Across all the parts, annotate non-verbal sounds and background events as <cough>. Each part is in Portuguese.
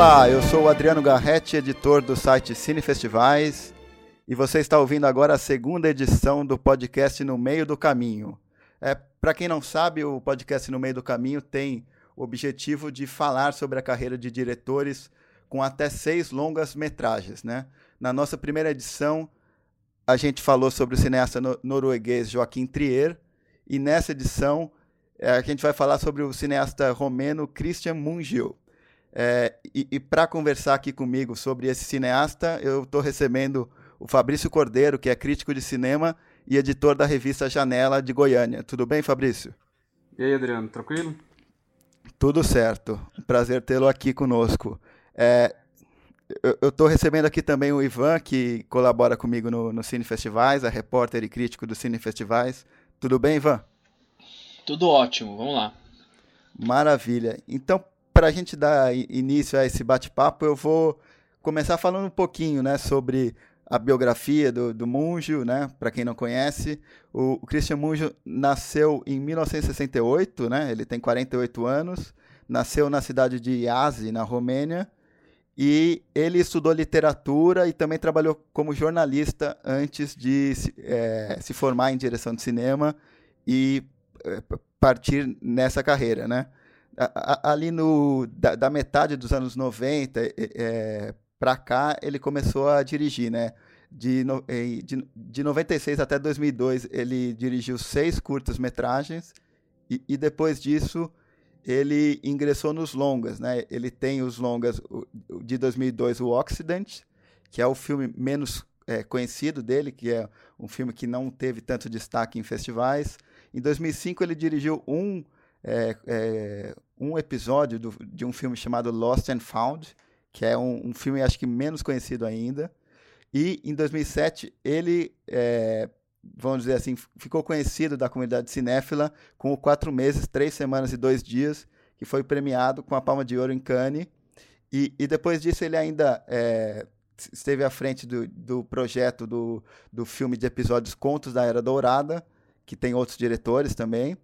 Olá, eu sou o Adriano Garretti, editor do site Cine Festivais, e você está ouvindo agora a segunda edição do podcast No Meio do Caminho. É, Para quem não sabe, o podcast No Meio do Caminho tem o objetivo de falar sobre a carreira de diretores com até seis longas metragens. Né? Na nossa primeira edição, a gente falou sobre o cineasta norueguês Joaquim Trier, e nessa edição é, a gente vai falar sobre o cineasta romeno Christian Mungiu. É, e, e para conversar aqui comigo sobre esse cineasta, eu estou recebendo o Fabrício Cordeiro, que é crítico de cinema e editor da revista Janela de Goiânia. Tudo bem, Fabrício? E aí, Adriano, tranquilo? Tudo certo. prazer tê-lo aqui conosco. É, eu estou recebendo aqui também o Ivan, que colabora comigo no, no Cine Festivais, é repórter e crítico do Cine Festivais. Tudo bem, Ivan? Tudo ótimo, vamos lá. Maravilha. Então, para a gente dar início a esse bate-papo, eu vou começar falando um pouquinho né, sobre a biografia do, do né? Para quem não conhece, o, o Christian Munjo nasceu em 1968, né? Ele tem 48 anos, nasceu na cidade de Iazi, na Romênia, e ele estudou literatura e também trabalhou como jornalista antes de é, se formar em direção de cinema e é, partir nessa carreira, né? Ali no, da, da, metade dos anos 90 é, é para cá, ele começou a dirigir, né? De, de, de 96 até 2002, ele dirigiu seis curtas-metragens e, e, depois disso ele ingressou nos longas, né? Ele tem os longas de 2002, o Occident, que é o filme menos é, conhecido dele, que é um filme que não teve tanto destaque em festivais. Em 2005 ele dirigiu um é, é, um episódio do, de um filme chamado Lost and Found, que é um, um, filme acho que menos conhecido ainda. E em 2007 ele, é, vamos dizer assim, ficou conhecido da comunidade cinéfila com o Quatro Meses, Três Semanas e Dois Dias, que foi premiado com a Palma de Ouro em Cannes. E, e depois disso ele ainda é, esteve à frente do, do projeto do, do filme de episódios Contos da Era Dourada, que tem outros diretores também.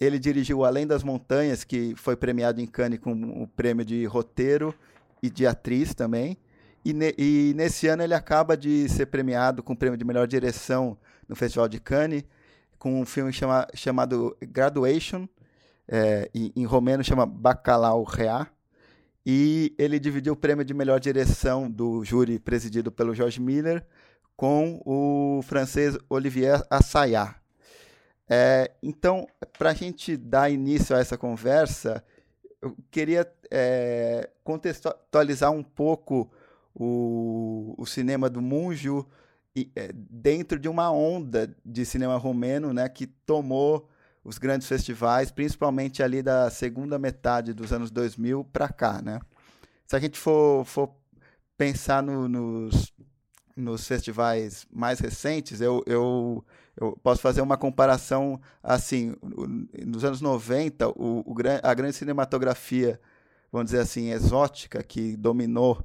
Ele dirigiu Além das Montanhas, que foi premiado em Cannes com o prêmio de roteiro e de atriz também. E, ne e, nesse ano ele acaba de ser premiado com o prêmio de melhor direção no Festival de Cannes, com um filme chama chamado Graduation, é, em, em, romeno chama Bacalau Rea. E ele dividiu o prêmio de melhor direção do júri presidido pelo George Miller com o francês Olivier Assayas. É, então, para a gente dar início a essa conversa, eu queria é, contextualizar um pouco o, o cinema do Munjo é, dentro de uma onda de cinema romeno né, que tomou os grandes festivais, principalmente ali da segunda metade dos anos 2000 para cá. Né? Se a gente for, for pensar no, nos, nos festivais mais recentes, eu, eu eu posso fazer uma comparação assim, nos anos 90, o, o, a grande cinematografia, vamos dizer assim, exótica, que dominou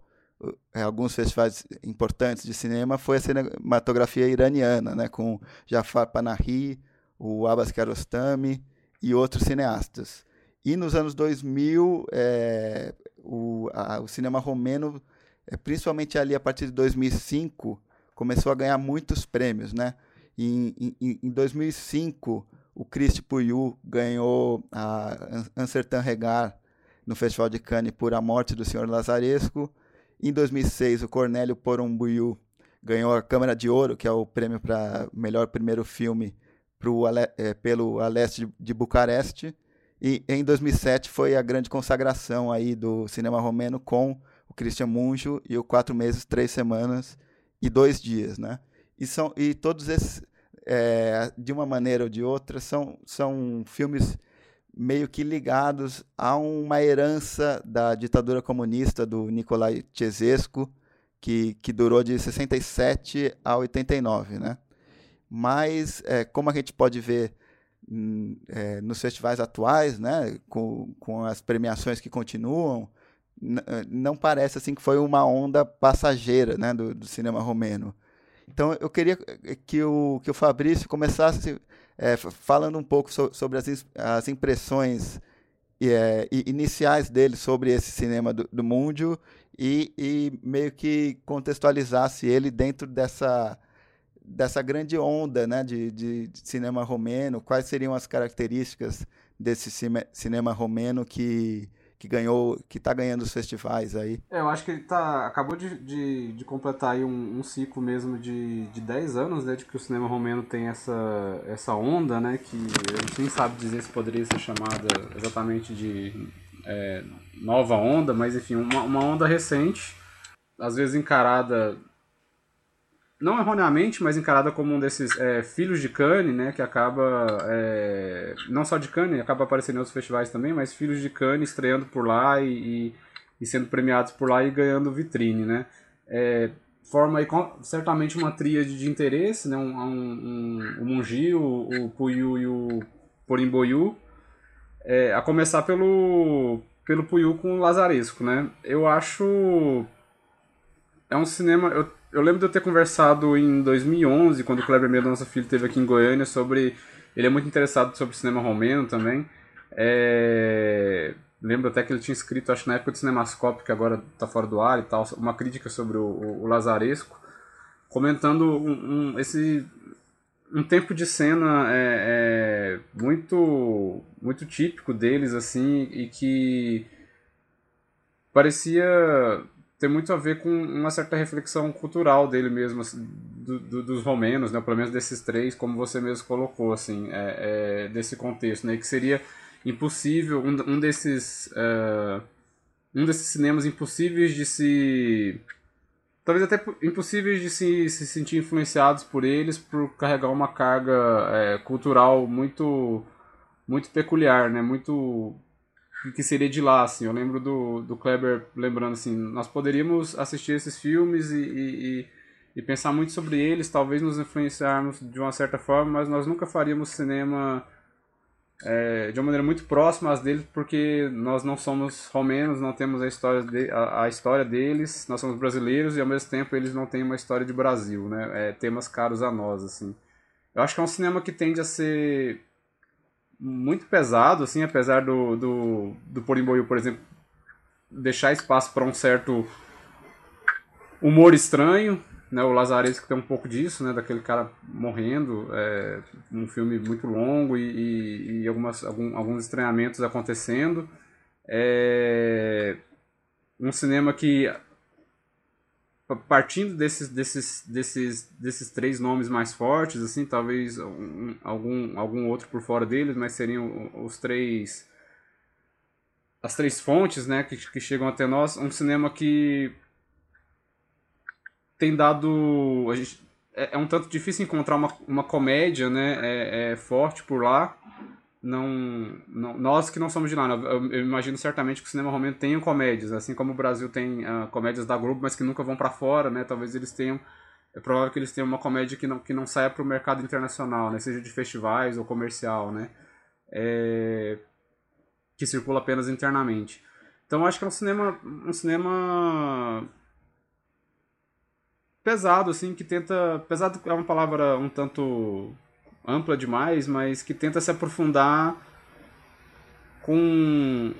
é, alguns festivais importantes de cinema, foi a cinematografia iraniana, né, com Jafar Panahi, o Abbas Kiarostami e outros cineastas. E nos anos 2000, é, o, a, o cinema romeno, é, principalmente ali a partir de 2005, começou a ganhar muitos prêmios, né? Em, em, em 2005, o Christ Puyu ganhou a Ansertan Regar no Festival de Cannes por A Morte do Senhor Lazaresco. Em 2006, o Cornélio Porumbuyu ganhou a Câmara de Ouro, que é o prêmio para melhor primeiro filme pro, é, pelo A Leste de Bucareste. E em 2007 foi a grande consagração aí do cinema romeno com o Christian Munjo e o Quatro Meses, Três Semanas e Dois Dias, né? E, são, e todos esses, é, de uma maneira ou de outra, são, são filmes meio que ligados a uma herança da ditadura comunista do Nicolai Ceausescu, que, que durou de 67 a 89, né? Mas, é, como a gente pode ver é, nos festivais atuais, né, com, com as premiações que continuam, não parece assim que foi uma onda passageira né, do, do cinema romeno. Então eu queria que o, que o Fabrício começasse é, falando um pouco so, sobre as, as impressões é, iniciais dele sobre esse cinema do, do mundo e, e meio que contextualizasse ele dentro dessa dessa grande onda né, de, de, de, cinema romeno, quais seriam as características desse cine, cinema romeno que, que ganhou, que está ganhando os festivais aí? É, eu acho que ele tá, acabou de, de, de completar aí um, um, ciclo mesmo de, de 10 anos, né, de que o cinema romeno tem essa, essa onda, né, que a gente nem sabe dizer se poderia ser chamada exatamente de é, nova onda, mas enfim, uma, uma onda recente, às vezes encarada não erroneamente, mas encarada como um desses é, filhos de Cannes, né, que acaba, é, não só de Cannes, acaba aparecendo em outros festivais também, mas filhos de Cannes estreando por lá e, e, e sendo premiados por lá e ganhando vitrine, né. É, forma aí certamente uma tríade de interesse, né, um, um, um, o Mungi, o, o Puyu e o Porimboyu, é, a começar pelo, pelo Puyu com o Lazaresco, né. Eu acho... É um cinema... Eu, eu lembro de eu ter conversado em 2011, quando o Kleber Mendonça Filho esteve aqui em Goiânia, sobre. Ele é muito interessado sobre cinema romeno também. É... Lembro até que ele tinha escrito, acho na época do Cinemascope, que agora está fora do ar e tal, uma crítica sobre o, o, o Lazaresco, comentando um, um, esse um tempo de cena é, é, muito muito típico deles assim e que parecia tem muito a ver com uma certa reflexão cultural dele mesmo, assim, do, do, dos romenos, né? pelo menos desses três, como você mesmo colocou, assim, é, é, desse contexto, né? que seria impossível, um, um desses uh, um desses cinemas impossíveis de se talvez até impossíveis de se, se sentir influenciados por eles por carregar uma carga é, cultural muito muito peculiar, né? Muito que seria de lá, assim. Eu lembro do, do Kleber lembrando assim, nós poderíamos assistir esses filmes e, e, e pensar muito sobre eles, talvez nos influenciarmos de uma certa forma, mas nós nunca faríamos cinema é, de uma maneira muito próxima às deles, porque nós não somos romenos, não temos a história, de, a, a, história deles, nós somos brasileiros e ao mesmo tempo eles não têm uma história de Brasil, né? É, temas caros a nós, assim. Eu acho que é um cinema que tende a ser muito pesado, assim, apesar do, do, do Porimboio, por exemplo, deixar espaço para um certo humor estranho, né? O Lazaresco tem um pouco disso, né? Daquele cara morrendo, é, um filme muito longo e, e, e algumas, algum, alguns estranhamentos acontecendo. É, um cinema que partindo desses, desses, desses, desses três nomes mais fortes, assim, talvez um, algum, algum outro por fora deles, mas seriam os três as três fontes, né, que, que chegam até nós, um cinema que tem dado a gente, é, é um tanto difícil encontrar uma, uma comédia, né, é, é forte por lá, não, não, nós que não somos de lá, né? eu, eu, imagino certamente que o cinema romeno tenha comédias, assim como o Brasil tem uh, comédias da Globo, mas que nunca vão para fora, né? Talvez eles tenham, é provável que eles tenham uma comédia que não, que não saia para o mercado internacional, né? Seja de festivais ou comercial, né? É, que circula apenas internamente. Então acho que é um cinema, um cinema pesado, assim, que tenta, pesado é uma palavra um tanto ampla demais, mas que tenta se aprofundar com.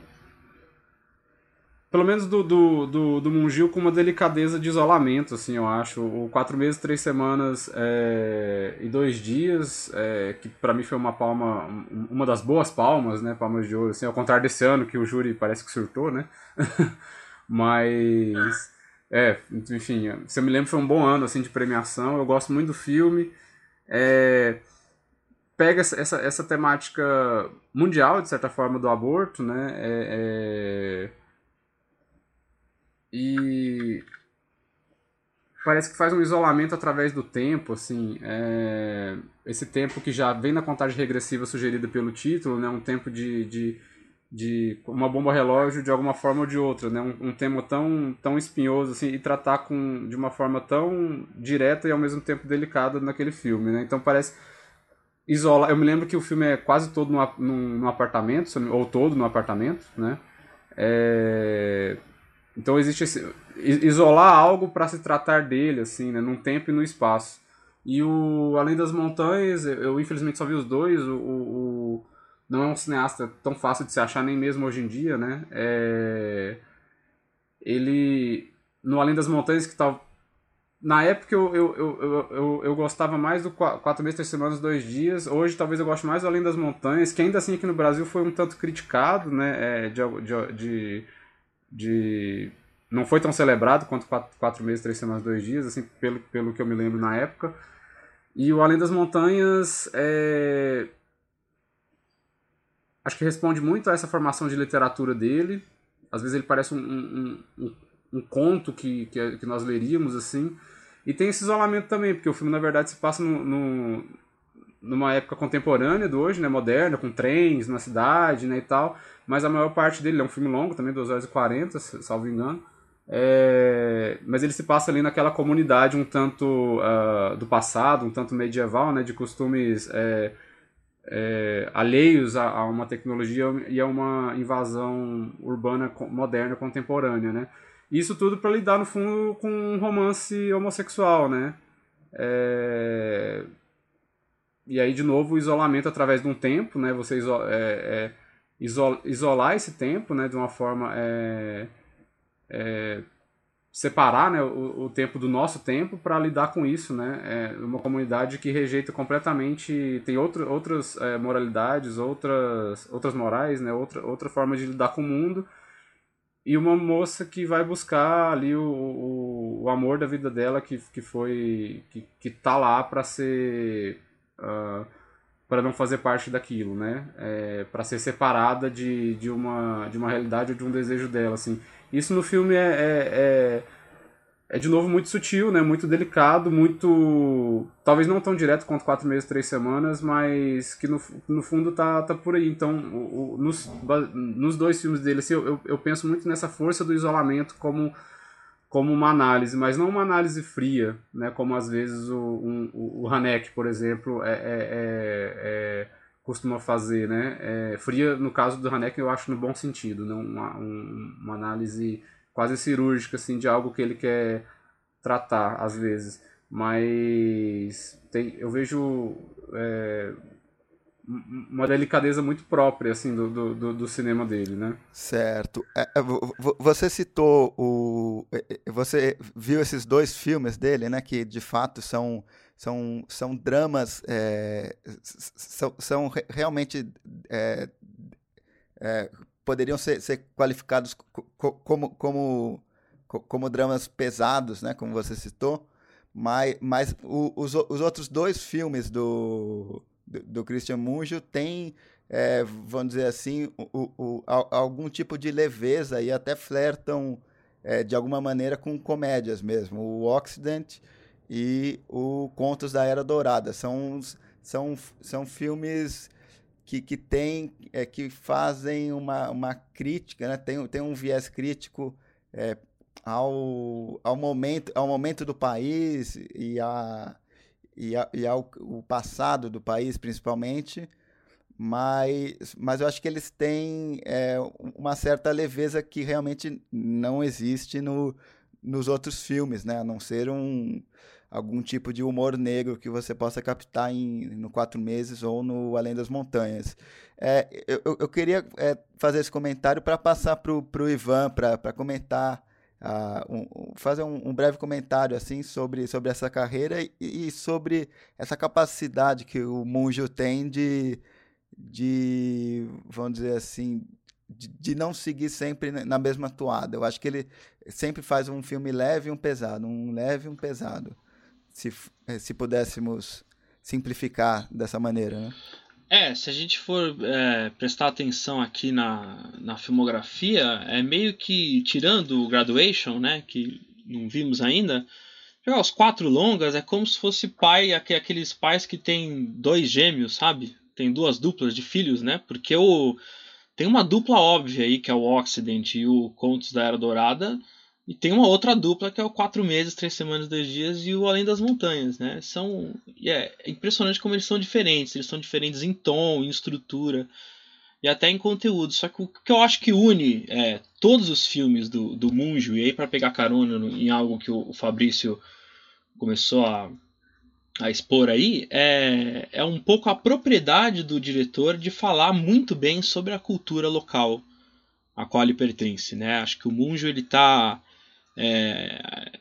Pelo menos do, do, do, do Mungil com uma delicadeza de isolamento, assim, eu acho. O quatro meses, três semanas é, e dois dias, é, que para mim foi uma palma, uma das boas palmas, né? Palmas de ouro, assim, ao contrário desse ano que o júri parece que surtou, né? <laughs> Mas. É, enfim, se eu me lembro, foi um bom ano assim de premiação. Eu gosto muito do filme. É, pega essa, essa temática mundial, de certa forma, do aborto, né? É, é... E parece que faz um isolamento através do tempo, assim, é... esse tempo que já vem na contagem regressiva sugerida pelo título, né? Um tempo de, de, de uma bomba relógio de alguma forma ou de outra, né? Um, um tema tão, tão espinhoso, assim, e tratar com, de uma forma tão direta e ao mesmo tempo delicada naquele filme, né? Então parece isola. Eu me lembro que o filme é quase todo no, no, apartamento, ou todo no apartamento, né? É... Então existe esse... isolar algo para se tratar dele, assim, né? Num tempo e no espaço. E o Além das Montanhas, eu infelizmente só vi os dois. O, o, não é um cineasta tão fácil de se achar nem mesmo hoje em dia, né? É... Ele, no Além das Montanhas, que tal... Na época eu, eu, eu, eu, eu, gostava mais do 4 meses, 3 semanas, 2 dias. Hoje talvez eu goste mais do Além das Montanhas, que ainda assim aqui no Brasil foi um tanto criticado, né? É, de, de, de, Não foi tão celebrado quanto 4 meses, 3 semanas, 2 dias, assim, pelo, pelo que eu me lembro na época. E o Além das Montanhas é acho que responde muito a essa formação de literatura dele. Às vezes ele parece um, um, um, um conto que, que, que, nós leríamos, assim. E tem esse isolamento também, porque o filme, na verdade, se passa no, no, numa época contemporânea do hoje, né, moderna, com trens na cidade né, e tal. Mas a maior parte dele é um filme longo, também 2 horas e 40, salvo engano. É, mas ele se passa ali naquela comunidade um tanto uh, do passado, um tanto medieval, né, de costumes é, é, alheios a, a, uma tecnologia e a uma invasão urbana moderna contemporânea, né? Isso tudo para lidar no fundo com um romance homossexual, né? É... E aí de novo o isolamento através de um tempo, né? Você iso é, é isolar esse tempo, né? De uma forma é, é, separar né, o, o, tempo do nosso tempo para lidar com isso, né? É uma comunidade que rejeita completamente, tem outro, outras moralidades, outras, outras morais, né? Outra, outra forma de lidar com o mundo e uma moça que vai buscar ali o, o, o amor da vida dela que, que foi que, que tá lá para ser uh, ah, para não fazer parte daquilo, né? É, para ser separada de, de uma de uma realidade ou de um desejo dela, assim. Isso no filme é, é, é, é, de novo muito sutil, né? Muito delicado, muito. Talvez não tão direto quanto quatro meses, três semanas, mas que no, no fundo tá, tá por aí. Então, o, o, nos, nos dois filmes dele, assim, eu, eu penso muito nessa força do isolamento como como uma análise, mas não uma análise fria, né? Como às vezes o, um, o Haneck, por exemplo, é, é, é, é costuma fazer, né? É, fria, no caso do Haneck, eu acho no bom sentido, né? uma, um, uma análise quase cirúrgica, assim, de algo que ele quer tratar, às vezes. Mas tem, eu vejo é, uma delicadeza muito própria, assim, do, do, do cinema dele, né? Certo. É, é você citou o... Você viu esses dois filmes dele, né? Que, de fato, são são, são dramas, é, são, são realmente. Poderiam ser, ser qualificados como, como, como dramas pesados, né, como você citou, mas, mas o, os, os outros dois filmes do, do, do Christian Munjo têm, é, vamos dizer assim, o, o, algum tipo de leveza e até flertam é, de alguma maneira com comédias mesmo. O Occident e o Contos da Era Dourada. São, são, são filmes que, que, tem, é, que fazem uma, uma crítica, né? tem, tem um viés crítico é, ao, ao, momento, ao momento do país e, a, e, a, e ao o passado do país, principalmente. Mas, mas eu acho que eles têm é, uma certa leveza que realmente não existe no, nos outros filmes, né? A não ser um, algum tipo de humor negro que você possa captar em, no Quatro Meses ou no Além das Montanhas. É, eu, eu queria é, fazer esse comentário para passar para o Ivan, para comentar, uh, um, fazer um, um, breve comentário assim sobre, sobre essa carreira e, e, sobre essa capacidade que o Munjo tem de, de vamos dizer assim, de, de, não seguir sempre na mesma toada. Eu acho que ele sempre faz um filme leve e um pesado, um leve e um pesado se, eh, se pudéssemos simplificar dessa maneira, né? É, se a gente for é, prestar atenção aqui na, na filmografia, é meio que tirando o Graduation, né, que não vimos ainda, os quatro longas é como se fosse pai, aqueles pais que tem dois gêmeos, sabe? Tem duas duplas de filhos, né? Porque o, tem uma dupla óbvia aí, que é o Occident e o Contos da Era Dourada, e tem uma outra dupla que é o Quatro Meses, Três Semanas, Dois Dias e o Além das Montanhas, né? São, é, impressionante como eles são diferentes. Eles são diferentes em tom, em estrutura e até em conteúdo. Só que o que eu acho que une é, todos os filmes do, do Munjo, e aí para pegar carona no, em algo que o, o Fabrício começou a, a expor aí é, é um pouco a propriedade do diretor de falar muito bem sobre a cultura local a qual ele pertence, né? Acho que o Munjo ele tá é,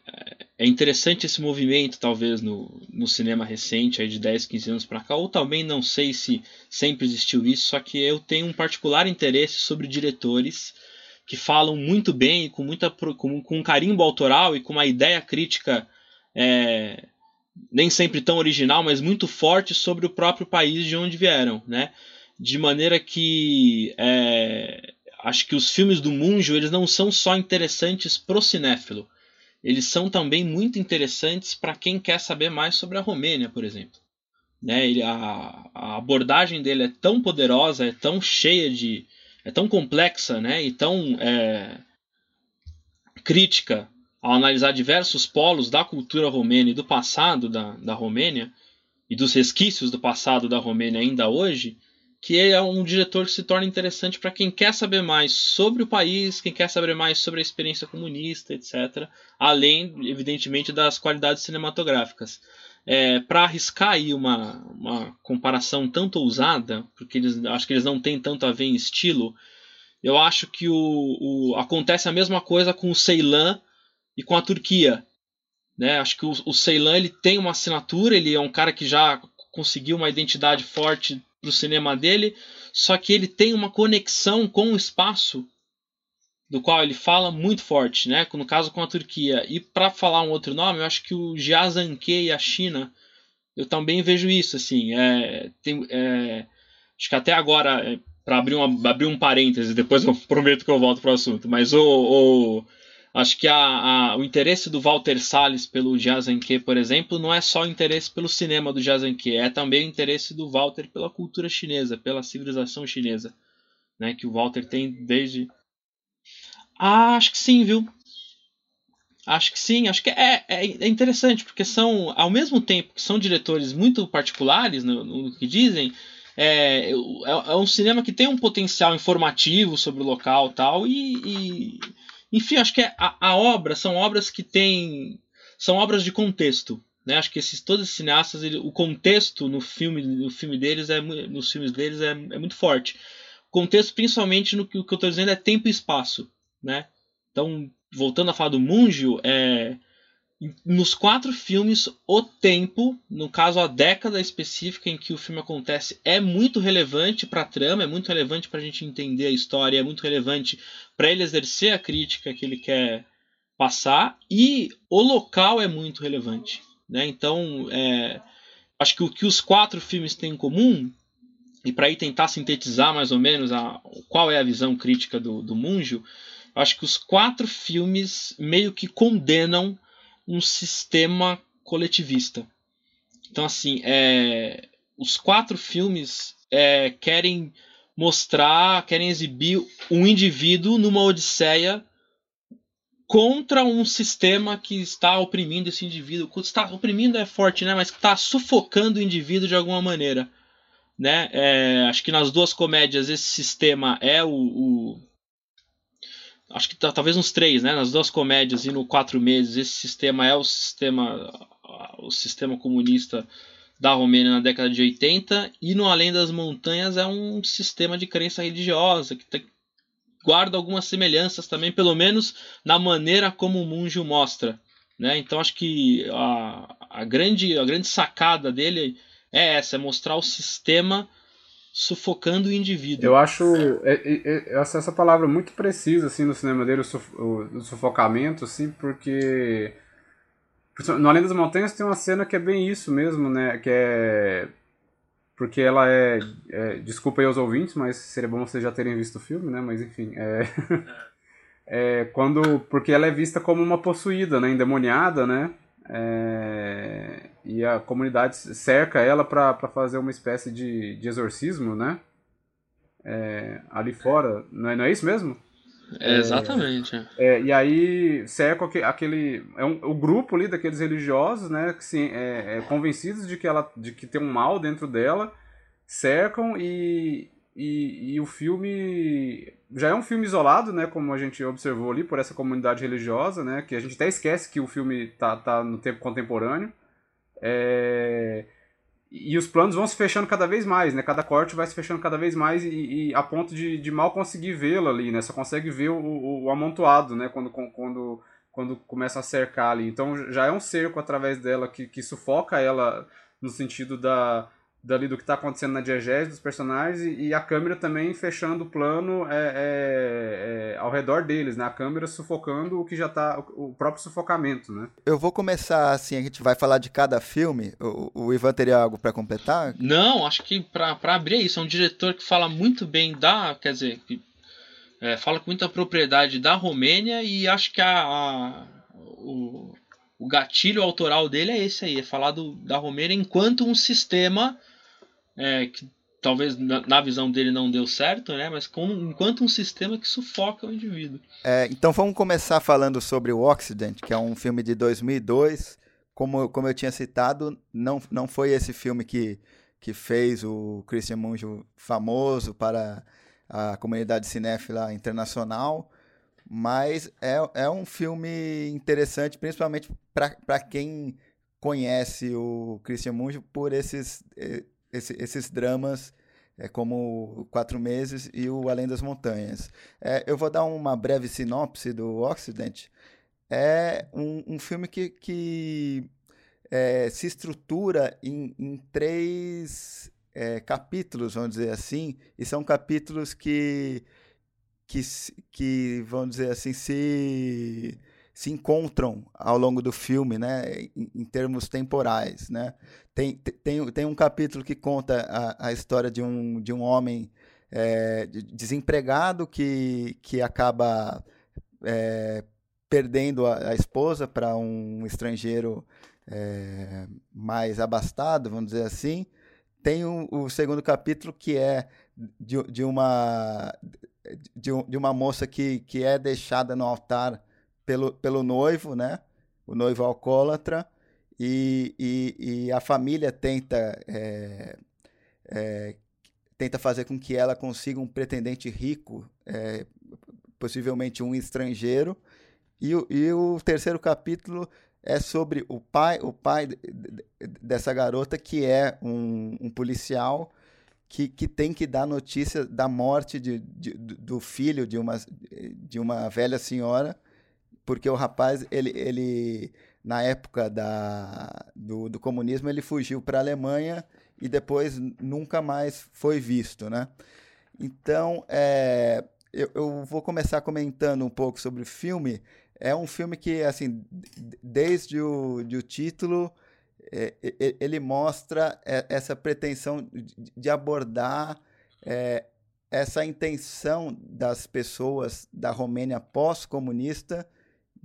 é interessante esse movimento, talvez, no, no cinema recente, aí de 10, 15 anos para cá, ou também não sei se sempre existiu isso, só que eu tenho um particular interesse sobre diretores que falam muito bem, com, muita, com, com um carimbo autoral e com uma ideia crítica é, nem sempre tão original, mas muito forte sobre o próprio país de onde vieram, né? De maneira que é, acho que os filmes do Munjo eles não são só interessantes pro cinéfilo, eles são também muito interessantes para quem quer saber mais sobre a Romênia, por exemplo. Né? Ele, a, a, abordagem dele é tão poderosa, é tão cheia de. é tão complexa né? e tão é, crítica ao analisar diversos polos da cultura romena e do passado da, da Romênia, e dos resquícios do passado da Romênia ainda hoje, que é um diretor que se torna interessante para quem quer saber mais sobre o país, quem quer saber mais sobre a experiência comunista, etc. Além, evidentemente, das qualidades cinematográficas. É, para arriscar aí uma, uma comparação tanto ousada, porque eles, acho que eles não têm tanto a ver em estilo, eu acho que o, o acontece a mesma coisa com o Ceilã e com a Turquia. Né? Acho que o, o Ceylan ele tem uma assinatura, ele é um cara que já conseguiu uma identidade forte para o cinema dele, só que ele tem uma conexão com o espaço do qual ele fala muito forte, né? No caso com a Turquia. E para falar um outro nome, eu acho que o Jiazanke e a China, eu também vejo isso, assim. É, tem, é, acho que até agora, é, para abrir, abrir um parêntese, depois eu <laughs> prometo que eu volto para o assunto, mas o, o Acho que a, a, o interesse do Walter Salles pelo Jazanke, por exemplo, não é só o interesse pelo cinema do Jazanke, é também o interesse do Walter pela cultura chinesa, pela civilização chinesa, né? Que o Walter tem desde. Ah, acho que sim, viu? Acho que sim, acho que é, é, é, interessante, porque são, ao mesmo tempo que são diretores muito particulares no, no que dizem, é, é, é, um cinema que tem um potencial informativo sobre o local tal, e, e enfim, acho que é a, a, obra são obras que têm. São obras de contexto. Né? Acho que esses, todos os cineastas, ele, o contexto no filme, no filme deles é, nos filmes deles é, é muito forte. Contexto, principalmente no que, o que eu estou dizendo, é tempo e espaço. Né? Então, voltando a falar do Mungio, é, nos quatro filmes, o tempo, no caso a década específica em que o filme acontece, é muito relevante para a trama, é muito relevante para a gente entender a história, é muito relevante para ele exercer a crítica que ele quer passar, e o local é muito relevante. Né? Então, é, acho que o que os quatro filmes têm em comum, e para aí tentar sintetizar mais ou menos a, qual é a visão crítica do, do Munjo, acho que os quatro filmes meio que condenam um sistema coletivista. Então, assim, é, os quatro filmes é, querem mostrar, querem exibir um indivíduo numa odisseia contra um sistema que está oprimindo esse indivíduo. Está oprimindo é forte, né? Mas está sufocando o indivíduo de alguma maneira, né? É, acho que nas duas comédias esse sistema é o, o acho que talvez uns três, né? Nas duas comédias e no quatro meses, esse sistema é o sistema, o sistema comunista da Romênia na década de 80 e no Além das Montanhas é um sistema de crença religiosa que tem, guarda algumas semelhanças também, pelo menos na maneira como o Munjo mostra, né? Então acho que a, a grande a grande sacada dele é essa, é mostrar o sistema sufocando o indivíduo. Eu acho, é, é, é, eu acho essa palavra muito precisa assim no cinema dele, o, suf, o sufocamento, assim, porque no Além das Montanhas tem uma cena que é bem isso mesmo, né? Que é porque ela é, é desculpa aí aos ouvintes, mas seria bom vocês já terem visto o filme, né? Mas enfim, é, <laughs> é quando porque ela é vista como uma possuída, né? Endemoniada, né? É, e a comunidade cerca ela para fazer uma espécie de, de exorcismo, né? É, ali fora, não é, não é isso mesmo? É, exatamente. É, e aí cerca aquele é um, o grupo ali daqueles religiosos, né, que sim, é, é, convencidos de que ela de que tem um mal dentro dela, cercam e, e, e, o filme já é um filme isolado, né, como a gente observou ali por essa comunidade religiosa, né, que a gente até esquece que o filme tá, tá no tempo contemporâneo. É, e os planos vão se fechando cada vez mais, né? Cada corte vai se fechando cada vez mais e, e a ponto de, de mal conseguir vê-lo ali, né? Só consegue ver o, o, o, amontoado, né? Quando, quando, quando começa a cercar ali. Então já é um cerco através dela que, que sufoca ela no sentido da, dali do que está acontecendo na diegese dos personagens e, e, a câmera também fechando o plano é, é, é, ao redor deles, né? A câmera sufocando o que já está o, o próprio sufocamento, né? Eu vou começar assim, a gente vai falar de cada filme. O, o Ivan teria algo para completar? Não, acho que para abrir isso, é um diretor que fala muito bem da, quer dizer, que, é, fala com muita propriedade da Romênia e acho que a, a o, o gatilho autoral dele é esse aí, é falar do, da Romênia enquanto um sistema é, que talvez na, visão dele não deu certo, né? Mas com, enquanto um sistema que sufoca o indivíduo. É, então vamos começar falando sobre o Occident, que é um filme de 2002. Como, como eu tinha citado, não, não foi esse filme que, que fez o Christian Munjo famoso para a comunidade cinéfila internacional, mas é, é um filme interessante, principalmente para quem conhece o Christian Munjo por esses eh, esse, esses dramas é, como Quatro Meses e o Além das Montanhas. É, eu vou dar uma breve sinopse do Occident. É um, um filme que, que é, se estrutura em, em três é, capítulos, vamos dizer assim, e são capítulos que, que, que vamos dizer assim, se se encontram ao longo do filme, né, em, em termos temporais, né. Tem, tem, tem um capítulo que conta a, a história de um, de um homem é, desempregado que, que acaba é, perdendo a, a esposa para um estrangeiro é, mais abastado, vamos dizer assim. Tem o, o segundo capítulo que é de, de, uma, de, de uma moça que, que é deixada no altar pelo, pelo noivo, né? O noivo alcoólatra, e, e, e a família tenta, é, é, tenta fazer com que ela consiga um pretendente rico, é, possivelmente um estrangeiro. E, o, e o terceiro capítulo é sobre o pai, o pai dessa garota, que é um, um policial que, que tem que dar notícia da morte de, de, do filho de uma, de uma velha senhora porque o rapaz, ele, ele na época da, do, do comunismo, ele fugiu para a Alemanha e depois nunca mais foi visto, né? Então, é, eu, eu, vou começar comentando um pouco sobre o filme. É um filme que, assim, desde o, de o título, é, ele mostra essa pretensão de abordar é, essa intenção das pessoas da Romênia pós-comunista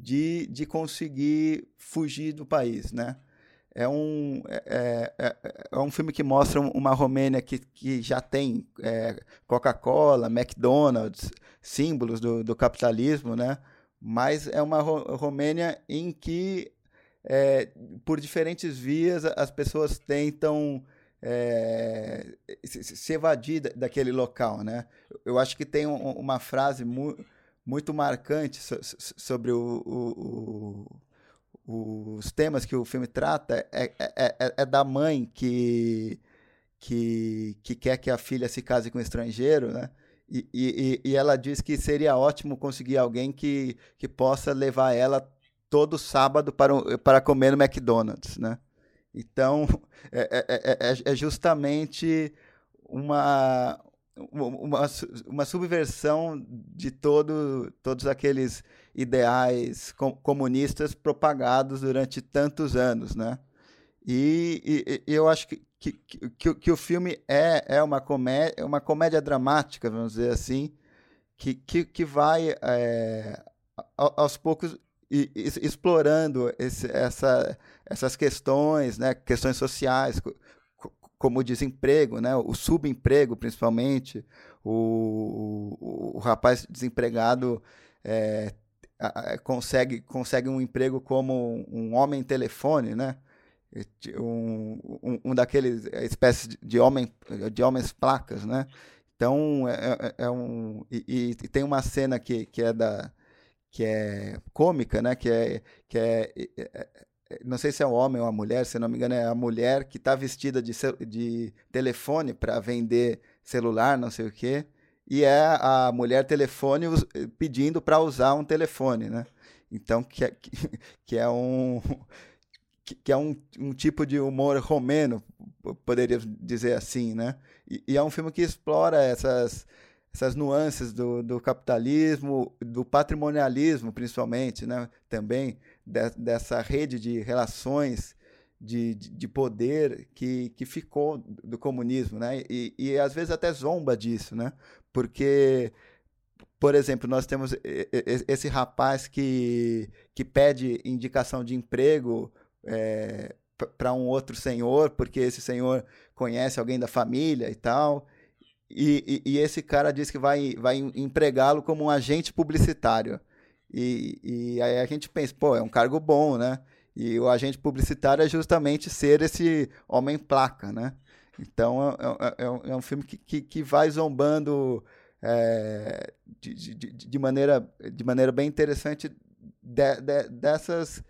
de, de conseguir fugir do país, né? É um, é, é, é, é um filme que mostra uma Romênia que, que já tem é, Coca-Cola, McDonald's, símbolos do, do capitalismo, né? Mas é uma Romênia em que, é, por diferentes vias, as pessoas tentam é, se, evadir daquele local, né? Eu acho que tem um, uma frase muito muito marcante so, so, sobre o, o, o, os temas que o filme trata é, é, é, é, da mãe que, que, que quer que a filha se case com um estrangeiro, né? E, e, e ela diz que seria ótimo conseguir alguém que, que possa levar ela todo sábado para, para comer no McDonald's, né? Então, <laughs> é, é, é, é justamente uma, uma, uma subversão de todo, todos aqueles ideais comunistas propagados durante tantos anos, né? E, e, e eu acho que, que, que, que, o filme é, é uma, comédia, uma comédia dramática, vamos dizer assim, que, que, que vai é, aos poucos explorando esse, essa, essas questões, né, questões sociais, como o desemprego, né? o subemprego principalmente, o, o, o rapaz desempregado é, consegue, consegue um emprego como um homem telefone, né? Um, um, um daqueles espécies de, homem, de homens placas, né? Então é, é, é um e, e, tem uma cena que, que é da que é cômica, né? Que é que é, é não sei se é o homem ou a mulher, se não me engano, é a mulher que está vestida de, de telefone para vender celular, não sei o quê, e é a mulher telefone pedindo para usar um telefone, né? Então, que é, que <laughs> é um que é um, um tipo de humor romeno, poderia dizer assim, né? E, e, é um filme que explora essas, essas nuances do, do capitalismo, do patrimonialismo, principalmente, né? Também de, dessa rede de relações de, de, de, poder que, que ficou do comunismo, né? E, e às vezes até zomba disso, né? Porque por exemplo, nós temos esse rapaz que, que pede indicação de emprego é, para um outro senhor, porque esse senhor conhece alguém da família e tal. E, e, e esse cara diz que vai, vai empregá-lo como um agente publicitário. E, e aí a gente pensa, pô, é um cargo bom, né? E o agente publicitário é justamente ser esse homem placa, né? Então é, é, é, um, é um, filme que, que, que vai zombando é, de, de, de, maneira, de maneira bem interessante de, de, dessas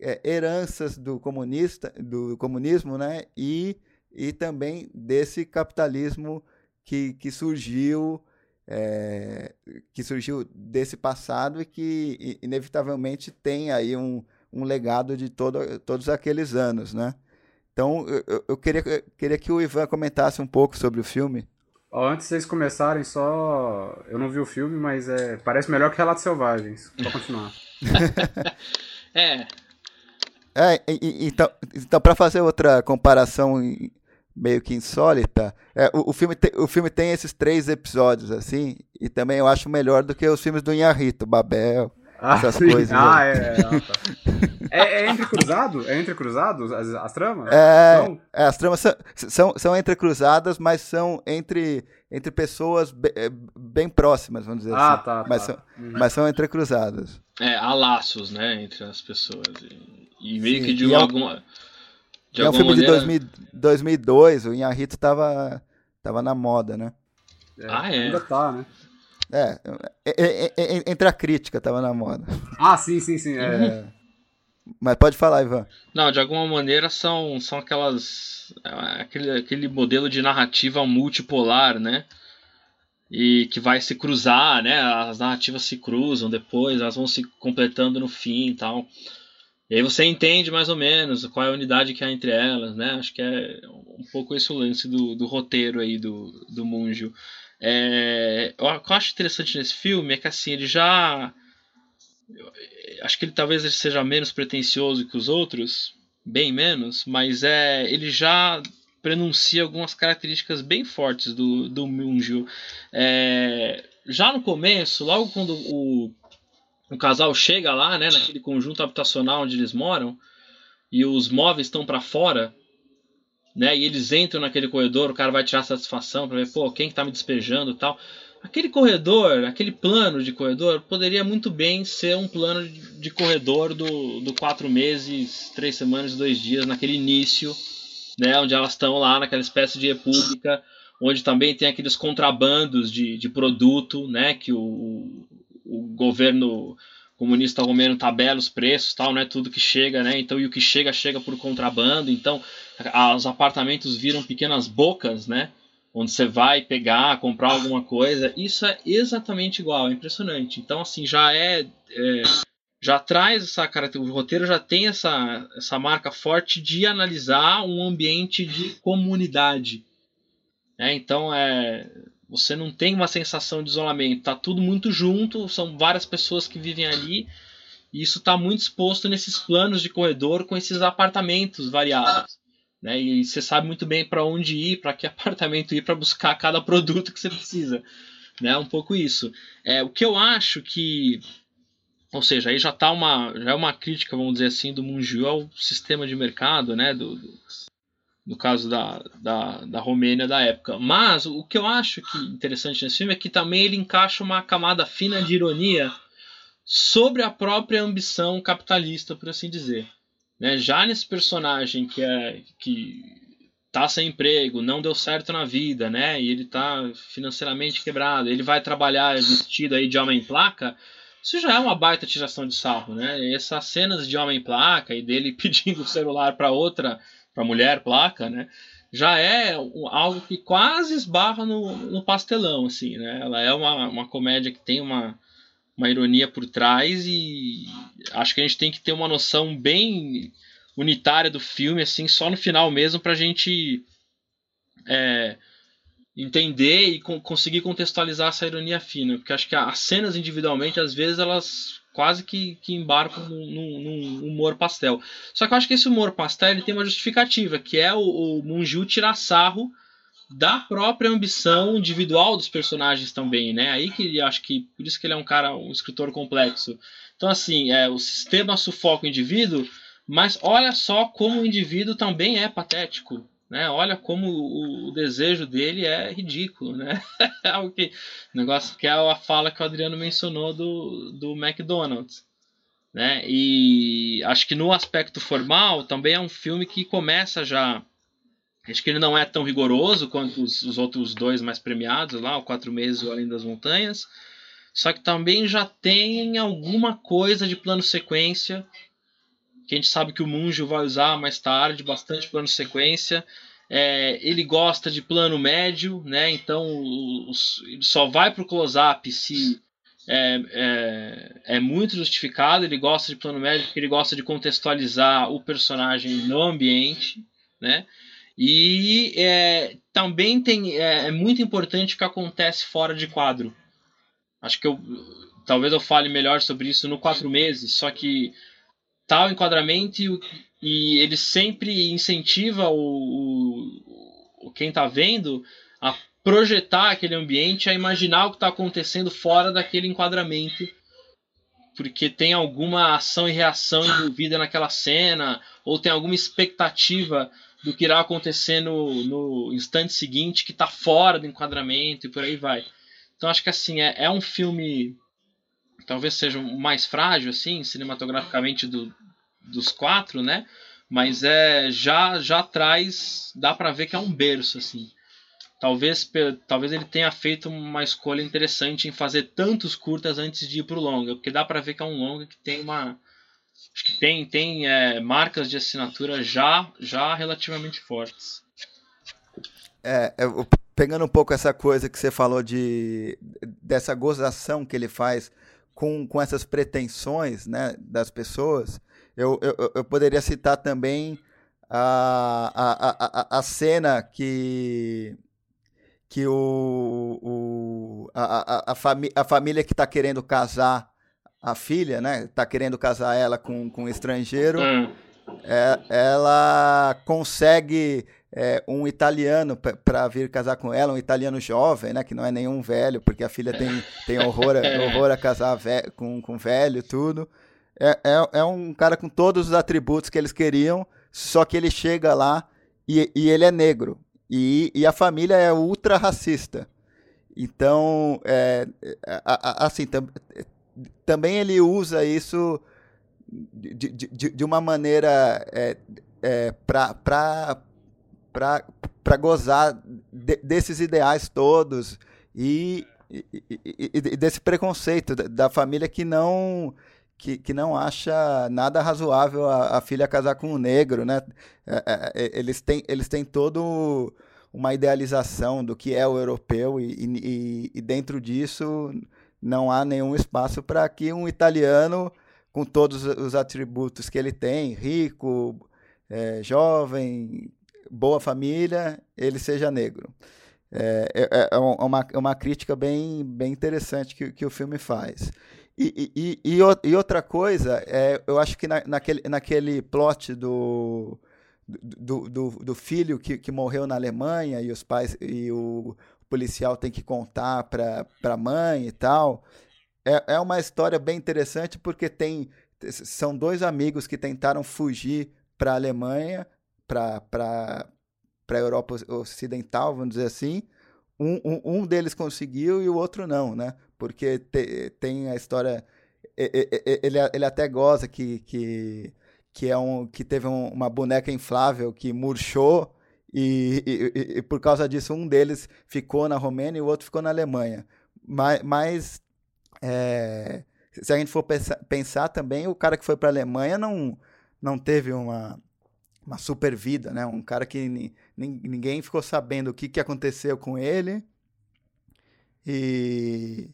é, heranças do comunista, do comunismo, né? E, e também desse capitalismo que, que surgiu é, que surgiu desse passado e que inevitavelmente tem aí um, um legado de todo, todos aqueles anos, né? Então eu, eu queria, eu queria que o Ivan comentasse um pouco sobre o filme. Antes de vocês começarem, só. Eu não vi o filme, mas é... parece melhor que Relatos Selvagens. Pode continuar. <laughs> é, é, e, então, então para fazer outra comparação meio que insólita, é, o, o, filme te, o filme tem esses três episódios, assim, e também eu acho melhor do que os filmes do Inharito, Babel, ah, essas sim. coisas. Ah, é, é, ah, tá. é, é entrecruzado? É entrecruzado as, as tramas? É, é, as tramas são, são, são entrecruzadas, mas são entre, entre pessoas bem, é, bem próximas, vamos dizer ah, assim. Tá, mas, tá. São, uhum. mas são entrecruzadas. É, há laços, né, entre as pessoas. E meio Sim, que de é alguma. De é um filme maneira... de 2000, 2002, o Inharito tava, tava na moda, né? É, ah, é? Ainda tá, né? É, é, é, entre a crítica tava na moda. Ah, sim, sim, sim. É. Mas pode falar, Ivan. Não, de alguma maneira são, são aquelas. Aquele, aquele modelo de narrativa multipolar, né? E que vai se cruzar, né? As narrativas se cruzam depois, elas vão se completando no fim e tal. E aí você entende mais ou menos qual é a unidade que há entre elas, né? Acho que é um pouco esse o lance do, do roteiro aí do, do Munjo. É, o que eu acho interessante nesse filme é que assim, ele já. Acho que ele talvez ele seja menos pretencioso que os outros, bem menos, mas é ele já prenuncia algumas características bem fortes do, do Munjo. É, já no começo, logo quando o o casal chega lá, né, naquele conjunto habitacional onde eles moram, e os móveis estão para fora, né, e eles entram naquele corredor, o cara vai tirar satisfação para ver, pô, quem que tá me despejando e tal. Aquele corredor, aquele plano de corredor, poderia muito bem ser um plano de corredor do, do quatro meses, três semanas, dois dias, naquele início, né, onde elas estão lá naquela espécie de república, onde também tem aqueles contrabandos de, de produto, né, que o, o governo comunista romeno tabela os preços, tal, né? Tudo que chega, né? Então, e o que chega chega por contrabando. Então, os apartamentos viram pequenas bocas, né? Onde você vai pegar, comprar alguma coisa. Isso é exatamente igual, é impressionante. Então, assim, já é, é já traz essa característica, o roteiro já tem essa, essa marca forte de analisar um ambiente de comunidade. É, então, é, você não tem uma sensação de isolamento, tá tudo muito junto, são várias pessoas que vivem ali, e isso está muito exposto nesses planos de corredor com esses apartamentos variados. Né? E você sabe muito bem para onde ir, para que <laughs> apartamento ir para buscar cada produto que você precisa. Né? Um pouco isso. É, o que eu acho que. Ou seja, aí já tá uma, já é uma crítica, vamos dizer assim, do Mungiu ao sistema de mercado, né? Do, do, no caso da, da, da Romênia da época. Mas o que eu acho que interessante nesse filme é que também ele encaixa uma camada fina de ironia sobre a própria ambição capitalista, por assim dizer. Né? Já nesse personagem que é que tá sem emprego, não deu certo na vida, né? E ele tá financeiramente quebrado, ele vai trabalhar vestido aí de homem placa, Isso já é uma baita tiração de sarro, né? E essas cenas de homem placa e dele <laughs> pedindo o celular para outra, para mulher placa, né? Já é algo que quase esbarra no, no, pastelão, assim, né? Ela é uma, uma comédia que tem uma, uma ironia por trás e acho que a gente tem que ter uma noção bem unitária do filme, assim, só no final mesmo pra gente é, entender e conseguir contextualizar essa ironia fina, porque acho que as cenas individualmente, às vezes, elas quase que, que embarcam num, humor pastel. Só que eu acho que esse humor pastel ele tem uma justificativa, que é o, o tirar sarro da própria ambição individual dos personagens também, né? Aí que acho que por isso que ele é um cara, um escritor complexo. Então assim, é o sistema sufoca o indivíduo, mas olha só como o indivíduo também é patético, né? Olha como o, o desejo dele é ridículo, né? <laughs> O que negócio que é a fala que o Adriano mencionou do, do McDonald's, né? E acho que no aspecto formal também é um filme que começa já acho que ele não é tão rigoroso quanto os, os outros dois mais premiados lá, o Quatro Meses e o Além das Montanhas, só que também já tem alguma coisa de plano sequência que a gente sabe que o Munjo vai usar mais tarde, bastante plano sequência. É, ele gosta de plano médio, né? Então os, ele só vai para o close-up se é, é, é, muito justificado. Ele gosta de plano médio porque ele gosta de contextualizar o personagem no ambiente, né? E é, também tem, é, é, muito importante o que acontece fora de quadro. Acho que eu talvez eu fale melhor sobre isso no quatro meses, só que tal enquadramento e, e ele sempre incentiva o, o, quem está vendo a projetar aquele ambiente, a imaginar o que está acontecendo fora daquele enquadramento, porque tem alguma ação e reação envolvida naquela cena, ou tem alguma expectativa do que irá acontecer no, no instante seguinte que está fora do enquadramento e por aí vai. Então acho que assim é, é um filme talvez seja o mais frágil, assim, cinematograficamente do, dos quatro, né? Mas é já já traz, dá para ver que é um berço, assim. Talvez, talvez ele tenha feito uma escolha interessante em fazer tantos curtas antes de ir pro longa, porque dá para ver que é um longa que tem uma acho que tem tem é, marcas de assinatura já já relativamente fortes. É, eu, pegando um pouco essa coisa que você falou de dessa gozação que ele faz com, com essas pretensões né, das pessoas, eu, eu, eu poderia citar também a, a, a, a cena que, que o, o, a, a, a, fami, a família que está querendo casar a filha, né? Está querendo casar ela com, com um estrangeiro. Hum. É, ela consegue é, um italiano para vir casar com ela, um italiano jovem, né? Que não é nenhum velho, porque a filha tem, tem horror, <laughs> horror a casar com, com velho tudo. É, é, é, um cara com todos os atributos que eles queriam, só que ele chega lá e, e ele é negro. E, e, a família é ultra racista. Então, é, assim, tam, também ele usa isso de, de, de uma maneira é, é, para gozar de, desses ideais todos e, e, e, desse preconceito da, família que não que, que não acha nada razoável a, a filha casar com um negro, né? É, é, é, eles, têm, eles têm todo uma idealização do que é o europeu e, e, e dentro disso não há nenhum espaço para que um italiano com todos os atributos que ele tem, rico, é, jovem, boa família, ele seja negro. É, é, é uma, é uma crítica bem, bem interessante que, que o filme faz. E, e, e, e, outra coisa, é, eu acho que na, naquele, naquele plot do, do, do, do, filho que, que morreu na Alemanha e os pais e o policial tem que contar para a mãe e tal, é, é uma história bem interessante porque tem são dois amigos que tentaram fugir para a Alemanha, para a Europa Ocidental, vamos dizer assim. Um, um, um deles conseguiu e o outro não, né? porque te, tem a história. Ele, ele até goza que, que, que, é um, que teve um, uma boneca inflável que murchou e, e, e, por causa disso um deles ficou na Romênia e o outro ficou na Alemanha. Mas, mas é, se a gente for pensar, pensar também, o cara que foi para a Alemanha não, não teve uma, uma super vida, né? Um cara que ninguém ficou sabendo o que, que aconteceu com ele. E,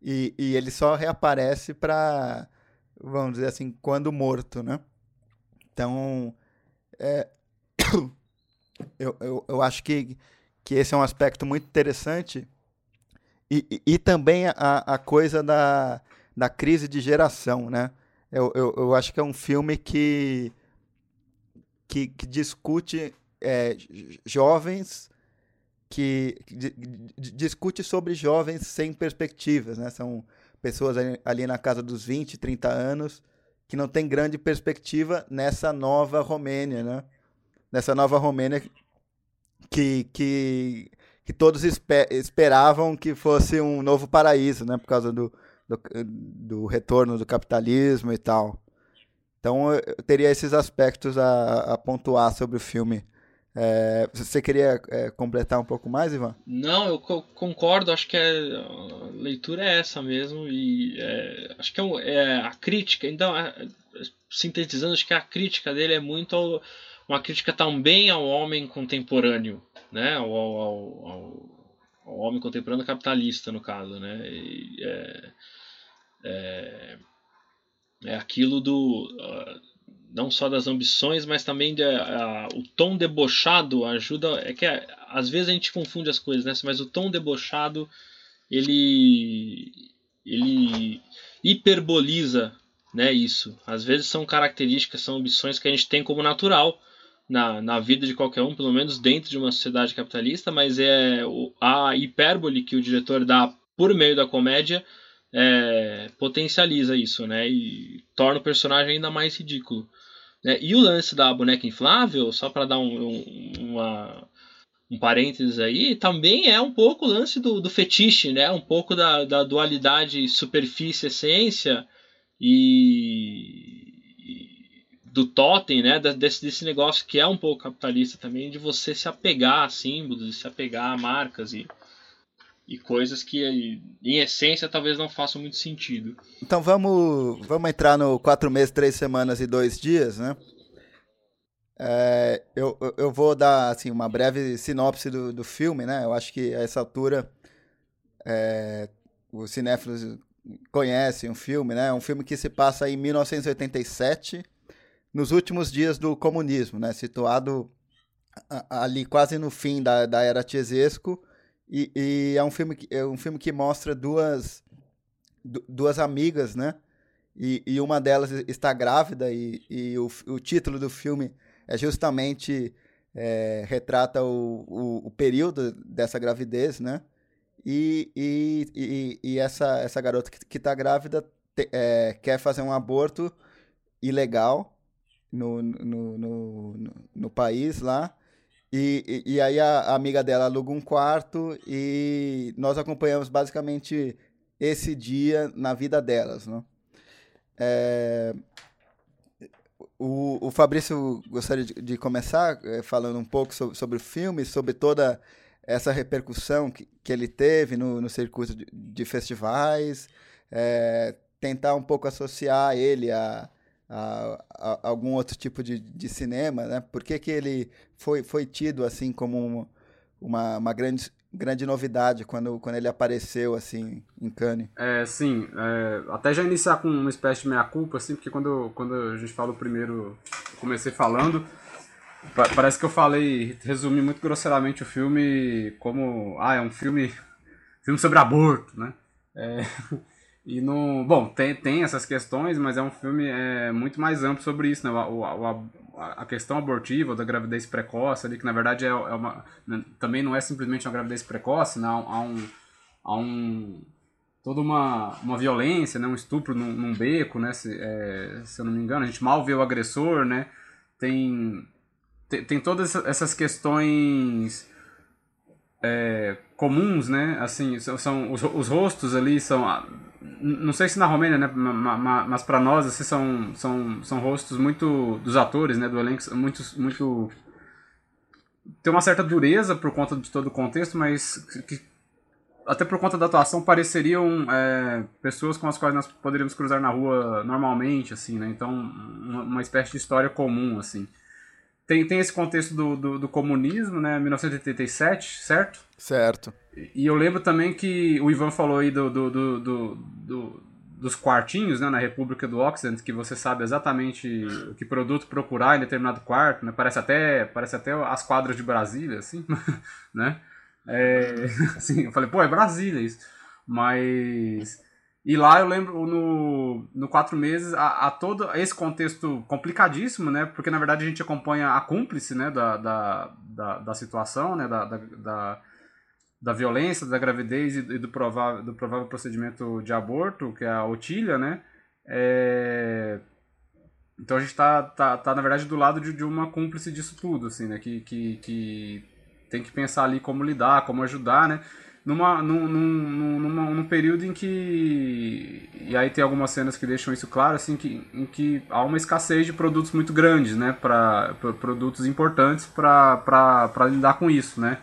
e, e ele só reaparece para, vamos dizer assim, quando morto, né? Então, é, <coughs> eu, eu, eu acho que, que esse é um aspecto muito interessante. E, e, e também a, a coisa da, da crise de geração, né? Eu, eu, eu acho que é um filme que, que, que discute é, jovens que, discute sobre jovens sem perspectivas, né? São pessoas ali, ali na casa dos 20, 30 anos que não tem grande perspectiva nessa nova Romênia, né? Nessa nova Romênia que, que, que todos esper, esperavam que fosse um novo paraíso, né? Por causa do, do, do retorno do capitalismo e tal. Então eu teria esses aspectos a, a pontuar sobre o filme. É, você queria é, completar um pouco mais, Ivan? Não, eu concordo. Acho que é, a leitura é essa mesmo e é, acho que é, é, a crítica. Então, é, sintetizando, acho que a crítica dele é muito ao, uma crítica também ao homem contemporâneo, né? Ao, ao, ao homem contemporâneo capitalista, no caso, né? E, é, aquilo do uh, não só das ambições, mas também de, uh, o tom debochado ajuda. É que uh, às vezes a gente confunde as coisas, né? Mas o tom debochado ele ele hiperboliza, né? Isso. Às vezes são características, são ambições que a gente tem como natural na, na vida de qualquer um, pelo menos dentro de uma sociedade capitalista, mas é a hipérbole que o diretor dá por meio da comédia é, potencializa isso, né? E torna o personagem ainda mais ridículo. Né? E o lance da boneca inflável, só para dar um, um, uma, um parênteses aí, também é um pouco o lance do, do fetiche, né? Um pouco da, da dualidade superfície-essência e, do totem, né? Desse, desse negócio que é um pouco capitalista também, de você se apegar a símbolos, se apegar a marcas e e coisas que, em essência, talvez não façam muito sentido. Então vamos, vamos entrar no quatro meses, três semanas e dois dias, né? É, eu, eu vou dar assim, uma breve sinopse do, do filme, né? Eu acho que a essa altura é, os cinéfilos conhecem o filme, né? Um filme que se passa em 1987, nos últimos dias do comunismo, né? Situado ali quase no fim da, da era Tiesesco, e, e, é um filme que, é um filme que mostra duas, duas amigas, né? E, e uma delas está grávida e, e o, o título do filme é justamente é, retrata o, o, o, período dessa gravidez, né? E, e, e, essa, essa garota que está grávida te, é, quer fazer um aborto ilegal no, no, no, no, no país lá e, e, aí a, amiga dela aluga um quarto e nós acompanhamos basicamente esse dia na vida delas, né? É, o, o Fabrício gostaria de, de começar é, falando um pouco sobre, sobre, o filme, sobre toda essa repercussão que, que ele teve no, no circuito de, de festivais, é, tentar um pouco associar ele a, a, a, algum outro tipo de, de cinema, né? Por que, que ele foi, foi tido assim como uma, uma grande, grande novidade quando, quando ele apareceu assim em Cannes? É, sim, é, até já iniciar com uma espécie de meia-culpa, assim, porque quando, quando a gente fala o primeiro, comecei falando, parece que eu falei, resumi muito grosseiramente o filme como, ah, é um filme, filme sobre aborto, né? É, E no. Bom, tem, tem essas questões, mas é um filme é, muito mais amplo sobre isso, né? O, a, a questão abortiva, da gravidez precoce, ali, que na verdade é, é uma. Né, também não é simplesmente uma gravidez precoce, né? há um. Há um toda uma, uma violência, né? um estupro num, num beco, né? Se, é, se eu não me engano, a gente mal vê o agressor, né? Tem, tem, tem todas essas questões é, comuns, né? Assim, são, são os, os rostos ali são não sei se na Romênia, né, mas para nós assim, são, são, são rostos muito dos atores, né, do elenco, muito, muito tem uma certa dureza por conta de todo o contexto, mas que até por conta da atuação, pareceriam é, pessoas com as quais nós poderíamos cruzar na rua normalmente, assim, né? Então, uma, uma espécie de história comum, assim. Tem, tem esse contexto do, do, do, comunismo, né? 1987, certo? Certo. E eu lembro também que o Ivan falou aí do, do, do, do dos quartinhos, né, na República do Oxidant, que você sabe exatamente que produto procurar em determinado quarto, né? Parece até, parece até as quadras de Brasília, assim, <laughs> né? É, <laughs> assim, eu falei, pô, é Brasília isso. Mas. E lá eu lembro no, no quatro meses a, a, todo esse contexto complicadíssimo, né? Porque na verdade a gente acompanha a cúmplice né, da, da, da, da situação, né? Da, da, da, da, violência, da gravidez e, do provável, do provável procedimento de aborto, que é a Otília, né? É... Então a gente está tá, tá, na verdade, do lado de, de uma cúmplice disso tudo, assim, né? Que, que, que tem que pensar ali como lidar, como ajudar, né? Numa, num, num, numa, num período em que. E aí tem algumas cenas que deixam isso claro, assim, que, em que há uma escassez de produtos muito grandes, né? Para produtos importantes para lidar com isso, né?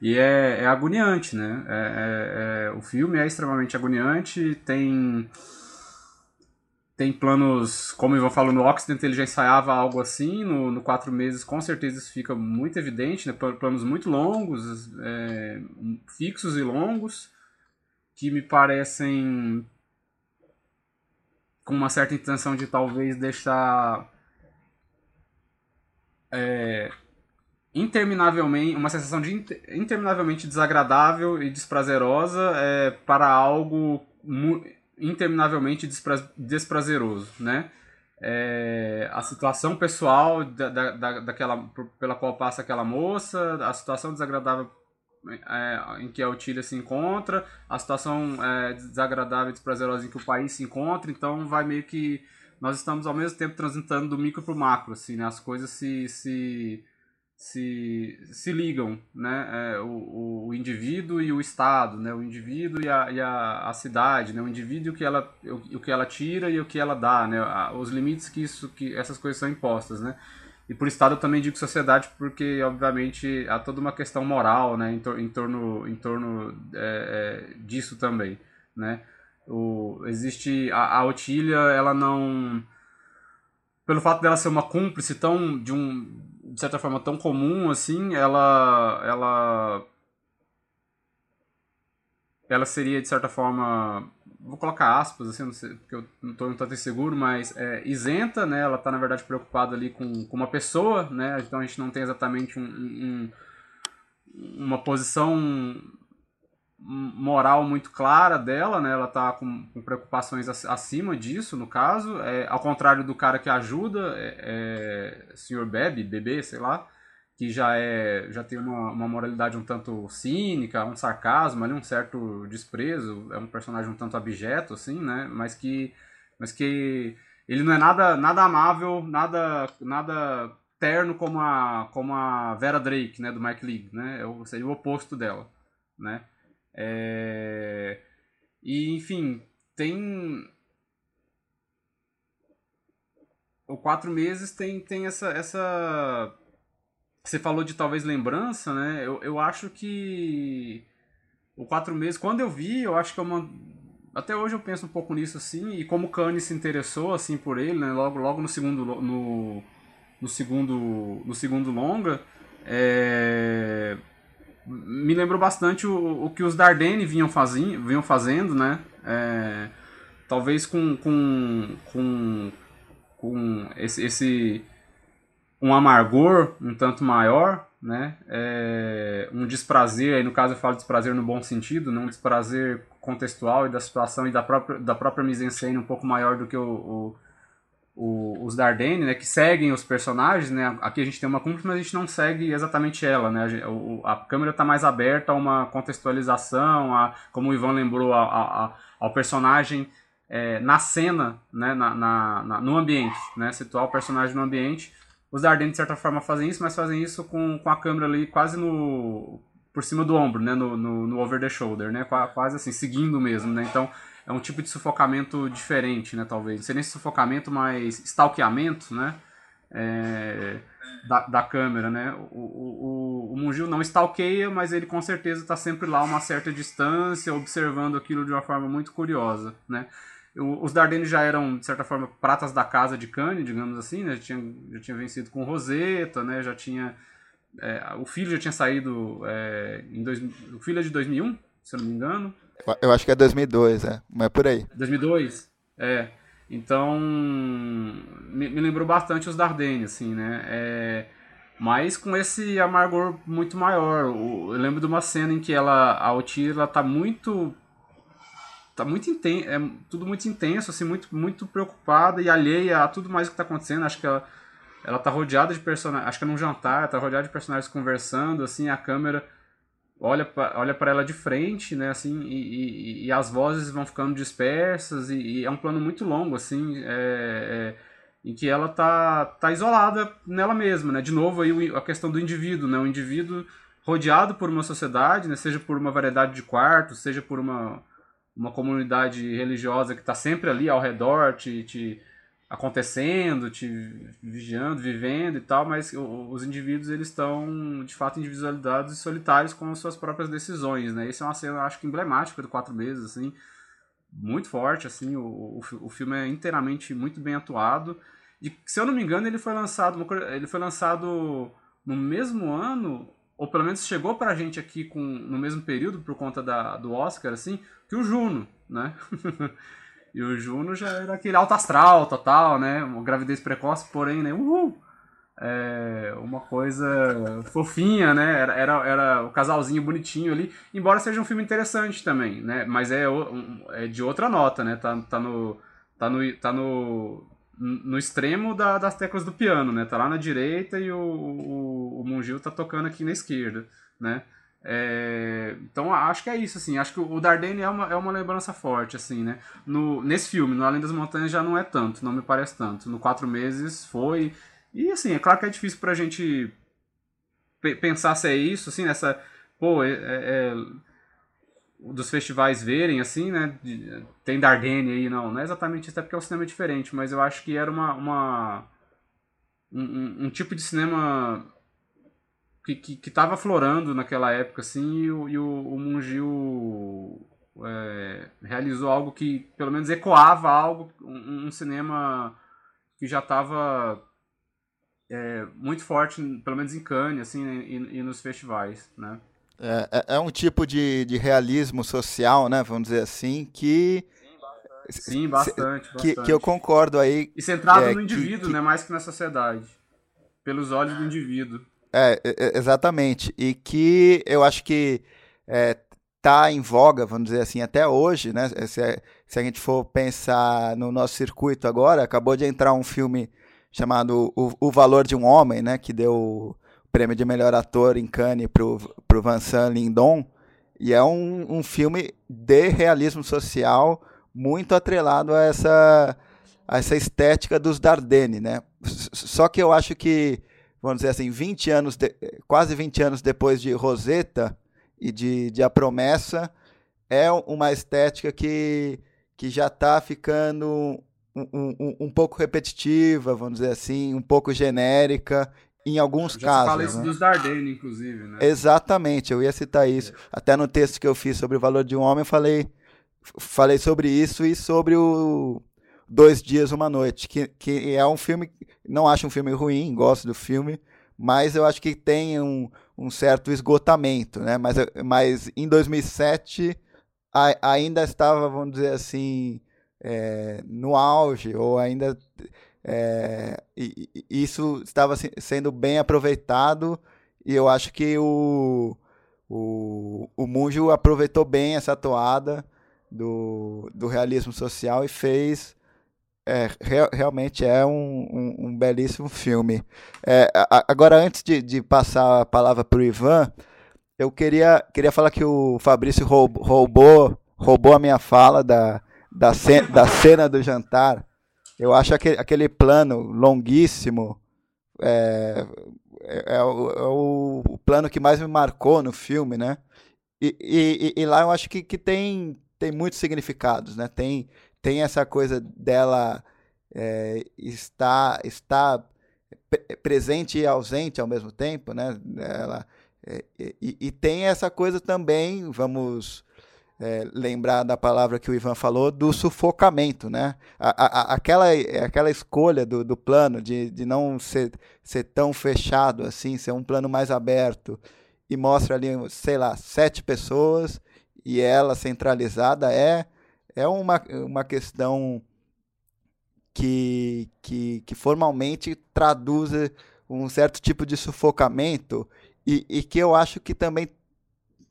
E é, é agoniante, né? É, é, é, o filme é extremamente agoniante, tem tem planos, como o Ivan falou, no Occident ele já ensaiava algo assim, no, no quatro meses com certeza isso fica muito evidente, né? planos muito longos, é, fixos e longos, que me parecem com uma certa intenção de talvez deixar é, interminavelmente, uma sensação de interminavelmente desagradável e desprazerosa é, para algo interminavelmente despra desprazeroso, né? É, a situação pessoal da, da, daquela, pela qual passa aquela moça, a situação desagradável é, em que a Otília se encontra, a situação é, desagradável e desprazerosa em que o país se encontra, então vai meio que nós estamos ao mesmo tempo transitando do micro para o macro, assim, né? as coisas se, se se, se ligam, né? É, o, o indivíduo e o Estado, né? O indivíduo e a, e a, a cidade, né? O indivíduo que ela, o, o que ela tira e o que ela dá, né? Os limites que, isso, que essas coisas são impostas, né? E por Estado eu também digo sociedade porque, obviamente, há toda uma questão moral, né? Em, tor em torno, em torno é, é, disso também, né? O, existe... A, a Otília, ela não... Pelo fato dela ser uma cúmplice tão... de um de certa forma tão comum assim, ela ela ela seria de certa forma vou colocar aspas assim, não sei, porque eu não estou tanto inseguro, mas é, isenta, né? Ela está na verdade preocupada ali com, com uma pessoa, né? Então a gente não tem exatamente um, um uma posição moral muito clara dela, né? Ela tá com, com preocupações acima disso, no caso. É, ao contrário do cara que ajuda, é, é Sr. Bebe, bebê, sei lá, que já é já tem uma, uma moralidade um tanto cínica, um sarcasmo, ali, um certo desprezo, é um personagem um tanto abjeto, assim, né? Mas que, mas que ele não é nada, nada amável, nada, nada terno como a, como a Vera Drake, né? Do Mike League, né? É seria o oposto dela, né? É... E, enfim, tem. O quatro meses tem, tem essa, essa. Você falou de talvez lembrança, né? Eu, eu acho que. O quatro meses, quando eu vi, eu acho que é uma. Até hoje eu penso um pouco nisso assim, e como o Kanye se interessou assim por ele, né? Logo, logo no segundo. No, no segundo. No segundo longa. É me lembrou bastante o, o que os Dardenne vinham, vinham fazendo, né? É, talvez com, com, com, com esse, esse um amargor um tanto maior, né? É, um desprazer, aí no caso eu falo desprazer no bom sentido, não um desprazer contextual e da situação e da própria, da própria mise-en-scène um pouco maior do que o, o o, os Dardenne, né, que seguem os personagens, né, aqui a gente tem uma cúmplice, mas a gente não segue exatamente ela, né, a, a câmera está mais aberta a uma contextualização, a, como o Ivan lembrou, a, a ao personagem é, na cena, né, na, na, na, no ambiente, né, situar o personagem no ambiente. Os Dardenne, de certa forma, fazem isso, mas fazem isso com, com a câmera ali quase no por cima do ombro, né, no, no, no over the shoulder, né, quase assim, seguindo mesmo, né, então é um tipo de sufocamento diferente, né, talvez. Não sei nem sufocamento, mas stalkeamento, né? é, da, da câmera, né? O, o, o, Mungil não stalkeia, mas ele com certeza está sempre lá a uma certa distância, observando aquilo de uma forma muito curiosa, né? Os Dardenne já eram, de certa forma, pratas da casa de Cannes, digamos assim, né? Já tinha, já tinha vencido com Rosetta, né? Já tinha... É, o filho já tinha saído é, em dois, o filho é de 2001, se eu não me engano. Eu acho que é 2002, é, mas é por aí. 2002, é. Então, me, me lembrou bastante os Dardenne, assim, né? É, mas com esse amargor muito maior. Eu lembro de uma cena em que ela, a Otir, ela tá muito tá muito intenso, é tudo muito intenso, assim, muito, muito preocupada e alheia a tudo mais que tá acontecendo. Acho que ela, ela tá rodeada de personagens, acho que é num jantar, tá rodeada de personagens conversando, assim, a câmera olha pra, olha para ela de frente, né, assim, e, e, e, as vozes vão ficando dispersas e, e, é um plano muito longo, assim, é, é, em que ela tá, tá isolada nela mesma, né, de novo aí a questão do indivíduo, né, o indivíduo rodeado por uma sociedade, né, seja por uma variedade de quartos, seja por uma uma comunidade religiosa que está sempre ali ao redor, te, te acontecendo, te vigiando, vivendo e tal, mas os indivíduos eles estão de fato individualizados e solitários com as suas próprias decisões, né? Isso é uma cena acho que emblemática do quatro meses, assim, muito forte, assim, o, o, o filme é inteiramente muito bem atuado e se eu não me engano ele foi lançado, ele foi lançado no mesmo ano ou pelo menos chegou pra gente aqui com, no mesmo período, por conta da, do Oscar, assim, que o Juno, né? <laughs> e o Juno já era aquele alto astral total, né? Uma gravidez precoce, porém, né? Uhul! É uma coisa fofinha, né? Era, era, era o casalzinho bonitinho ali, embora seja um filme interessante também, né? Mas é, é de outra nota, né? Tá, tá no. Tá no, tá no, no extremo da, das teclas do piano, né? Tá lá na direita e o, o, o Mungil tá tocando aqui na esquerda, né? É, então acho que é isso, assim. Acho que o Dardenne é uma, é uma lembrança forte, assim, né? No, nesse filme, no Além das Montanhas já não é tanto, não me parece tanto. No Quatro Meses foi. E assim, é claro que é difícil pra gente pensar se é isso, assim, nessa. Pô, é, é, é dos festivais verem, assim, né? Tem Dardenne aí, não. Não é exatamente isso, é porque é um cinema diferente, mas eu acho que era uma. uma um, um, tipo de cinema que, que, que tava florando naquela época, assim, e o, e o, o Mungil é, realizou algo que pelo menos ecoava algo, um, um cinema que já estava é, muito forte, pelo menos em Cannes, assim, e, e nos festivais, né? É, é, é um tipo de, de realismo social, né? Vamos dizer assim, que. Sim, bastante. Que, bastante. que eu concordo aí. E centrado é, no indivíduo, que, né? Mais que na sociedade. Pelos olhos do indivíduo. É, é, é, exatamente. E que eu acho que é, tá em voga, vamos dizer assim, até hoje, né? Se, se a gente for pensar no nosso circuito agora, acabou de entrar um filme chamado O, o Valor de um Homem, né? Que deu prêmio de melhor ator em Cannes pro, pro Vincent Lindon. E é um, um filme de realismo social muito atrelado a essa, a essa estética dos Dardenne, né? Só que eu acho que, vamos dizer assim, 20 anos de, quase 20 anos depois de Rosetta e de, de A Promessa, é uma estética que, que já está ficando um, um, um, pouco repetitiva, vamos dizer assim, um pouco genérica em alguns Já casos. fala isso né? dos Dardenne, inclusive, né? Exatamente, eu ia citar isso. É. Até no texto que eu fiz sobre o valor de um homem, eu falei, falei sobre isso e sobre o Dois Dias, Uma Noite, que, que é um filme, não acho um filme ruim, gosto do filme, mas eu acho que tem um, um certo esgotamento, né? Mas, mas em 2007 a, ainda estava, vamos dizer assim, é, no auge, ou ainda é, e, e isso estava sendo bem aproveitado e eu acho que o, o, o Munjo aproveitou bem essa toada do, do realismo social e fez. É, real, realmente é um, um, um belíssimo filme. É, a, agora, antes de, de, passar a palavra para o Ivan, eu queria, queria falar que o Fabrício roubou, roubou, roubou a minha fala da, da, cena, da cena do jantar eu acho aquele, aquele plano longuíssimo é, é, é, o, é, o, plano que mais me marcou no filme, né? E, e, e, lá eu acho que, que tem, tem muitos significados, né? Tem, tem essa coisa dela é, estar, estar presente e ausente ao mesmo tempo, né? Ela, é, e, e, tem essa coisa também, vamos é, lembrar da palavra que o Ivan falou, do sufocamento, né? A, a, aquela, aquela escolha do, do plano de, de não ser, ser tão fechado assim, ser um plano mais aberto e mostra ali, sei lá, sete pessoas e ela centralizada é, é uma, uma questão que, que, que formalmente traduz um certo tipo de sufocamento e, e que eu acho que também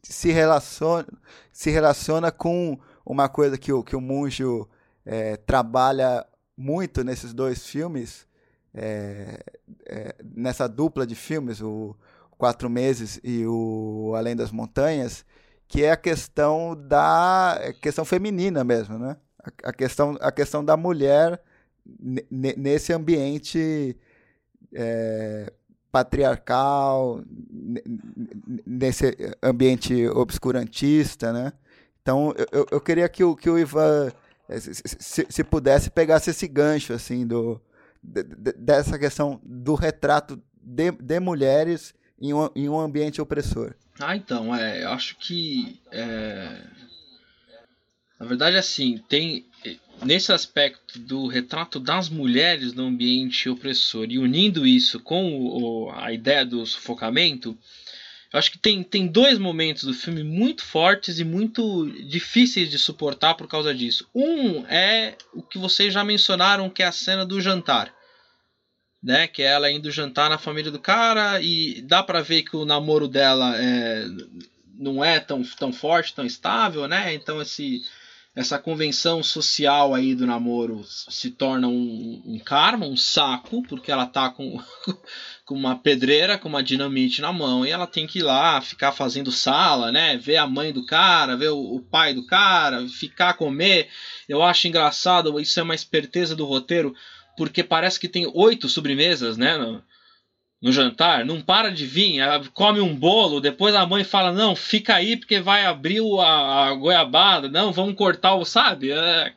se relaciona, se relaciona com uma coisa que o, que o Munjo é, trabalha muito nesses dois filmes, é, é, nessa dupla de filmes, o Quatro Meses e o Além das Montanhas, que é a questão da questão feminina mesmo, né? A, questão, a questão da mulher nesse ambiente é, patriarcal, nesse ambiente obscurantista, né? Então, eu, eu queria que o, que o Ivan, eh, se, se pudesse, pegasse esse gancho, assim, do, de, dessa questão do retrato de, de mulheres em um, em um ambiente opressor. Ah, então, é, eu acho que, é... na verdade, assim, tem nesse aspecto do retrato das mulheres no ambiente opressor e unindo isso com o, a ideia do sufocamento, eu acho que tem, tem dois momentos do filme muito fortes e muito difíceis de suportar por causa disso. Um é o que vocês já mencionaram, que é a cena do jantar. Né, que é ela indo jantar na família do cara e dá para ver que o namoro dela é, não é tão, tão forte, tão estável, né? Então esse essa convenção social aí do namoro se torna um, um karma, um saco, porque ela tá com, <laughs> com uma pedreira, com uma dinamite na mão, e ela tem que ir lá ficar fazendo sala, né? Ver a mãe do cara, ver o, o pai do cara, ficar comer. Eu acho engraçado, isso é uma esperteza do roteiro, porque parece que tem oito sobremesas, né? No, no jantar, não para de vir, come um bolo, depois a mãe fala, não, fica aí porque vai abrir a, a goiabada, não, vamos cortar o, sabe? É,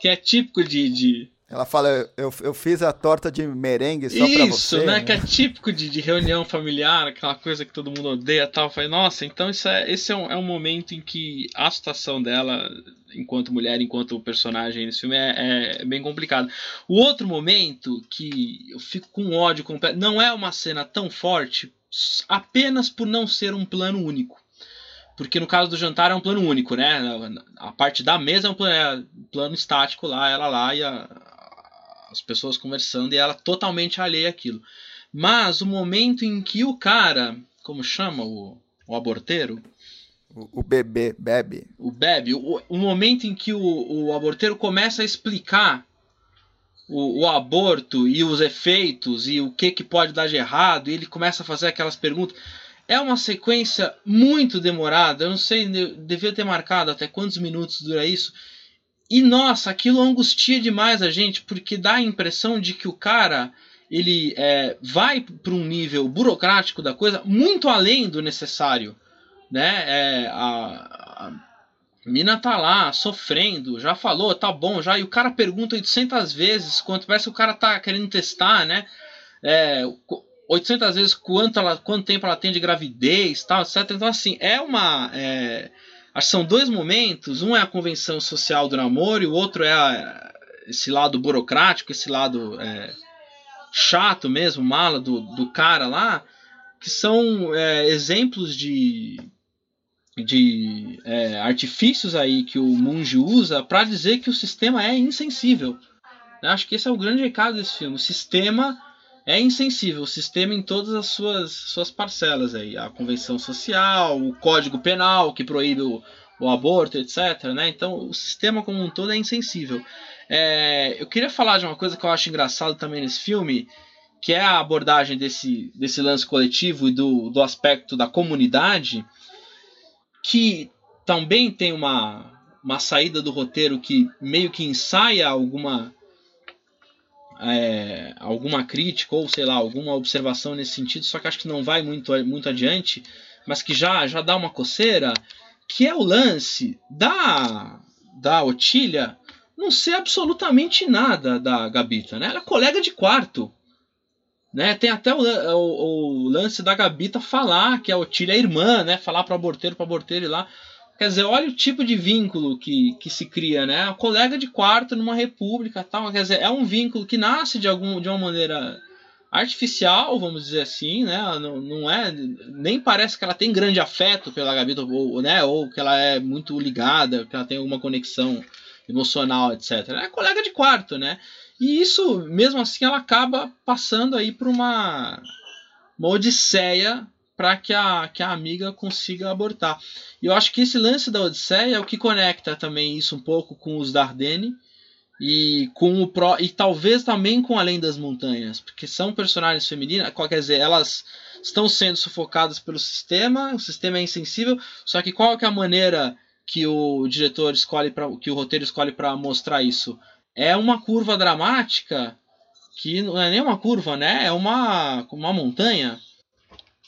que é típico de, de, ela fala, eu, eu fiz a torta de merengue só Isso, pra você. Isso, né? né? Que é típico de, de reunião familiar, aquela coisa que todo mundo odeia tal. Eu falei, nossa, então isso é, esse é um, é um momento em que a situação dela, enquanto mulher, enquanto personagem nesse filme, é, é bem complicado. O outro momento que eu fico com ódio completo, não é uma cena tão forte, apenas por não ser um plano único. Porque no caso do jantar é um plano único, né? A parte da mesa é um plano, é plano estático lá, ela lá e a, as pessoas conversando e ela totalmente alheia àquilo. Mas o momento em que o cara, como chama o, o aborteiro? O, bebê, bebe. O bebe. O, o momento em que o, o aborteiro começa a explicar o, o, aborto e os efeitos e o que, que pode dar de errado, e ele começa a fazer aquelas perguntas. É uma sequência muito demorada, eu não sei, eu devia ter marcado até quantos minutos dura isso. E nossa, aquilo angustia demais a gente, porque dá a impressão de que o cara ele é, vai para um nível burocrático da coisa muito além do necessário. Né? É, a, a mina tá lá sofrendo, já falou, tá bom, já, e o cara pergunta 800 vezes, quanto parece que o cara tá querendo testar, né? É, 800 vezes quanto, ela, quanto tempo ela tem de gravidez, tal, etc. Então, assim, é uma. É, Acho que são dois momentos. Um é a convenção social do namoro e o outro é a, esse lado burocrático, esse lado é, chato mesmo, mala do, do cara lá, que são é, exemplos de, de é, artifícios aí que o Mungi usa para dizer que o sistema é insensível. Acho que esse é o grande recado desse filme. O sistema é insensível, o sistema em todas as suas, suas parcelas aí, a convenção social, o código penal que proíbe o, o aborto, etc. Né? Então o sistema como um todo é insensível. É, eu queria falar de uma coisa que eu acho engraçado também nesse filme, que é a abordagem desse, desse lance coletivo e do, do aspecto da comunidade, que também tem uma, uma saída do roteiro que meio que ensaia alguma é, alguma crítica ou sei lá alguma observação nesse sentido, só que acho que não vai muito, muito adiante, mas que já já dá uma coceira, que é o lance da da Otília não ser absolutamente nada da Gabita, né? Ela é colega de quarto. Né? Tem até o, o, o, lance da Gabita falar que a Otília é irmã, né? Falar para o aborteiro, para aborteiro ir lá. Quer dizer, olha o tipo de vínculo que, que se cria, né? O colega de quarto numa república tal. Quer dizer, é um vínculo que nasce de, algum, de uma maneira artificial, vamos dizer assim, né? Não, não é. Nem parece que ela tem grande afeto pela Gabita, ou, né? ou que ela é muito ligada, que ela tem alguma conexão emocional, etc. É colega de quarto, né? E isso, mesmo assim, ela acaba passando aí por uma, uma odisseia para que a, que a amiga consiga abortar. E eu acho que esse lance da odisseia é o que conecta também isso um pouco com os Dardenne e com o Pro, e talvez também com Além das Montanhas, porque são personagens femininas, quer dizer, elas estão sendo sufocadas pelo sistema, o sistema é insensível, só que qual que é a maneira que o diretor escolhe para que o roteiro escolhe para mostrar isso? É uma curva dramática que não é nem uma curva, né? É uma uma montanha,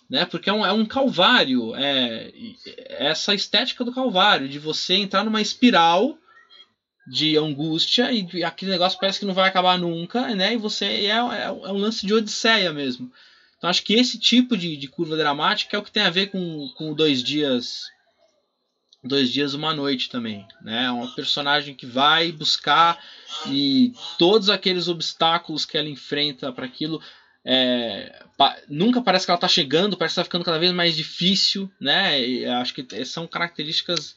né? Porque é um, é um calvário, é, é essa estética do calvário de você entrar numa espiral de angústia e aquele negócio parece que não vai acabar nunca, né? E você é, é, é um lance de odisseia mesmo. Então acho que esse tipo de, de curva dramática é o que tem a ver com, com dois dias Dois Dias Uma Noite também, né? É uma personagem que vai buscar e todos aqueles obstáculos que ela enfrenta para aquilo é, pa, nunca parece que ela está chegando, parece que está ficando cada vez mais difícil, né? E acho que são características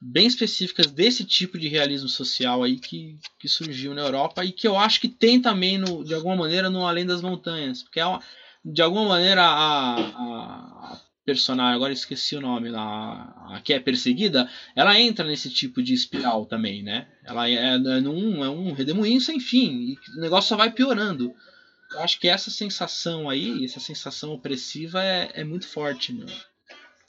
bem específicas desse tipo de realismo social aí que, que surgiu na Europa e que eu acho que tem também no, de alguma maneira no Além das Montanhas, porque é uma, de alguma maneira a, a, personagem, agora esqueci o nome lá, que é perseguida, ela entra nesse tipo de espiral também, né? Ela é, é, num, é um redemoinho sem fim, e o negócio só vai piorando. Eu acho que essa sensação aí, essa sensação opressiva é, é muito forte, né?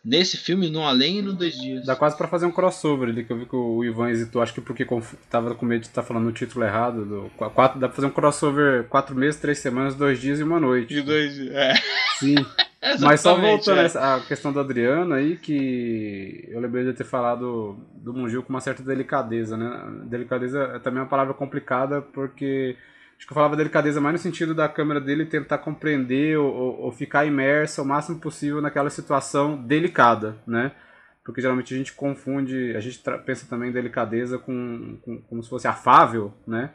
Nesse filme, no Além e no Dois Dias. Dá quase para fazer um crossover ali, que eu vi que o Ivan hesitou, acho que porque tava com medo de estar tá falando o título errado. Do, quatro, dá pra fazer um crossover quatro meses, três semanas, dois dias e uma noite. De dois dias, é. Sim. <laughs> Mas só voltando é. a questão da Adriana aí, que eu lembrei de ter falado do Mungil com uma certa delicadeza, né? Delicadeza é também uma palavra complicada porque Acho que eu falava delicadeza mais no sentido da câmera dele tentar compreender ou, ou ficar imersa o máximo possível naquela situação delicada, né? Porque geralmente a gente confunde, a gente pensa também delicadeza com, com como se fosse afável, né?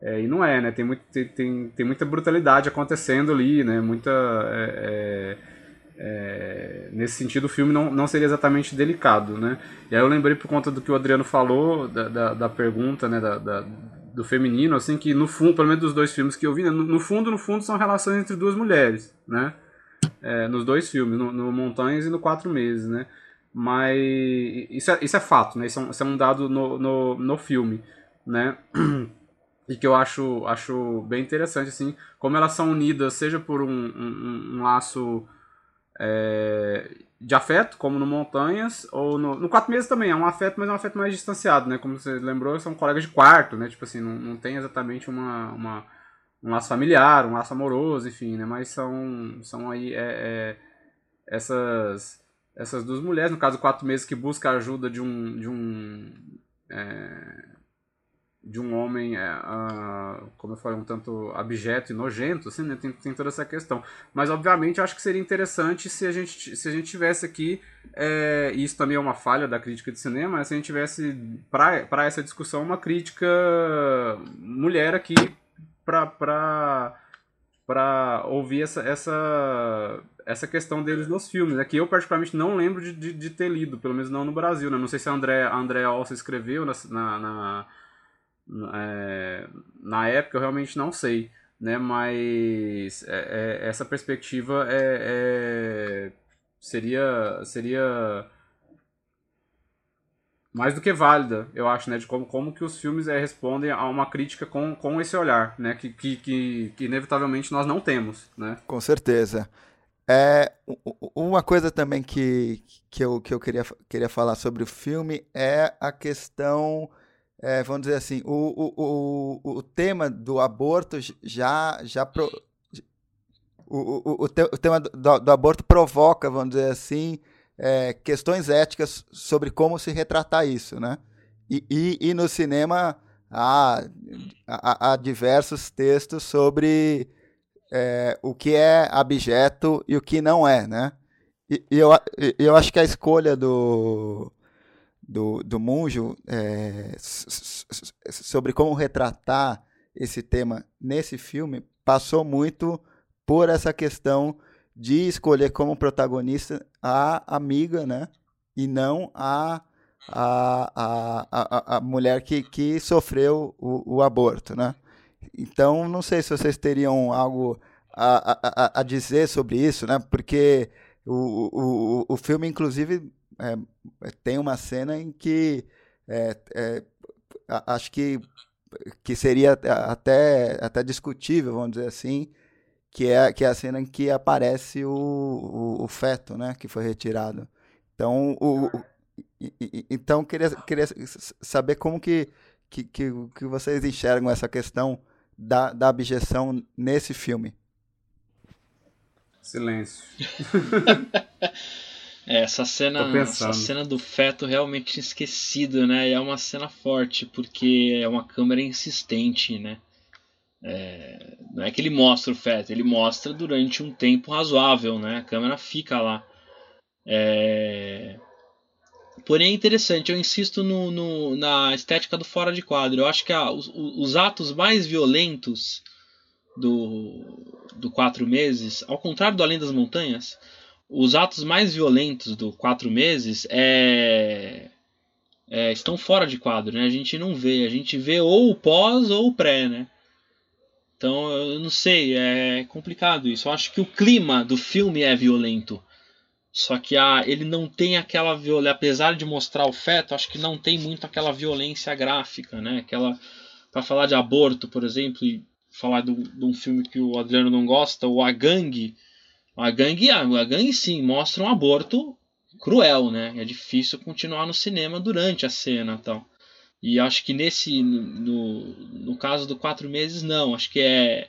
É, e não é, né? Tem, muito, tem, tem, tem muita brutalidade acontecendo ali, né? Muita. É, é, é, nesse sentido, o filme não, não seria exatamente delicado, né? E aí eu lembrei por conta do que o Adriano falou, da, da, da pergunta, né? Da, da, do feminino, assim, que no fundo, pelo menos dos dois filmes que eu vi, né, no, no fundo, no fundo, são relações entre duas mulheres, né? É, nos dois filmes, no, no, Montanhas e no Quatro Meses, né? Mas isso é, isso é fato, né? Isso é um, isso é um dado no, no, no filme, né? E que eu acho, acho bem interessante, assim, como elas são unidas, seja por um, um, um laço é, de afeto, como no Montanhas, ou no, no Quatro Meses também, é um afeto, mas é um afeto mais distanciado, né? Como você lembrou, são colegas de quarto, né? Tipo assim, não, não tem exatamente uma, uma, um laço familiar, um laço amoroso, enfim, né? Mas são, são aí é, é, essas, essas duas mulheres, no caso, Quatro Meses, que busca a ajuda de um... De um é, de um homem, é, uh, como eu falei, um tanto abjeto e nojento, assim, né? tem, tem toda essa questão. Mas, obviamente, acho que seria interessante se a gente, se a gente tivesse aqui, é, e isso também é uma falha da crítica de cinema, se a gente tivesse, para essa discussão, uma crítica mulher aqui para ouvir essa, essa, essa questão deles nos filmes, é que eu particularmente não lembro de, de, de, ter lido, pelo menos não no Brasil, né? Não sei se a André, a André Olsa escreveu na, na é, na época eu realmente não sei, né? Mas é, é, essa perspectiva é, é, seria seria mais do que válida, eu acho, né? De como, como que os filmes é, respondem a uma crítica com, com esse olhar, né? Que, que, que, que inevitavelmente nós não temos, né? Com certeza. É, uma coisa também que, que, eu, que eu queria, queria falar sobre o filme é a questão é, vamos dizer assim, o, o, o, o tema do aborto já, já pro, o, o, o, o tema do, do, aborto provoca, vamos dizer assim, é, questões éticas sobre como se retratar isso, né? E, e, e no cinema há, há, há, diversos textos sobre, é, o que é abjeto e o que não é, né? E, e eu, eu acho que a escolha do, do, do Munjo é, sobre como retratar esse tema nesse filme passou muito por essa questão de escolher como protagonista a amiga, né? E não a, a, a, a, a mulher que, que sofreu o, o aborto, né? Então, não sei se vocês teriam algo a, a, a dizer sobre isso, né? Porque o, o, o filme, inclusive, é, tem uma cena em que é, é, acho que, que seria até, até discutível, vamos dizer assim, que é, que é a cena em que aparece o, o, o feto, né? Que foi retirado. Então, o, o então queria, queria saber como que, que, que, que vocês enxergam essa questão da, da abjeção nesse filme. Silêncio. <laughs> é, essa cena, essa cena do feto realmente esquecido, né? E é uma cena forte porque é uma câmera insistente, né? É, não é que ele mostra o feto, ele mostra durante um tempo razoável, né? A câmera fica lá. É... Porém é interessante, eu insisto no, no, na estética do fora de quadro. Eu acho que a, os, os, atos mais violentos do, do Quatro Meses, ao contrário do Além das Montanhas, os atos mais violentos do Quatro Meses é, é, estão fora de quadro, né? A gente não vê, a gente vê ou o pós ou o pré, né? Então eu não sei, é complicado isso. Eu acho que o clima do filme é violento. Só que a, ele não tem aquela violência, apesar de mostrar o feto, acho que não tem muito aquela violência gráfica, né? Aquela para falar de aborto, por exemplo, e falar de um filme que o Adriano não gosta, o A Gangue. A Gangue, a Gangue sim, mostra um aborto cruel, né? É difícil continuar no cinema durante a cena, tal. E acho que nesse no, no caso do quatro meses não, acho que é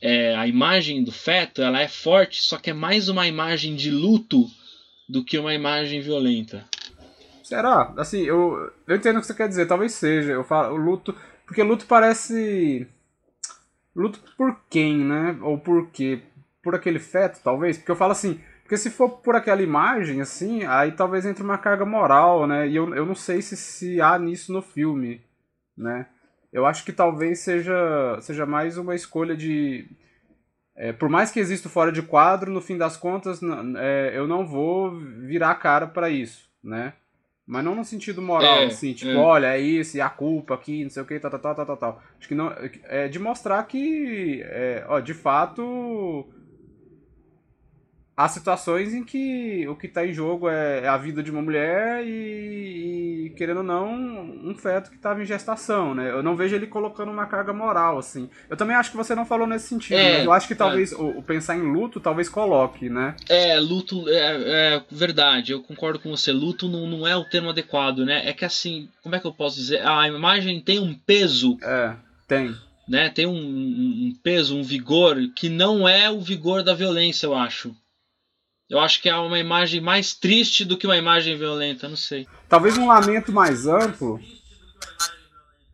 é, a imagem do feto ela é forte, só que é mais uma imagem de luto do que uma imagem violenta. Será? Assim, eu, eu entendo o que você quer dizer, talvez seja. Eu falo, o luto. Porque luto parece. Luto por quem, né? Ou por quê? Por aquele feto, talvez? Porque eu falo assim. Porque se for por aquela imagem, assim, aí talvez entre uma carga moral, né? E eu, eu não sei se, se há nisso no filme, né? eu acho que talvez seja, seja mais uma escolha de. É, por mais que exista fora de quadro, no fim das contas, é, eu não vou virar a cara para isso, né? Mas não no sentido moral, é, assim, tipo, é. olha, é isso, e a culpa aqui, não sei o que, tal, tal, tal, tal, tal. Acho que não. É de mostrar que, é, ó, de fato, há situações em que o que está em jogo é, é a vida de uma mulher e, e querendo ou não, um feto que estava em gestação, né? Eu não vejo ele colocando uma carga moral, assim. Eu também acho que você não falou nesse sentido, é, mas eu acho que talvez é. o, o, pensar em luto talvez coloque, né? É, luto, é, é, verdade, eu concordo com você. Luto não, não é o termo adequado, né? É que assim, como é que eu posso dizer? A imagem tem um peso. É, tem. Né, tem um, um peso, um vigor que não é o vigor da violência, eu acho. Eu acho que é uma imagem mais triste do que uma imagem violenta, não sei. Talvez um lamento mais amplo.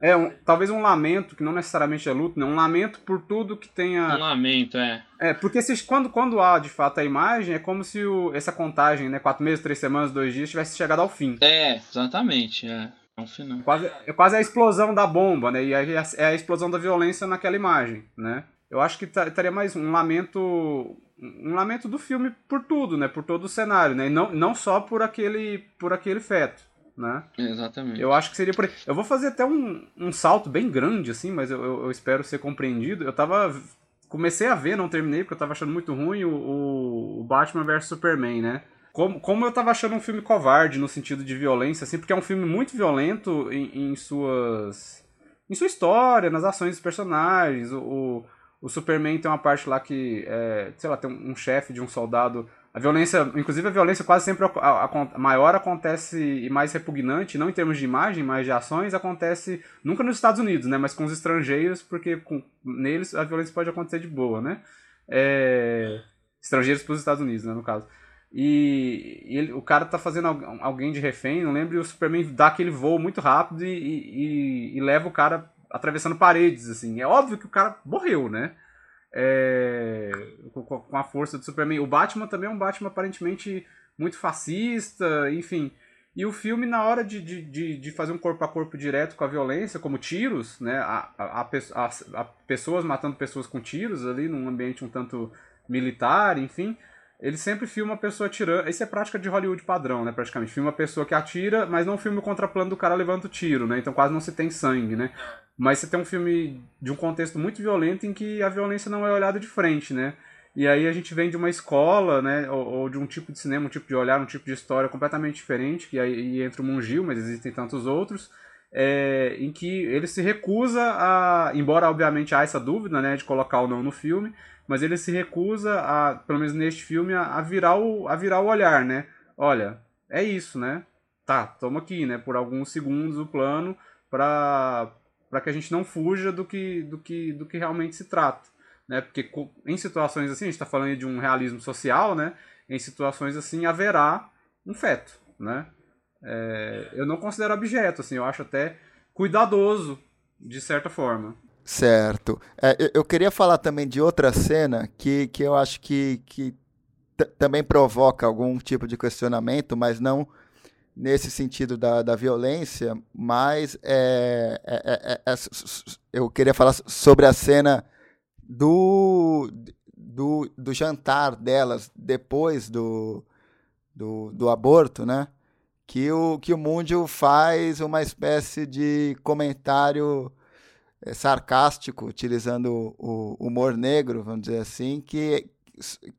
É, um, talvez um lamento, que não necessariamente é luto, né? Um lamento por tudo que tenha. Um lamento, é. É, porque se, quando, quando há de fato a imagem, é como se o, essa contagem, né? Quatro meses, três semanas, dois dias, tivesse chegado ao fim. É, exatamente. É. É um final. Quase, é quase a explosão da bomba, né? E aí é a explosão da violência naquela imagem, né? Eu acho que estaria mais um lamento um lamento do filme por tudo, né? Por todo o cenário, né? E não, não só por aquele, por aquele feto, né? Exatamente. Eu acho que seria por. Eu vou fazer até um, um salto bem grande, assim, mas eu, eu, eu espero ser compreendido. Eu tava... Comecei a ver, não terminei, porque eu tava achando muito ruim o, o Batman vs Superman, né? Como, como eu tava achando um filme covarde no sentido de violência, assim, porque é um filme muito violento em, em suas... Em sua história, nas ações dos personagens, o o Superman tem uma parte lá que, é, sei lá, tem um, chefe de um soldado. A violência, inclusive a violência quase sempre a, a, maior acontece e mais repugnante, não em termos de imagem, mas de ações, acontece nunca nos Estados Unidos, né? Mas com os estrangeiros, porque com, neles a violência pode acontecer de boa, né? É, estrangeiros para os Estados Unidos, né, no caso. E, e ele, o cara tá fazendo alguém de refém, não lembro, e o Superman dá aquele voo muito rápido e, e, e leva o cara atravessando paredes, assim. É óbvio que o cara morreu, né? é, com, a força do Superman. O Batman também é um Batman aparentemente muito fascista, enfim. E o filme, na hora de, de, de fazer um corpo a corpo direto com a violência, como tiros, né? A, a, a, a, pessoas matando pessoas com tiros ali num ambiente um tanto militar, enfim. Ele sempre filma a pessoa atirando. Isso é prática de Hollywood padrão, né? Praticamente. Filma a pessoa que atira, mas não filma o contraplano do cara levanta o tiro, né? Então quase não se tem sangue, né? Mas você tem um filme de um contexto muito violento em que a violência não é olhada de frente, né? E aí a gente vem de uma escola, né, ou, ou, de um tipo de cinema, um tipo de olhar, um tipo de história completamente diferente, que aí entra o Mungil, mas existem tantos outros, é, em que ele se recusa a, embora obviamente há essa dúvida, né, de colocar ou não no filme, mas ele se recusa a, pelo menos neste filme, a, a virar o, a virar o olhar, né? Olha, é isso, né? Tá, toma aqui, né, por alguns segundos o plano para para que a gente não fuja do que do que do que realmente se trata né? Porque em situações assim, a gente está falando de um realismo social, né? Em situações assim haverá um feto, né? É, eu não considero objeto, assim, eu acho até cuidadoso de certa forma. Certo. É, eu queria falar também de outra cena que, que eu acho que, que também provoca algum tipo de questionamento, mas não nesse sentido da, da violência, mas é, é, é, é eu queria falar sobre a cena do, do, do jantar delas depois do, do, do aborto, né? Que o, que o Mundio faz uma espécie de comentário é, sarcástico, utilizando o, o humor negro, vamos dizer assim, que,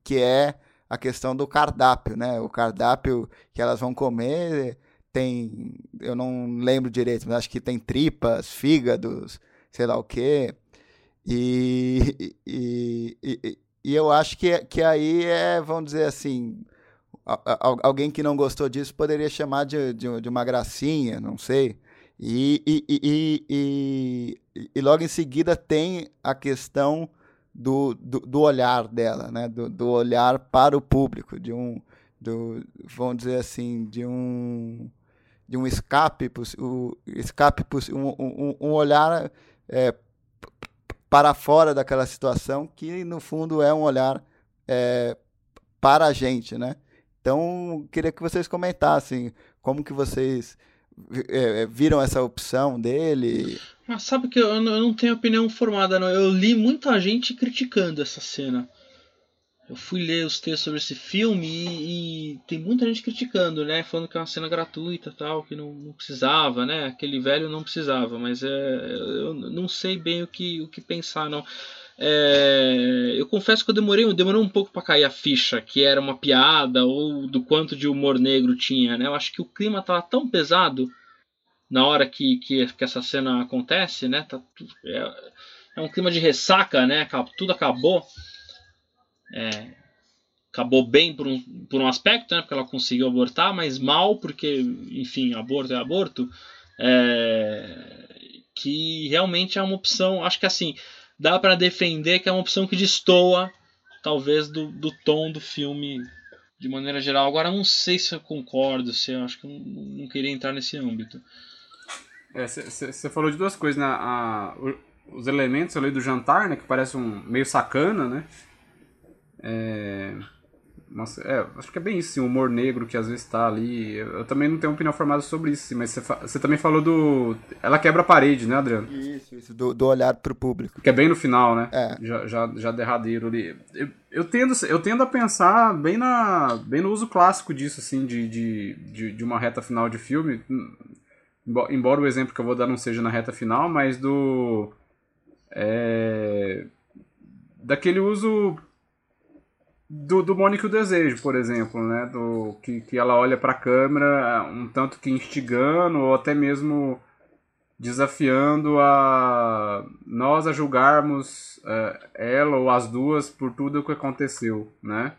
que é a questão do cardápio, né? O cardápio que elas vão comer tem, eu não lembro direito, mas acho que tem tripas, fígados, sei lá o quê. E, e, e, e, eu acho que, que aí é, vamos dizer assim, alguém que não gostou disso poderia chamar de, de, de uma gracinha, não sei. E, e, e, e, logo em seguida tem a questão do, do, do olhar dela, né? Do, do, olhar para o público, de um, do, vamos dizer assim, de um, de um escape, o escape um, um, um olhar é, para fora daquela situação, que no fundo é um olhar é, para a gente, né? Então, queria que vocês comentassem como que vocês viram essa opção dele. Mas sabe que eu não tenho opinião formada, não. Eu li muita gente criticando essa cena eu fui ler os textos sobre esse filme e, e, tem muita gente criticando, né? Falando que é uma cena gratuita tal, que não, não precisava, né? Aquele velho não precisava, mas é, eu não sei bem o que, o que pensar, não. É, eu confesso que eu demorei, demorei um pouco para cair a ficha que era uma piada ou do quanto de humor negro tinha, né? Eu acho que o clima tava tão pesado na hora que, que, que essa cena acontece, né? Tá, é, é um clima de ressaca, né? Tudo acabou. É, acabou bem por um, por um aspecto, né, porque ela conseguiu abortar, mas mal porque, enfim, aborto é aborto, é, que realmente é uma opção, acho que assim, dá para defender que é uma opção que destoa, talvez, do, do tom do filme de maneira geral. Agora, não sei se eu concordo, se eu acho que eu não, não queria entrar nesse âmbito. Você é, falou de duas coisas, né? A, os elementos ali do jantar, né? Que parece um meio sacana, né? É... Nossa, é, acho que é bem isso, sim, o humor negro que às vezes tá ali. Eu, eu também não tenho opinião formada sobre isso, mas você, você também falou do. Ela quebra a parede, né, Adriano? Isso, isso, do, do olhar pro público. Que é bem no final, né? É. Já, já, já derradeiro ali. Eu, eu, tendo, eu tendo a pensar bem, na, bem no uso clássico disso, assim, de, de, de, de uma reta final de filme. Embora o exemplo que eu vou dar não seja na reta final, mas do. É, daquele uso do, do Mônica o Desejo, por exemplo, né? Do, que, que ela olha para a câmera um tanto que instigando ou até mesmo desafiando a nós a julgarmos uh, ela ou as duas por tudo o que aconteceu, né?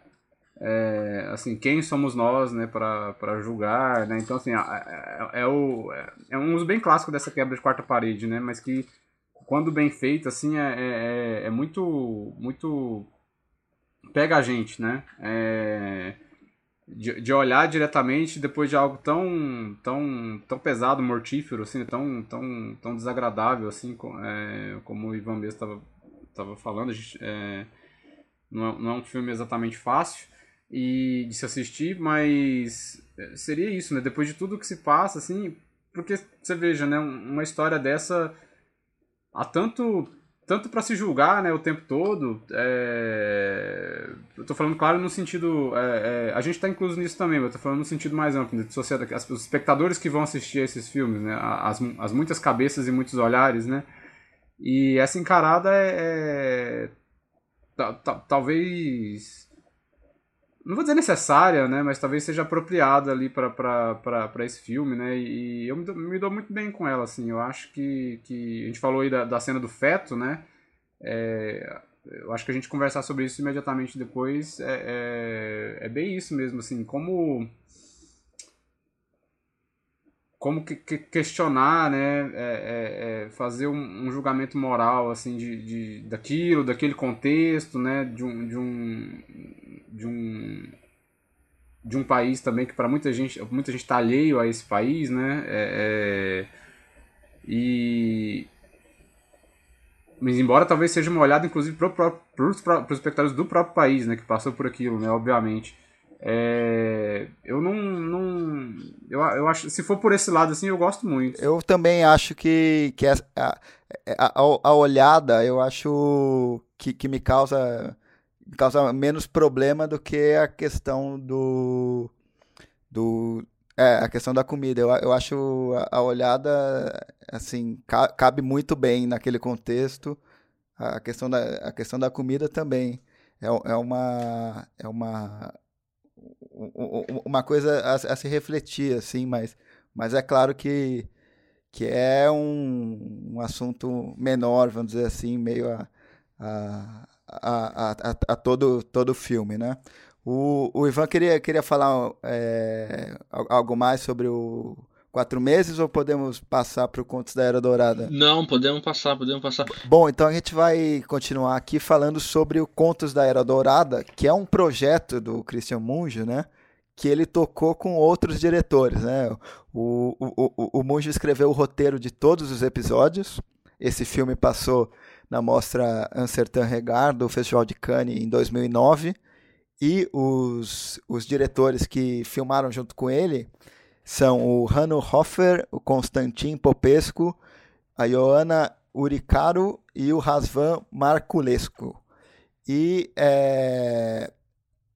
É, assim, quem somos nós, né, para julgar, né? Então, assim, é, é, é, o, é um uso bem clássico dessa quebra de quarta parede, né? Mas que, quando bem feito, assim, é, é, é muito, muito pega a gente, né? É, de, de, olhar diretamente depois de algo tão tão tão pesado, mortífero, assim, tão tão tão desagradável, assim, é, como o Ivan mesmo estava tava falando, gente, é, não, é, não é um filme exatamente fácil e de se assistir, mas é, seria isso, né? Depois de tudo que se passa, assim, porque você veja, né, uma história dessa há tanto tanto para se julgar né, o tempo todo, é... eu tô falando, claro, no sentido. É, é... a gente está incluso nisso também, mas eu tô falando no sentido mais amplo, de sociedade, os espectadores que vão assistir a esses filmes, né, as, as muitas cabeças e muitos olhares, né, e essa encarada é. é talvez não vou dizer necessária, né, mas talvez seja apropriada ali para esse filme, né, e eu me dou, muito bem com ela, assim, eu acho que, que a gente falou aí da, da cena do feto, né, é, eu acho que a gente conversar sobre isso imediatamente depois é, é, é bem isso mesmo, assim, como como que, que questionar, né, é, é, é, fazer um, um, julgamento moral assim de, de, daquilo, daquele contexto, né, de um, de um, de um, de um país também que para muita gente muita gente está alheio a esse país, né, é, é, e mas embora talvez seja uma olhada inclusive para os espectadores do próprio país, né, que passou por aquilo, né, obviamente. É, eu não, não eu, eu acho se for por esse lado assim eu gosto muito eu também acho que, que a, a, a, a olhada eu acho que, que me causa causa menos problema do que a questão do do é, a questão da comida. Eu, eu acho a, olhada assim cabe muito bem naquele contexto. A questão da a questão da comida também é, é uma é uma uma coisa a, a, se refletir, assim, mas, mas é claro que, que é um, um assunto menor, vamos dizer assim, meio a, a, a, a, a todo, todo o filme, né? O, o Ivan queria, queria falar é, algo mais sobre o, quatro meses ou podemos passar para o Contos da Era Dourada? Não, podemos passar, podemos passar. Bom, então a gente vai continuar aqui falando sobre o Contos da Era Dourada, que é um projeto do Christian Munjo, né? Que ele tocou com outros diretores, né? O, o, o, o Munjo escreveu o roteiro de todos os episódios. Esse filme passou na mostra Un Certain Regard do Festival de Cannes em 2009. E os, os diretores que filmaram junto com ele são o Hanno Hoffer, o Constantin Popescu, a Ioana Uricaro e o Rasvan Marculescu. E é,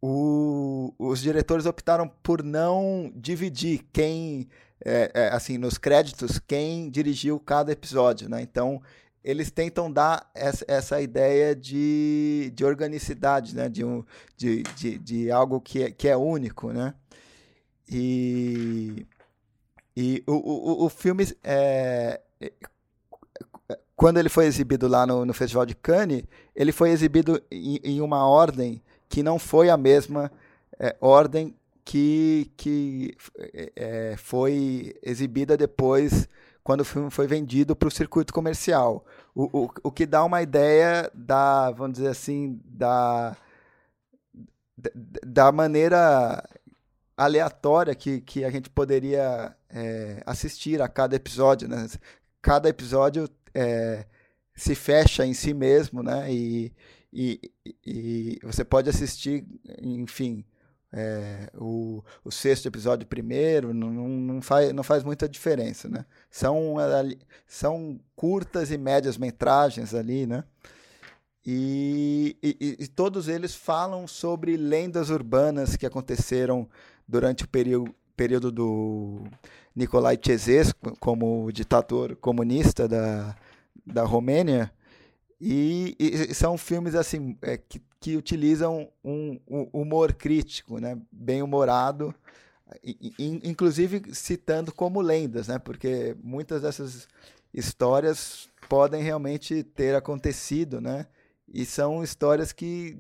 o, os diretores optaram por não dividir quem, é, é, assim, nos créditos, quem dirigiu cada episódio, né? Então, eles tentam dar essa, essa ideia de, de organicidade, né? De, um, de, de, de algo que é, que é único, né? E, e o, o, o filme, é, quando ele foi exibido lá no, no Festival de Cannes, ele foi exibido em, em uma ordem que não foi a mesma é, ordem que, que é, foi exibida depois quando o filme foi vendido para o circuito comercial. O, o, o que dá uma ideia da, vamos dizer assim, da, da maneira aleatória que, que a gente poderia é, assistir a cada episódio. Né? Cada episódio é, se fecha em si mesmo, né? E, e, e você pode assistir, enfim, é, o, o sexto episódio primeiro, não, não, faz, não faz muita diferença, né? São, são curtas e médias metragens ali, né? E, e, e, todos eles falam sobre lendas urbanas que aconteceram durante o período, período do Nicolae Ceausescu como ditador comunista da, da Romênia. E, e são filmes assim é, que, que utilizam um, um, humor crítico, né? bem humorado, inclusive citando como lendas, né? porque muitas dessas histórias podem realmente ter acontecido, né? E são histórias que,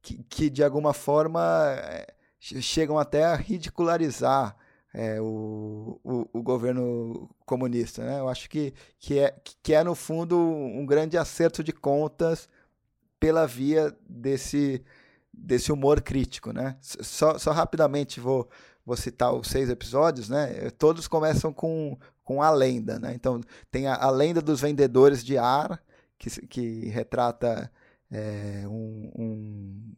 que, que de alguma forma é, chegam até a ridicularizar é, o, o, o, governo comunista. Né? Eu acho que, que, é, que é, no fundo, um grande acerto de contas pela via desse, desse humor crítico. Né? Só, só rapidamente vou, vou citar os seis episódios. Né? Todos começam com, com a lenda. Né? Então, tem a, a lenda dos vendedores de ar, que, que retrata é, um,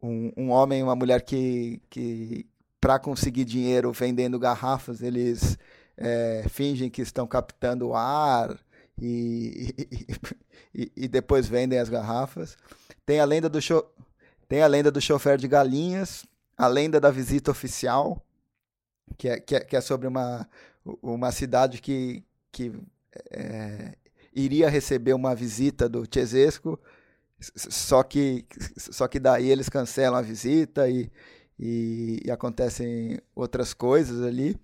um, um, homem e uma mulher que, que para conseguir dinheiro vendendo garrafas, eles é, fingem que estão captando ar e, <laughs> e, e, depois vendem as garrafas. Tem a lenda do tem a lenda do chofer de galinhas, a lenda da visita oficial, que é, que é, que é sobre uma, uma cidade que, que é, iria receber uma visita do Chesesco, só que, só que daí eles cancelam a visita e, e, e acontecem outras coisas ali.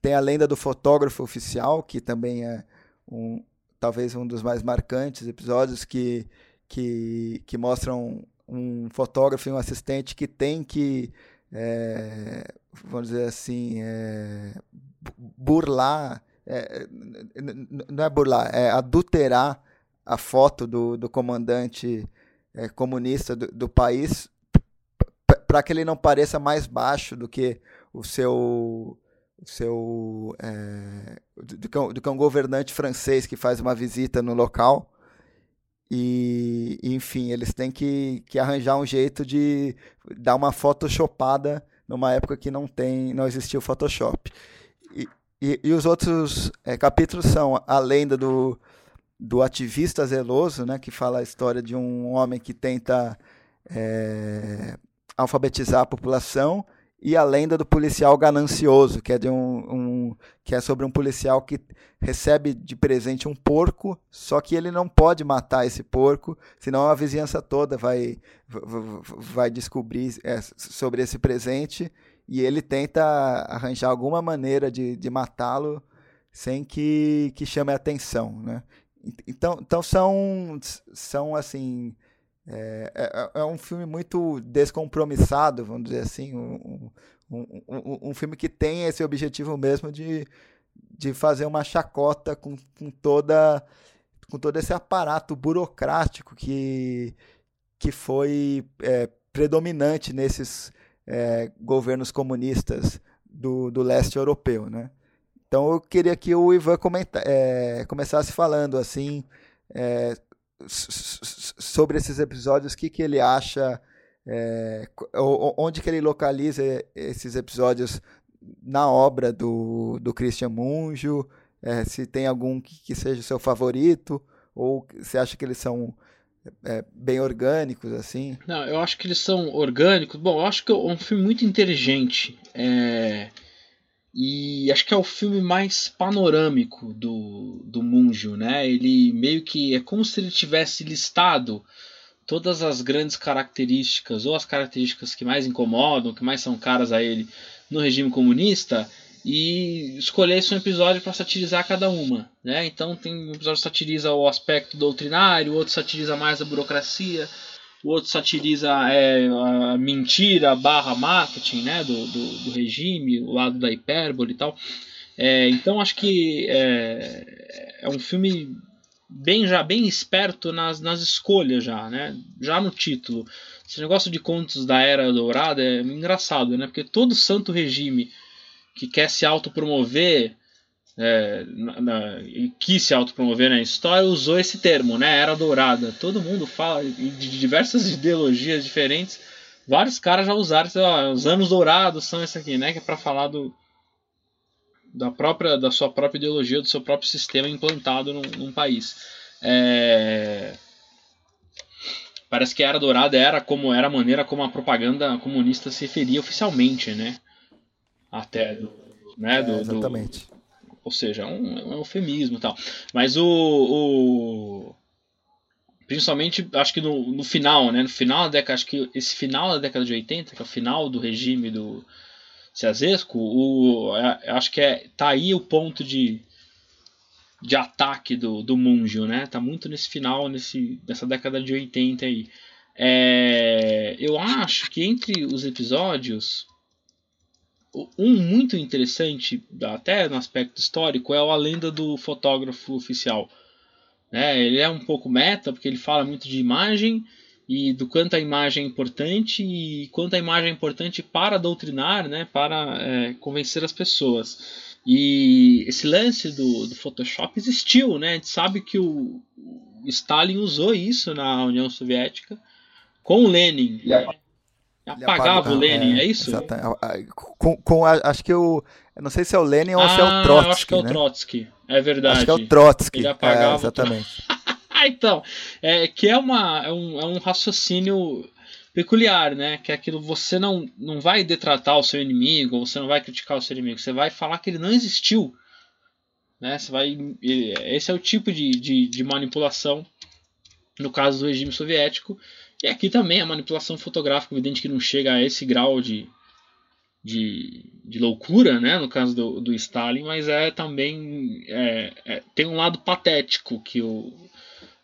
Tem a lenda do fotógrafo oficial, que também é um, talvez um dos mais marcantes episódios que, que, que mostram um fotógrafo e um assistente que tem que, é, vamos dizer assim, é, burlar, é, não é burlar, é adulterar a foto do, do comandante é, comunista do, do país para que ele não pareça mais baixo do que o seu seu é, do, que, do que um governante francês que faz uma visita no local. E enfim eles têm que, que arranjar um jeito de dar uma photoshopada numa época que não tem não existia o Photoshop. E, e, e os outros é, capítulos são a lenda do, do ativista zeloso né que fala a história de um homem que tenta é, alfabetizar a população e a lenda do policial ganancioso, que é de um, um, que é sobre um policial que recebe de presente um porco, só que ele não pode matar esse porco, senão a vizinhança toda vai vai descobrir é, sobre esse presente e ele tenta arranjar alguma maneira de, de matá-lo sem que, que chame a atenção, né? Então, então são são assim é, é, é, um filme muito descompromissado, vamos dizer assim, um, um, um, um, filme que tem esse objetivo mesmo de, de fazer uma chacota com, com, toda, com todo esse aparato burocrático que, que foi é, predominante nesses é, governos comunistas do, do leste europeu, né? Então eu queria que o Ivan comenta, é, começasse falando assim é, sobre esses episódios, o que, que ele acha, é, onde que ele localiza esses episódios na obra do, do Christian Munjo, é, se tem algum que, que seja o seu favorito, ou você acha que eles são é, bem orgânicos, assim? Não, eu acho que eles são orgânicos. Bom, eu acho que é um filme muito inteligente. É... E acho que é o filme mais panorâmico do, do Munjo, né? Ele meio que é como se ele tivesse listado todas as grandes características ou as características que mais incomodam, que mais são caras a ele no regime comunista e escolhesse um episódio para satirizar cada uma, né? Então tem um episódio que satiriza o aspecto doutrinário, outro satiriza mais a burocracia, o outro satiriza é, a mentira barra marketing né, do, do, do, regime, o lado da hipérbole e tal. É, então acho que é, é, um filme bem já bem esperto nas, nas escolhas já, né? Já no título. Esse negócio de contos da Era Dourada é engraçado, né? Porque todo santo regime que quer se autopromover é, na, na, e quis se autopromover na história, usou esse termo, né? Era dourada. Todo mundo fala de diversas <laughs> ideologias diferentes. Vários caras já usaram, ó, os anos dourados são esse aqui, né? Que é para falar do da própria da sua própria ideologia, do seu próprio sistema implantado num, num país. É... Parece que a Era Dourada era como era a maneira como a propaganda comunista se referia oficialmente, né? Até do, né, do, é, exatamente. Do, ou seja, é um, é um eufemismo e tal. Mas o, o, Principalmente, acho que no, no final, né? No final da década, acho que esse final da década de 80, que é o final do regime do Ceausescu, o, é, acho que é, tá aí o ponto de, de ataque do, do Mungiu, né? Tá muito nesse final, nesse, nessa década de 80 aí. É, eu acho que entre os episódios, um muito interessante, até no aspecto histórico, é a lenda do fotógrafo oficial. É, ele é um pouco meta, porque ele fala muito de imagem e do quanto a imagem é importante e quanto a imagem é importante para doutrinar, né, para é, convencer as pessoas. E esse lance do, do Photoshop existiu, né? A gente sabe que o, Stalin usou isso na União Soviética com o Lenin. Ele apagava o Lenin, é, é isso? Exatamente. Com, com a, acho que o. Não sei se é o Lenin ou ah, se é o Trotsky. Acho que é o né? Trotsky, é verdade. Acho que é o Trotsky. Ele apagava é, exatamente. <laughs> então, é, que é, uma, é, um, é um raciocínio peculiar, né? Que é aquilo você não, não vai detratar o seu inimigo, você não vai criticar o seu inimigo, você vai falar que ele não existiu. Né? Você vai, esse é o tipo de, de, de manipulação no caso do regime soviético. E aqui também a manipulação fotográfica, evidente que não chega a esse grau de, de, de loucura, né? no caso do, do Stalin, mas é também é, é, tem um lado patético que o,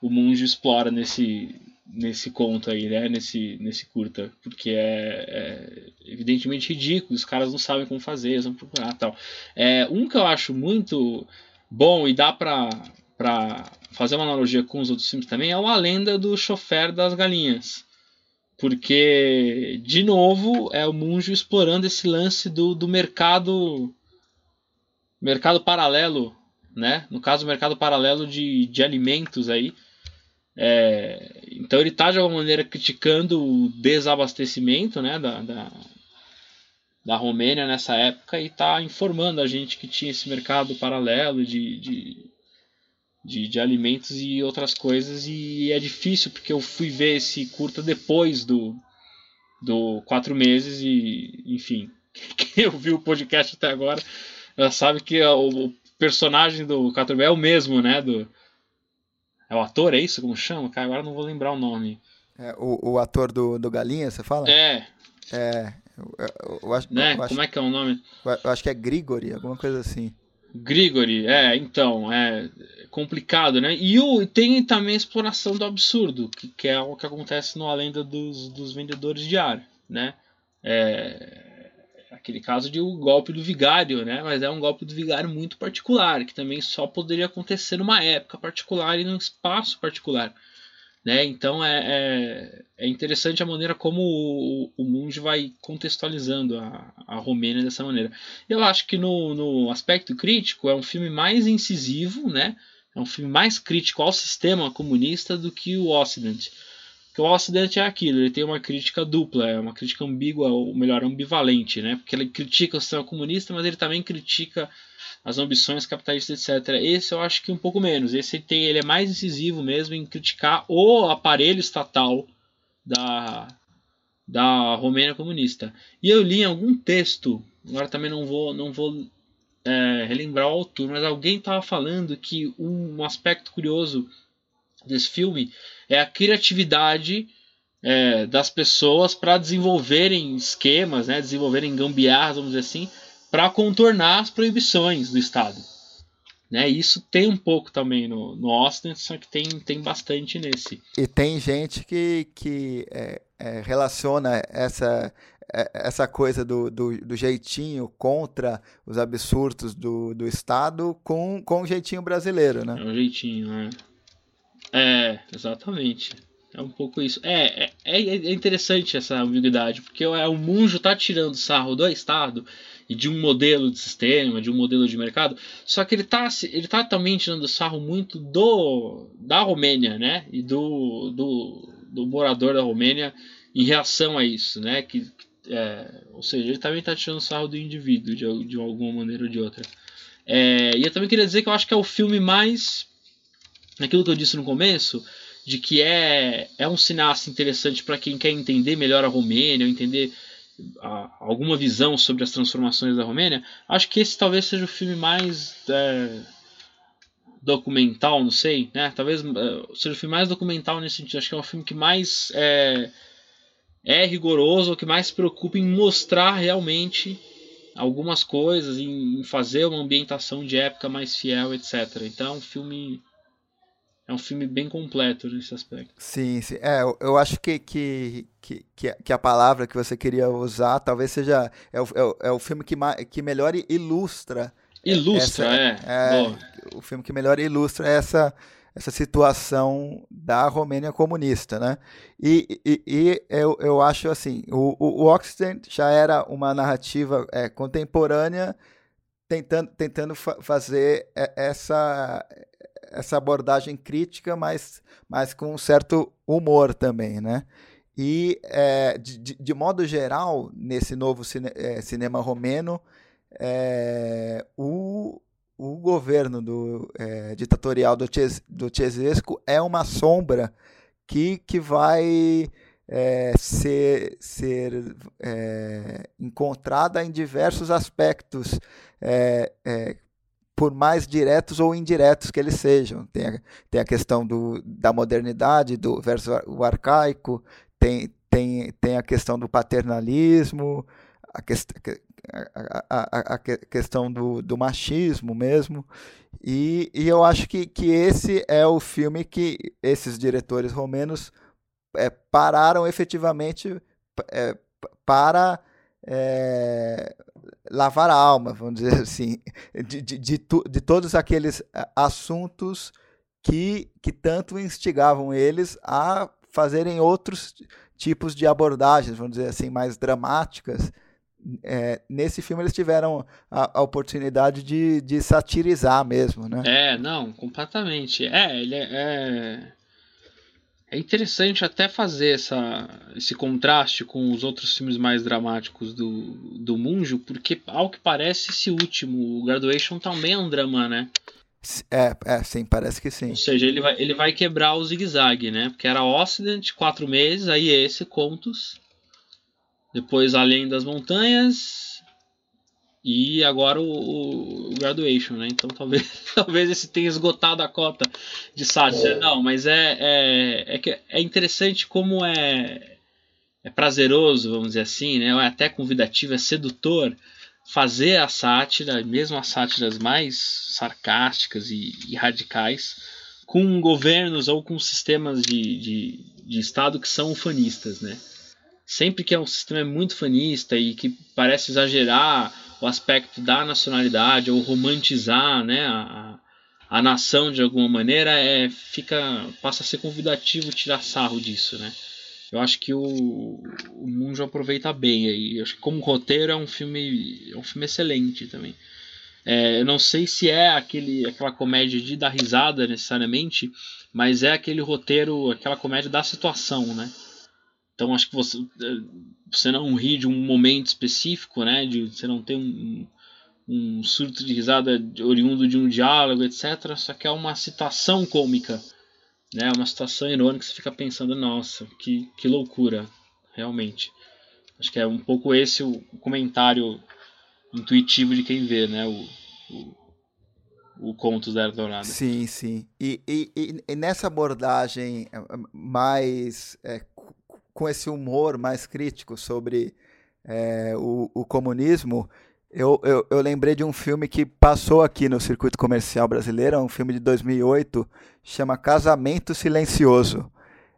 o Munjo explora nesse, nesse conto aí, né? Nesse, nesse curta. Porque é, é, evidentemente ridículo, os caras não sabem como fazer, eles vão procurar tal. É, um que eu acho muito bom e dá pra, pra fazer uma analogia com os outros filmes também é o A Lenda do Chofer das Galinhas. Porque, de novo, é o Munjo explorando esse lance do, do mercado mercado paralelo, né? No caso, mercado paralelo de, de alimentos aí, é, então ele está de alguma maneira criticando o desabastecimento né, da, da, da Romênia nessa época e está informando a gente que tinha esse mercado paralelo de, de, de, de, alimentos e outras coisas. E é difícil porque eu fui ver esse curta depois do, do quatro meses e, enfim, <laughs> quem ouviu o podcast até agora já sabe que o, personagem do Quatro é o mesmo, né? Do, é o ator, é isso? Como chama? Cara, agora não vou lembrar o nome. É, o, o ator do, do Galinha, você fala? É. É. Eu, eu, eu acho, né? Como acho, é que é o nome? Eu acho que é Grigori, alguma coisa assim. Grigori, é, então, é complicado, né? E o, tem também a exploração do absurdo, que, que é o que acontece no A Lenda dos, dos Vendedores de Ar, né? É, aquele caso de o um golpe do vigário, né? Mas é um golpe do vigário muito particular, que também só poderia acontecer numa época particular e num espaço particular. Né? Então é, é, é interessante a maneira como o, o Munge vai contextualizando a, a Romênia dessa maneira. Eu acho que no, no aspecto crítico é um filme mais incisivo, né? é um filme mais crítico ao sistema comunista do que o Ocidente. Porque o Ocidente é aquilo, ele tem uma crítica dupla, é uma crítica ambígua, ou melhor, ambivalente, né? Porque ele critica o sistema comunista, mas ele também critica as ambições capitalistas, etc. Esse eu acho que um pouco menos. Esse tem, ele é mais incisivo mesmo em criticar o aparelho estatal da, da Romênia comunista. E eu li em algum texto, agora também não vou, não vou é, relembrar o autor, mas alguém estava falando que um aspecto curioso desse filme é a criatividade é, das pessoas para desenvolverem esquemas, né, desenvolverem gambiarras, vamos dizer assim, para contornar as proibições do Estado. Né, isso tem um pouco também no, no Austin, só que tem, tem bastante nesse. E tem gente que, que é, é, relaciona essa, é, essa coisa do, do, do, jeitinho contra os absurdos do, do Estado com, com o jeitinho brasileiro, né? É o jeitinho, né? É, exatamente. É um pouco isso. É, é, é, é interessante essa ambiguidade, porque é, o Munjo tá tirando sarro do Estado e de um modelo de sistema, de um modelo de mercado, só que ele tá, ele tá também tirando sarro muito do da Romênia, né? E do, do, do morador da Romênia em reação a isso, né? Que, é, ou seja, ele também tá tirando sarro do indivíduo de, de alguma maneira ou de outra. É, e eu também queria dizer que eu acho que é o filme mais naquilo que eu disse no começo, de que é, é um cineasta interessante para quem quer entender melhor a Romênia, entender alguma visão sobre as transformações da Romênia, acho que esse talvez seja o filme mais é, documental, não sei, né? Talvez é, seja o filme mais documental nesse sentido. Acho que é um filme que mais é, é rigoroso, que mais se preocupa em mostrar realmente algumas coisas, em fazer uma ambientação de época mais fiel, etc. Então é um filme é um filme bem completo nesse aspecto. Sim, sim. É, eu, eu acho que, que, que, que, a palavra que você queria usar talvez seja. É o, é o, é o filme que, que melhor ilustra. Ilustra, essa, é. é o filme que melhor ilustra essa, essa situação da Romênia comunista, né? E, e, e eu, eu acho assim, o, o, o Occident já era uma narrativa é, contemporânea tentando, tentando fa fazer essa essa abordagem crítica, mas, mas com um certo humor também, né? E, é, de, de, modo geral, nesse novo cine, é, cinema romeno, é, o, o governo do, é, ditatorial do, Ches, do é uma sombra que, que vai é, ser, ser é, encontrada em diversos aspectos, é, é, por mais diretos ou indiretos que eles sejam. Tem a, tem a questão do, da modernidade do versus o arcaico, tem, tem, tem a questão do paternalismo, a, quest, a, a, a questão do, do machismo mesmo. E, e eu acho que, que esse é o filme que esses diretores romenos é, pararam efetivamente é, para é, lavar a alma, vamos dizer <laughs> assim, de, de, de, tu, de, todos aqueles assuntos que, que tanto instigavam eles a fazerem outros tipos de abordagens, vamos dizer assim, mais dramáticas. É, nesse filme eles tiveram a, a oportunidade de, de, satirizar mesmo, né? É, não, completamente. É, ele é, é é interessante até fazer essa, esse contraste com os outros filmes mais dramáticos do, do Munjo, porque ao que parece esse último, o Graduation, também é um drama, né? É, é, sim, parece que sim. Ou seja, ele vai, ele vai quebrar o zigue-zague, né? Porque era Occident, quatro meses, aí esse, Contos. Depois Além das Montanhas, e agora o, o, Graduation, né? Então talvez, <laughs> talvez esse tenha esgotado a cota de sátira. É. Não, mas é, é, é, que é interessante como é, é prazeroso, vamos dizer assim, né? É até convidativo, é sedutor fazer a sátira, mesmo as sátiras mais sarcásticas e, e radicais, com governos ou com sistemas de, de, de Estado que são ufanistas, né? Sempre que é um sistema muito fanista e que parece exagerar o aspecto da nacionalidade ou romantizar né, a, a nação de alguma maneira é fica passa a ser convidativo tirar sarro disso né. Eu acho que o, o Munjo aproveita bem aí. Eu acho que como roteiro é um filme é um filme excelente também. É, eu não sei se é aquele aquela comédia de dar risada necessariamente mas é aquele roteiro aquela comédia da situação né então acho que você, eh, você não ri de um momento específico, né? De você não ter um, um surto de risada oriundo de um diálogo, etc. Só que é uma situação cômica, né? Uma situação irônica. Você fica pensando, nossa, que, que loucura, realmente. Acho que é um pouco esse o comentário intuitivo de quem vê, né? O, o, o da Era Dourada. Sim, sim. E, e, e nessa abordagem eh, mais é, com esse humor mais crítico sobre é, o, o, comunismo, eu, eu, eu, lembrei de um filme que passou aqui no circuito comercial brasileiro, é um filme de 2008, chama Casamento Silencioso.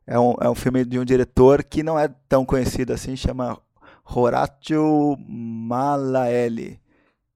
É um, é um filme de um diretor que não é tão conhecido assim, chama Horatio Malaeli.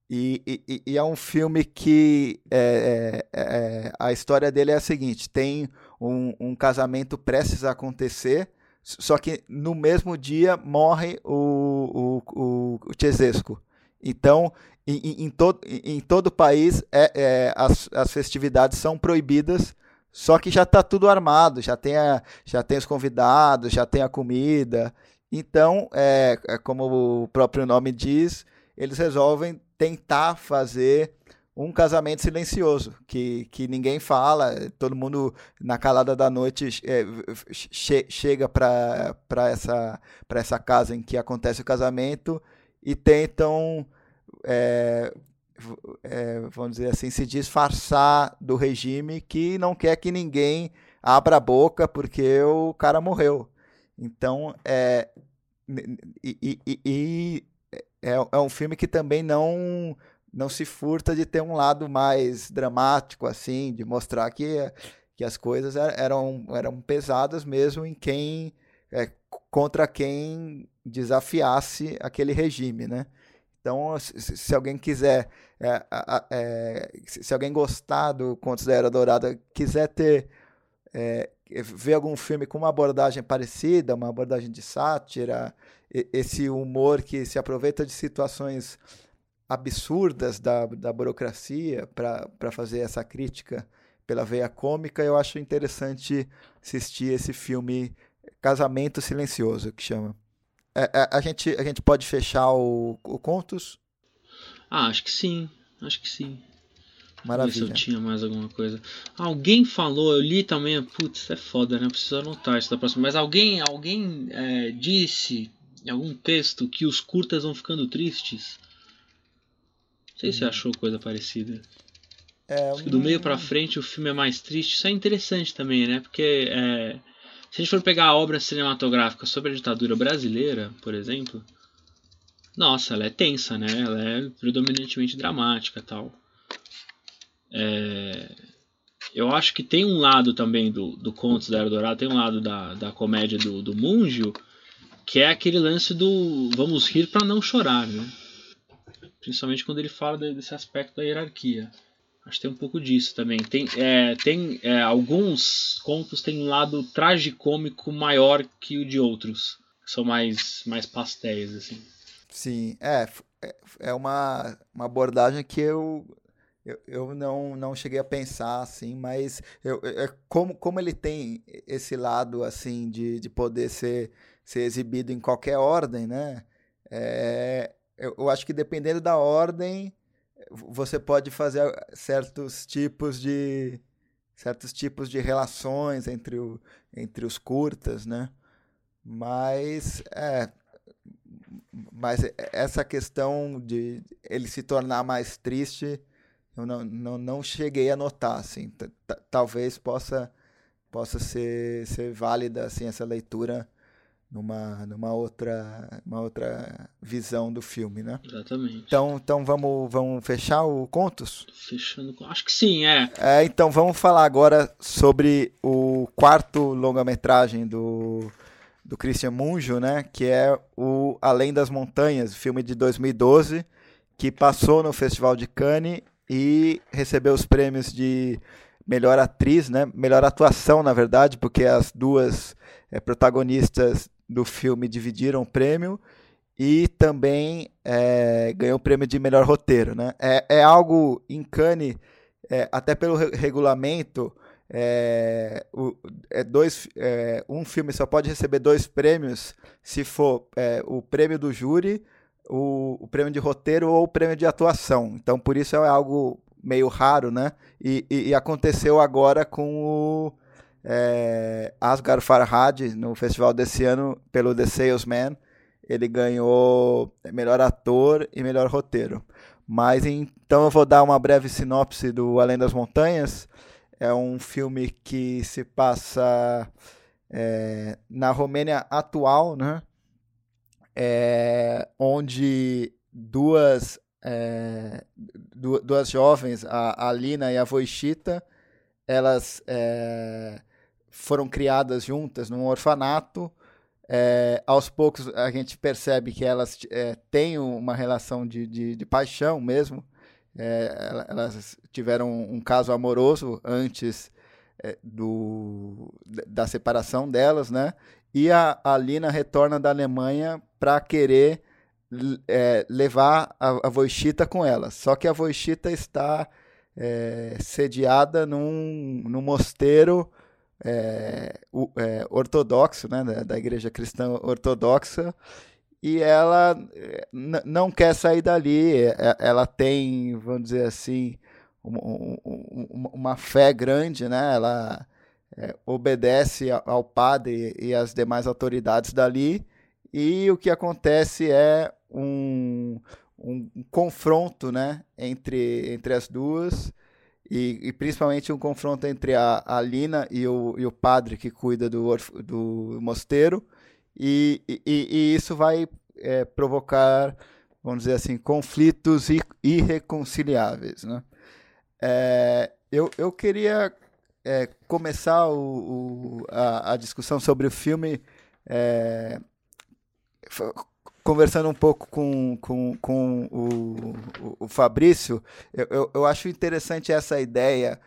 E, e, e, é um filme que é, é, é, a história dele é a seguinte: tem um, um casamento prestes a acontecer só que no mesmo dia morre o, o, o, o Chesesco. Então, em, em, todo, em todo o país, é, é, as, as festividades são proibidas, só que já está tudo armado, já tem, a, já tem os convidados, já tem a comida. Então, é, é como o próprio nome diz, eles resolvem tentar fazer um casamento silencioso, que, que ninguém fala, todo mundo na calada da noite é, che, chega para essa, essa casa em que acontece o casamento e tentam, é, é, vamos dizer assim, se disfarçar do regime que não quer que ninguém abra a boca porque o cara morreu. Então, é, e, e, e é, é um filme que também não não se furta de ter um lado mais dramático, assim, de mostrar que, que as coisas eram, eram pesadas mesmo em quem é, contra quem desafiasse aquele regime, né? Então, se, se alguém quiser, é, é, se alguém gostar do Contos da Era Dourada, quiser ter é, ver algum filme com uma abordagem parecida, uma abordagem de sátira, esse humor que se aproveita de situações absurdas da, da burocracia para fazer essa crítica pela veia cômica, eu acho interessante assistir esse filme Casamento Silencioso, que chama. É, é, a, gente, a gente pode fechar o, o Contos? Ah, acho que sim. Acho que sim. Maravilha. se eu tinha mais alguma coisa. Alguém falou, eu li também, putz, é foda, né? Preciso anotar isso da próxima. Mas alguém, alguém é, disse em algum texto que os curtas vão ficando tristes. Não sei hum. se você achou coisa parecida. É, um... Do meio para frente o filme é mais triste. Isso é interessante também, né? Porque é, se a gente for pegar a obra cinematográfica sobre a ditadura brasileira, por exemplo, nossa, ela é tensa, né? Ela é predominantemente dramática tal. É, eu acho que tem um lado também do, do Contos da Era Dourada, tem um lado da, da comédia do, do Munjo, que é aquele lance do vamos rir para não chorar, né? Principalmente quando ele fala desse aspecto da hierarquia. Acho que tem um pouco disso também. Tem, é, tem é, alguns contos têm um lado tragicômico maior que o de outros. Que são mais, mais pastéis, assim. Sim, é, é, é uma, uma abordagem que eu eu, eu não, não cheguei a pensar assim, mas eu, é, como, como ele tem esse lado assim de, de poder ser, ser exibido em qualquer ordem, né? É, eu, eu acho que dependendo da ordem, você pode fazer certos tipos de certos tipos de relações entre, o, entre os curtas, né? Mas é, mas essa questão de ele se tornar mais triste eu não, não, não cheguei a notar, assim. Talvez possa, possa ser, ser válida, assim, essa leitura numa, numa outra, uma outra visão do filme, né? Exatamente. Então, então vamos, vamos fechar o Contos? Fechando, acho que sim, é. é então vamos falar agora sobre o quarto longa-metragem do, do Christian Munjo, né? Que é o Além das Montanhas, filme de 2012, que passou no Festival de Cannes e recebeu os prêmios de melhor atriz, né? Melhor atuação, na verdade, porque as duas é, protagonistas do filme dividiram o prêmio e também é, ganhou o prêmio de melhor roteiro, né? É, é algo em Cannes, é, até pelo re regulamento, é, o, é dois, é, um filme só pode receber dois prêmios se for é, o prêmio do júri o, o prêmio de roteiro ou o prêmio de atuação. Então, por isso é algo meio raro, né? E, e, e aconteceu agora com o é, Asghar Farhad no festival desse ano pelo The Salesman. Ele ganhou melhor ator e melhor roteiro. Mas então eu vou dar uma breve sinopse do Além das Montanhas. É um filme que se passa é, na Romênia atual, né? é, onde duas, é, duas jovens, a, a Lina e a Voichita, elas é, foram criadas juntas num orfanato. É, aos poucos a gente percebe que elas é, têm uma relação de, de, de paixão mesmo. É, elas tiveram um caso amoroso antes do, da separação delas, né? E a, a Lina retorna da Alemanha para querer levar a, a Voichita com ela. Só que a Voichita está sediada num, num mosteiro é, é ortodoxo, né, da, da, igreja cristã ortodoxa, e ela é, não quer sair dali. É, ela tem, vamos dizer assim, uma, uma, uma fé grande, né? Ela é, obedece ao padre e às demais autoridades dali, e o que acontece é um, um, um confronto né, entre, entre as duas, e, e, principalmente um confronto entre a, a Lina e o, e o padre que cuida do, do mosteiro, e, e, e isso vai é, provocar, vamos dizer assim, conflitos irreconciliáveis. Né? É, eu, eu queria é, começar o, o, a, a, discussão sobre o filme é, conversando um pouco com, com, com o, o Fabrício, eu, eu, eu, acho interessante essa ideia,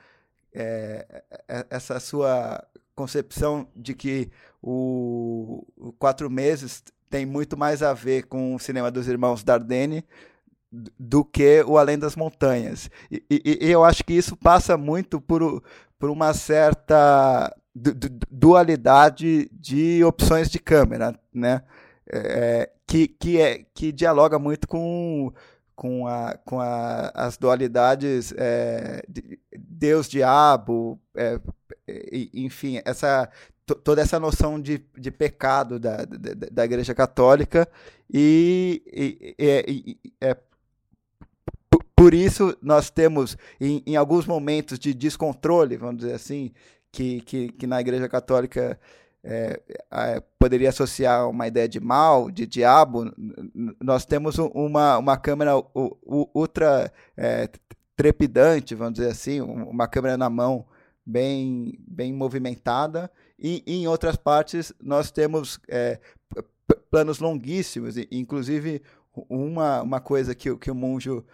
é, é, essa sua concepção de que o, o Quatro Meses tem muito mais a ver com o cinema dos irmãos Dardenne do que o Além das Montanhas. E, e, e eu acho que isso passa muito por, por uma certa dualidade de opções de câmera, né? É, que, que, é, que dialoga muito com, com, a, com a, as dualidades é, de Deus-diabo, é, enfim, essa, toda essa noção de, de pecado da, da, da Igreja Católica e, e, e, e é, por isso nós temos em, em, alguns momentos de descontrole, vamos dizer assim, que, que, que na Igreja Católica é, é, poderia associar uma ideia de mal, de diabo, nós temos uma, uma câmera ultra é, trepidante, vamos dizer assim, uma câmera na mão bem, bem movimentada, e, e em outras partes nós temos é, planos longuíssimos, inclusive uma, uma coisa que, que o Monjo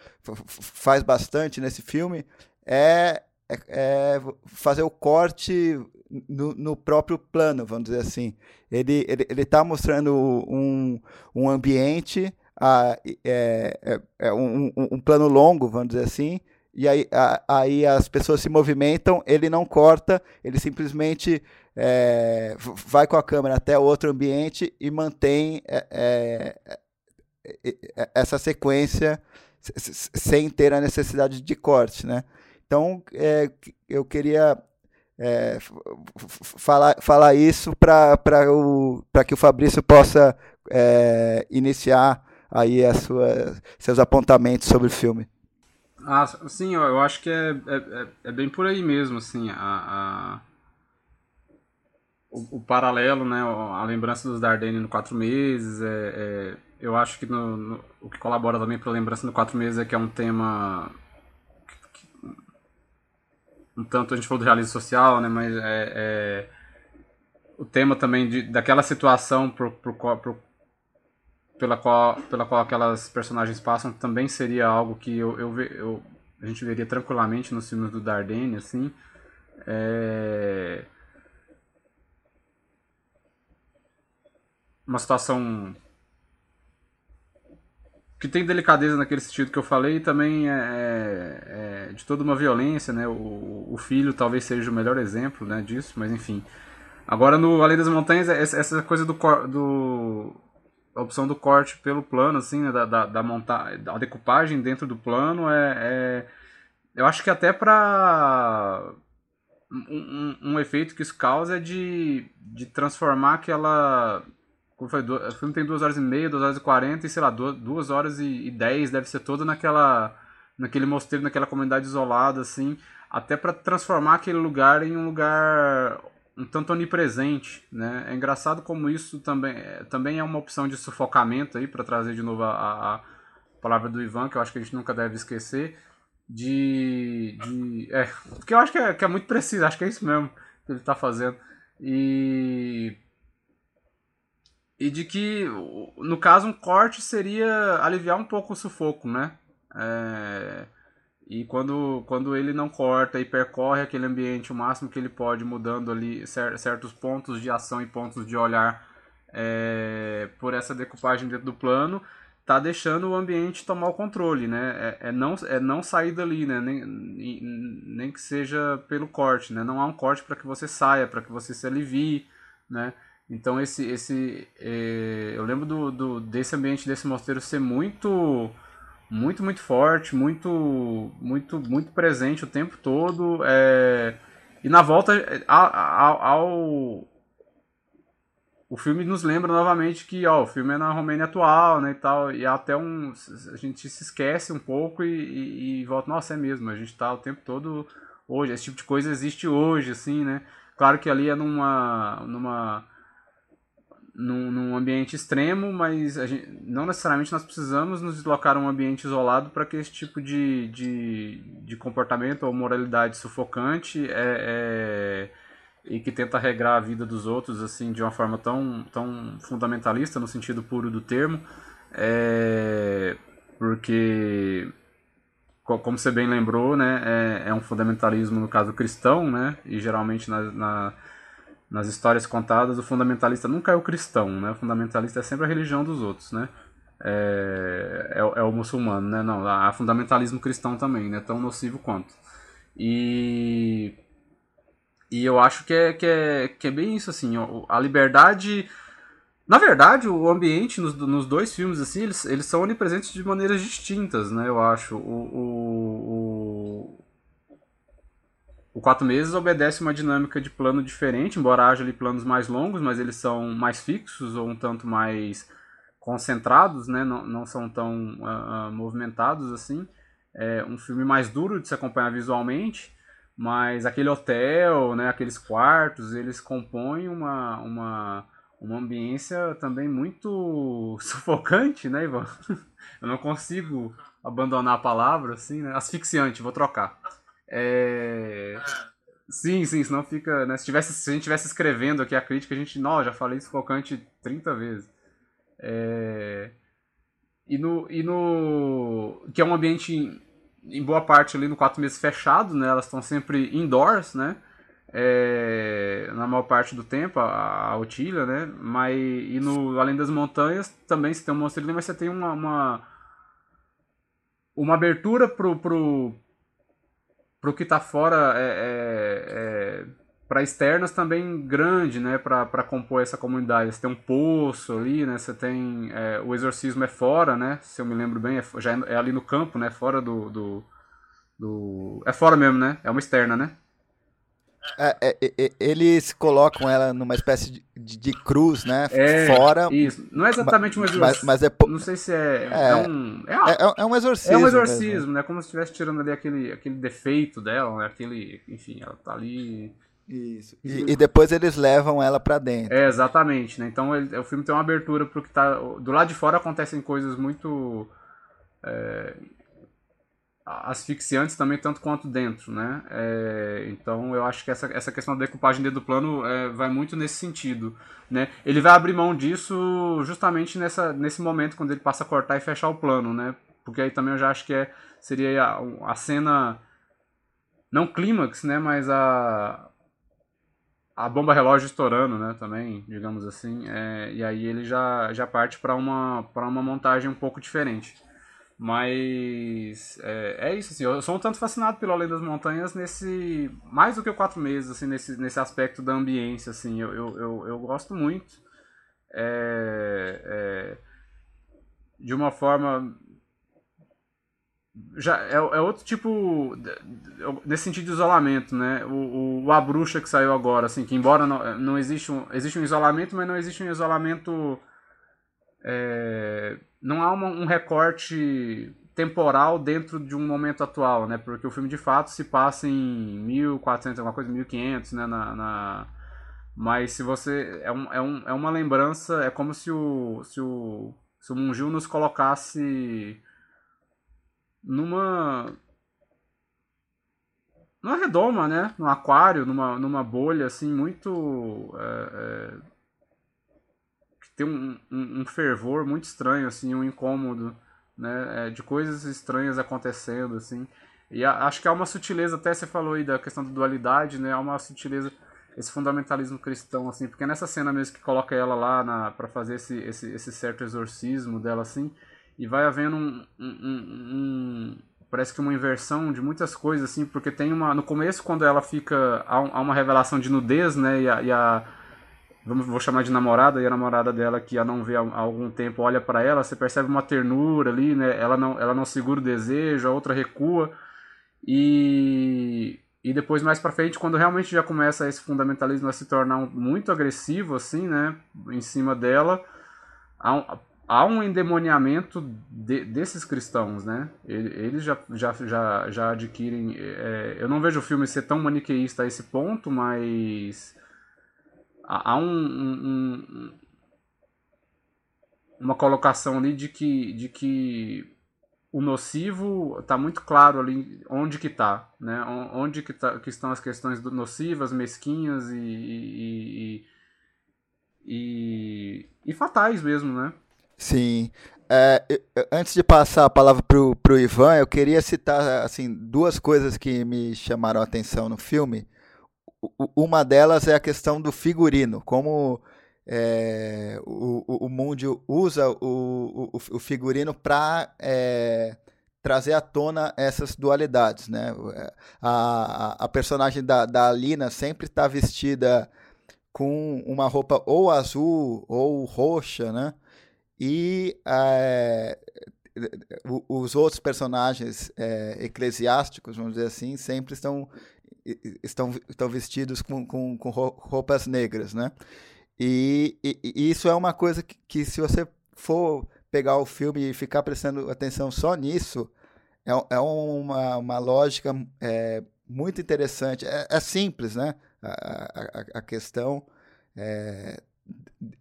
faz bastante nesse filme é é, é fazer o corte no, no, próprio plano, vamos dizer assim. Ele ele ele está mostrando um, um ambiente, a, é, é, é um, um, plano longo, vamos dizer assim. E aí, a, aí as pessoas se movimentam, ele não corta, ele simplesmente é, vai com a câmera até outro ambiente e mantém é, é, essa sequência sem ter a necessidade de corte, né? Então, eu queria é, falar, falar isso para que o Fabrício possa é, iniciar aí a sua, seus apontamentos sobre o filme. Ah, sim, eu, acho que é, é, é, é, bem por aí mesmo, assim, a, a o, o, paralelo, né, a lembrança dos Dardenne no Quatro Meses, é, é eu acho que no, no, o que colabora também para a lembrança no Quatro Meses é que é um tema um tanto a gente falou do realismo social, né, mas é, é o tema também de, daquela situação pro, pro, pro, pela, qual, pela qual aquelas personagens passam também seria algo que eu, eu, eu a gente veria tranquilamente nos filmes do Dardenne, assim. É... Uma situação que tem delicadeza naquele sentido que eu falei e também é, é, é, de toda uma violência, né? O, o, filho talvez seja o melhor exemplo né, disso, mas enfim. Agora no Além das Montanhas, essa coisa do, do a opção do corte pelo plano, assim, né, da, da, da, monta da decupagem dentro do plano é, é eu acho que até para um, um, um, efeito que isso causa é de, de transformar aquela foi, o filme tem 2 horas e meia, 2 horas e 40 e sei lá, 2 horas e 10 deve ser toda naquela naquele mosteiro, naquela comunidade isolada assim, até para transformar aquele lugar em um lugar um tanto onipresente, né? É engraçado como isso também, é, também é uma opção de sufocamento aí para trazer de novo a, a, palavra do Ivan, que eu acho que a gente nunca deve esquecer, de, de é, que eu acho que é, que é muito preciso, acho que é isso mesmo que ele está fazendo. E e de que, no caso, um corte seria aliviar um pouco o sufoco, né? É... E quando, quando ele não corta e percorre aquele ambiente o máximo que ele pode, mudando ali certos pontos de ação e pontos de olhar é... por essa decupagem dentro do plano, tá deixando o ambiente tomar o controle, né? É, é, não, é não sair dali, né? Nem, nem que seja pelo corte, né? Não há um corte para que você saia, para que você se alivie, né? Então esse esse é, eu lembro do, do, desse ambiente desse mosteiro ser muito muito muito forte, muito muito muito presente o tempo todo é, e na volta ao, ao, o filme nos lembra novamente que ó, o filme é na Romênia atual, né, e tal, e até um a gente se esquece um pouco e, e, e volta, nossa, é mesmo, a gente está o tempo todo hoje, esse tipo de coisa existe hoje, assim, né? Claro que ali é numa numa num, num ambiente extremo, mas gente, não necessariamente nós precisamos nos deslocar a um ambiente isolado para que esse tipo de, de, de comportamento ou moralidade sufocante é, é, e que tenta regrar a vida dos outros assim de uma forma tão, tão fundamentalista no sentido puro do termo, é, porque como você bem lembrou, né, é, é um fundamentalismo no caso cristão, né, e geralmente na, na nas histórias contadas, o fundamentalista nunca é o cristão, né? O fundamentalista é sempre a religião dos outros, né? é, é, é, o muçulmano, né? Não, há fundamentalismo cristão também, né? Tão nocivo quanto. E e eu acho que é, que é, que é bem isso, assim, a liberdade... Na verdade, o ambiente nos, nos dois filmes, assim, eles, eles são onipresentes de maneiras distintas, né, eu acho. O, o, o, o Quatro Meses obedece uma dinâmica de plano diferente, embora haja ali planos mais longos, mas eles são mais fixos ou um tanto mais concentrados, né, não, não são tão uh, uh, movimentados assim. É um filme mais duro de se acompanhar visualmente, mas aquele hotel, né, aqueles quartos, eles compõem uma, uma, uma ambiência também muito <laughs> sufocante, né, Ivan? <laughs> Eu não consigo abandonar a palavra, assim, né? Asfixiante, vou trocar. É... Sim, sim, senão fica. Né? Se, tivesse, se a gente estivesse escrevendo aqui a crítica, a gente. Não, já falei sufocante 30 vezes. É... E no, e no. Que é um ambiente em boa parte ali no quatro meses fechado, né? Elas estão sempre indoors, né? É, na maior parte do tempo, a, a Otília, né? Mas, e no Além das Montanhas também você tem um monstro mas você tem uma, uma, uma abertura pro, pro, pro que tá fora é, é, é para externas também grande, né, para compor essa comunidade. Você tem um poço ali, né, você tem é, o exorcismo é fora, né, se eu me lembro bem, é, já é, é ali no campo, né, fora do, do, do, é fora mesmo, né, é uma externa, né. É, é, é, eles colocam ela numa espécie de, de, cruz, né? É, fora. Isso. Não é exatamente um exorcismo. Mas, mas é, não sei se é. É, é um, é, é, um exorcismo. É um exorcismo, mesmo. né? Como se estivesse tirando ali aquele, aquele defeito dela, né? Aquele. Enfim, ela tá ali isso. E, e, depois eles levam ela para dentro. É, exatamente, né? Então ele, o filme tem uma abertura pro que tá. Do lado de fora acontecem coisas muito. É, asfixiantes também, tanto quanto dentro, né? É, então eu acho que essa, essa questão da decupagem dentro do plano é, vai muito nesse sentido, né? Ele vai abrir mão disso justamente nessa, nesse momento quando ele passa a cortar e fechar o plano, né? Porque aí também eu já acho que é, seria a, a cena não clímax, né, mas a, a bomba relógio estourando, né, também, digamos assim, é, e aí ele já, já parte para uma, uma montagem um pouco diferente. Mas é, é, isso, assim, eu sou um tanto fascinado pelo Além das Montanhas nesse, mais do que quatro meses, assim, nesse, nesse aspecto da ambiência, assim, eu, eu, eu, eu gosto muito. É, é, de uma forma já é, é, outro tipo nesse sentido de isolamento né o, o, a bruxa que saiu agora assim que embora não, não existe um existe um isolamento mas não existe um isolamento é, não há uma, um recorte temporal dentro de um momento atual né porque o filme de fato se passa em 1400 alguma coisa 1500 né na, na mas se você é, um, é, um, é uma lembrança é como se o se o se o Munjil nos colocasse numa numa redoma, né? Num aquário, numa, numa bolha assim muito é, é, tem um, um, um, fervor muito estranho assim, um incômodo, né? É, de coisas estranhas acontecendo assim. E a, acho que há uma sutileza, até você falou aí da questão da dualidade, né? Há uma sutileza esse fundamentalismo cristão assim, porque nessa cena mesmo que coloca ela lá para fazer esse, esse, esse certo exorcismo dela assim, e vai havendo um, um, um, parece que uma inversão de muitas coisas assim porque tem uma no começo quando ela fica há, uma revelação de nudez né e a, e a vamos vou chamar de namorada e a namorada dela que a não vê há, algum tempo olha para ela você percebe uma ternura ali né ela não ela não segura o desejo a outra recua e e depois mais para frente quando realmente já começa esse fundamentalismo a se tornar muito agressivo assim né em cima dela há um endemoniamento de, desses cristãos, né? Eles já, já, já, já adquirem. É, eu não vejo o filme ser tão maniqueísta a esse ponto, mas há um, um, uma colocação ali de que, de que o nocivo está muito claro ali onde que está, né? Onde que, tá, que estão as questões nocivas, mesquinhas e, e, e, e, e fatais mesmo, né? Sim. É, antes de passar a palavra para o Ivan, eu queria citar assim, duas coisas que me chamaram a atenção no filme. Uma delas é a questão do figurino, como é, o, o, Mundo usa o, o, o figurino para é, trazer à tona essas dualidades, né? A, a, personagem da, da Alina sempre está vestida com uma roupa ou azul ou roxa, né? E é, os outros personagens é, eclesiásticos, vamos dizer assim, sempre estão, estão, estão vestidos com, com, com roupas negras, né? E, e, e, isso é uma coisa que, que, se você for pegar o filme e ficar prestando atenção só nisso, é, é uma, uma lógica é, muito interessante. É, é, simples, né? A, a, a questão é,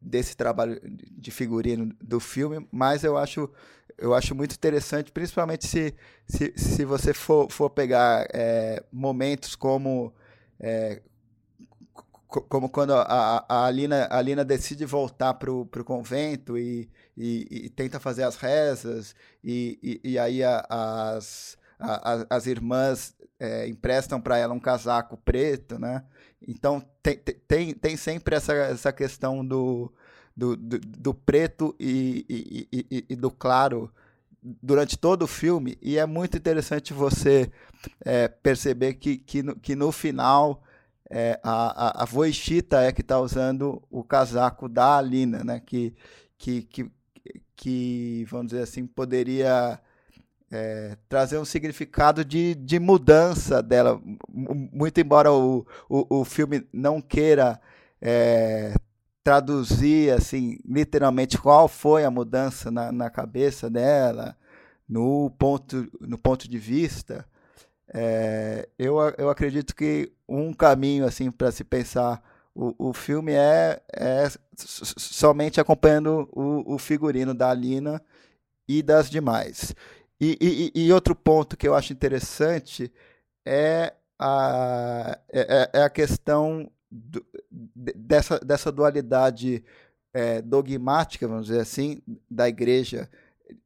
desse trabalho de figurino do filme, mas eu acho, eu acho muito interessante, principalmente se, se, se você for, for pegar é, momentos como é, como quando a, a, Alina, a Alina decide voltar para o convento e, e, e, tenta fazer as rezas, e, e, e aí a, as, a, as irmãs é, emprestam para ela um casaco preto, né? Então tem, tem, tem sempre essa, essa questão do, do, do, do preto e, e, e, do claro durante todo o filme, e é muito interessante você é, perceber que, que, no, que no final é, a, a, a é que está usando o casaco da Alina, né? Que, que, que, que vamos dizer assim, poderia é, trazer um significado de, de mudança dela. Muito embora o, o, o filme não queira é, traduzir assim literalmente qual foi a mudança na, na cabeça dela, no ponto, no ponto de vista, é, eu, eu acredito que um caminho assim para se pensar o, o filme é, é somente acompanhando o, o figurino da Alina e das demais. E, e, e, outro ponto que eu acho interessante é a, é, é, é a questão dessa, dessa dualidade é, dogmática, vamos dizer assim, da igreja,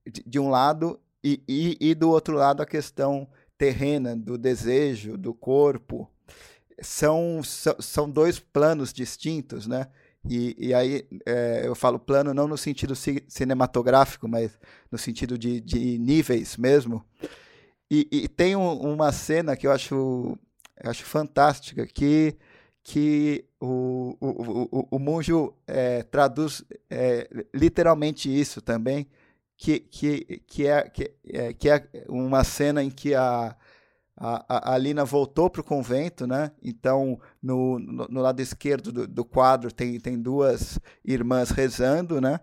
de, de um lado, e, e, e, do outro lado a questão terrena, do desejo, do corpo, são, são, são dois planos distintos, né? E, e aí é, eu falo plano não no sentido cinematográfico, mas no sentido de, de níveis mesmo. E, e tem um, uma cena que eu acho, eu acho fantástica, que, que o, o, o, o é, traduz é, literalmente isso também, que, que, que, é, que, é, que é uma cena em que a, a, a Alina voltou para o convento, né? Então, no, no, no lado esquerdo do, do, quadro tem, tem duas irmãs rezando, né?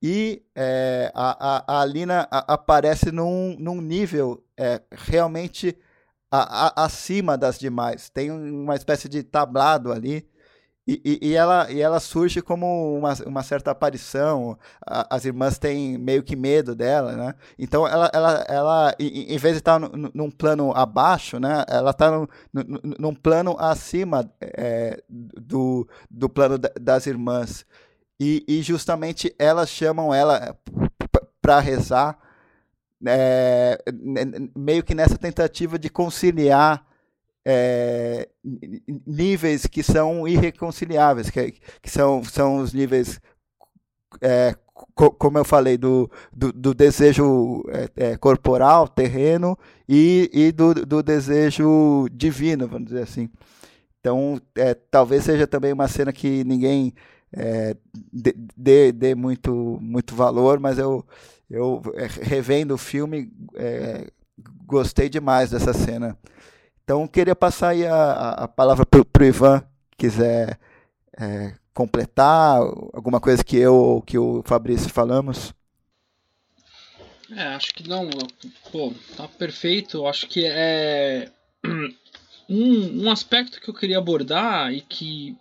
E é, a, a, a, Alina aparece num, num nível é, realmente a, a, acima das demais. Tem uma espécie de tablado ali e, e, ela, e ela surge como uma, uma certa aparição. A, as irmãs têm meio que medo dela, né? Então ela, ela, ela em, vez de estar num plano abaixo, né? Ela está num, num, plano acima é, do, do plano das irmãs. E, e justamente elas chamam ela para rezar, é, meio que nessa tentativa de conciliar é, níveis que são irreconciliáveis, que, que são, são os níveis, é, co, como eu falei, do, do, do desejo é, é, corporal, terreno, e, e do, do desejo divino, vamos dizer assim. Então, é, talvez seja também uma cena que ninguém é, dê, dê muito, muito valor, mas eu, eu revendo o filme, gostei demais dessa cena. Então, queria passar aí a, a palavra para o Ivan, quiser é, completar alguma coisa que eu ou que o Fabrício falamos. É, acho que não. Pô, tá perfeito. Acho que é. <clears throat> Um, um aspecto que eu queria abordar e que.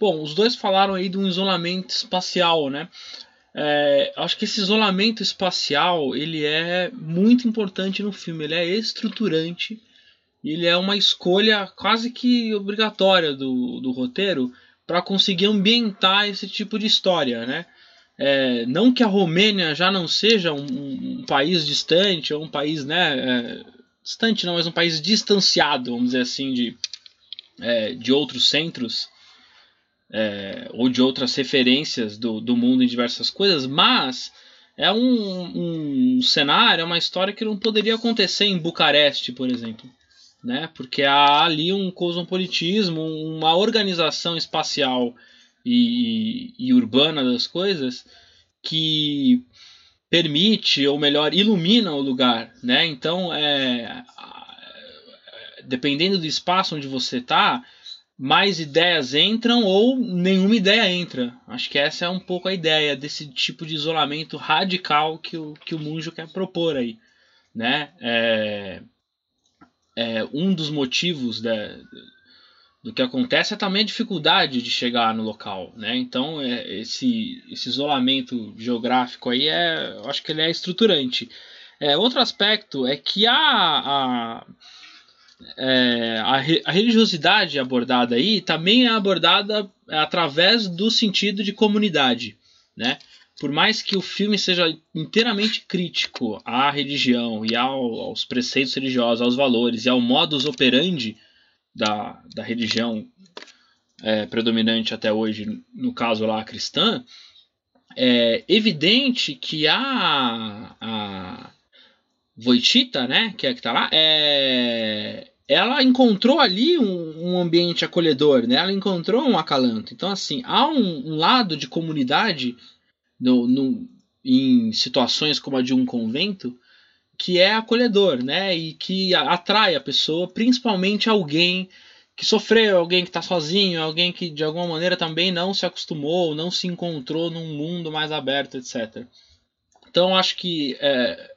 Bom, os dois falaram aí de um isolamento espacial, né? É, acho que esse isolamento espacial ele é muito importante no filme, ele é estruturante. Ele é uma escolha quase que obrigatória do, do roteiro para conseguir ambientar esse tipo de história, né? É, não que a Romênia já não seja um, um país distante ou um país, né, é, distante não, mas um país distanciado, vamos dizer assim, de, é, de outros centros é, ou de outras referências do, do mundo em diversas coisas, mas é um, um cenário, é uma história que não poderia acontecer em Bucareste, por exemplo. Né? Porque há ali um cosmopolitismo, uma organização espacial e, e urbana das coisas que permite, ou melhor, ilumina o lugar. Né? Então, é, dependendo do espaço onde você está, mais ideias entram ou nenhuma ideia entra. Acho que essa é um pouco a ideia desse tipo de isolamento radical que o, que o Munjo quer propor aí. Né? É, é, um dos motivos da, do que acontece é também a dificuldade de chegar no local. Né? Então, é, esse, esse isolamento geográfico aí, é, acho que ele é estruturante. É, outro aspecto é que a, a é, a, a, religiosidade abordada aí também é abordada através do sentido de comunidade, né? Por mais que o filme seja inteiramente crítico à religião e ao, aos preceitos religiosos, aos valores e ao modus operandi da, da religião é, predominante até hoje, no caso lá cristã, é evidente que a Voitita, né, que é que tá lá, é, ela encontrou ali um, um, ambiente acolhedor, né? Ela encontrou um acalanto. Então, assim, há um, um lado de comunidade no, no, em situações como a de um convento que é acolhedor, né? E que atrai a pessoa, principalmente alguém que sofreu, alguém que está sozinho, alguém que de alguma maneira também não se acostumou, não se encontrou num mundo mais aberto, etc. Então, acho que é,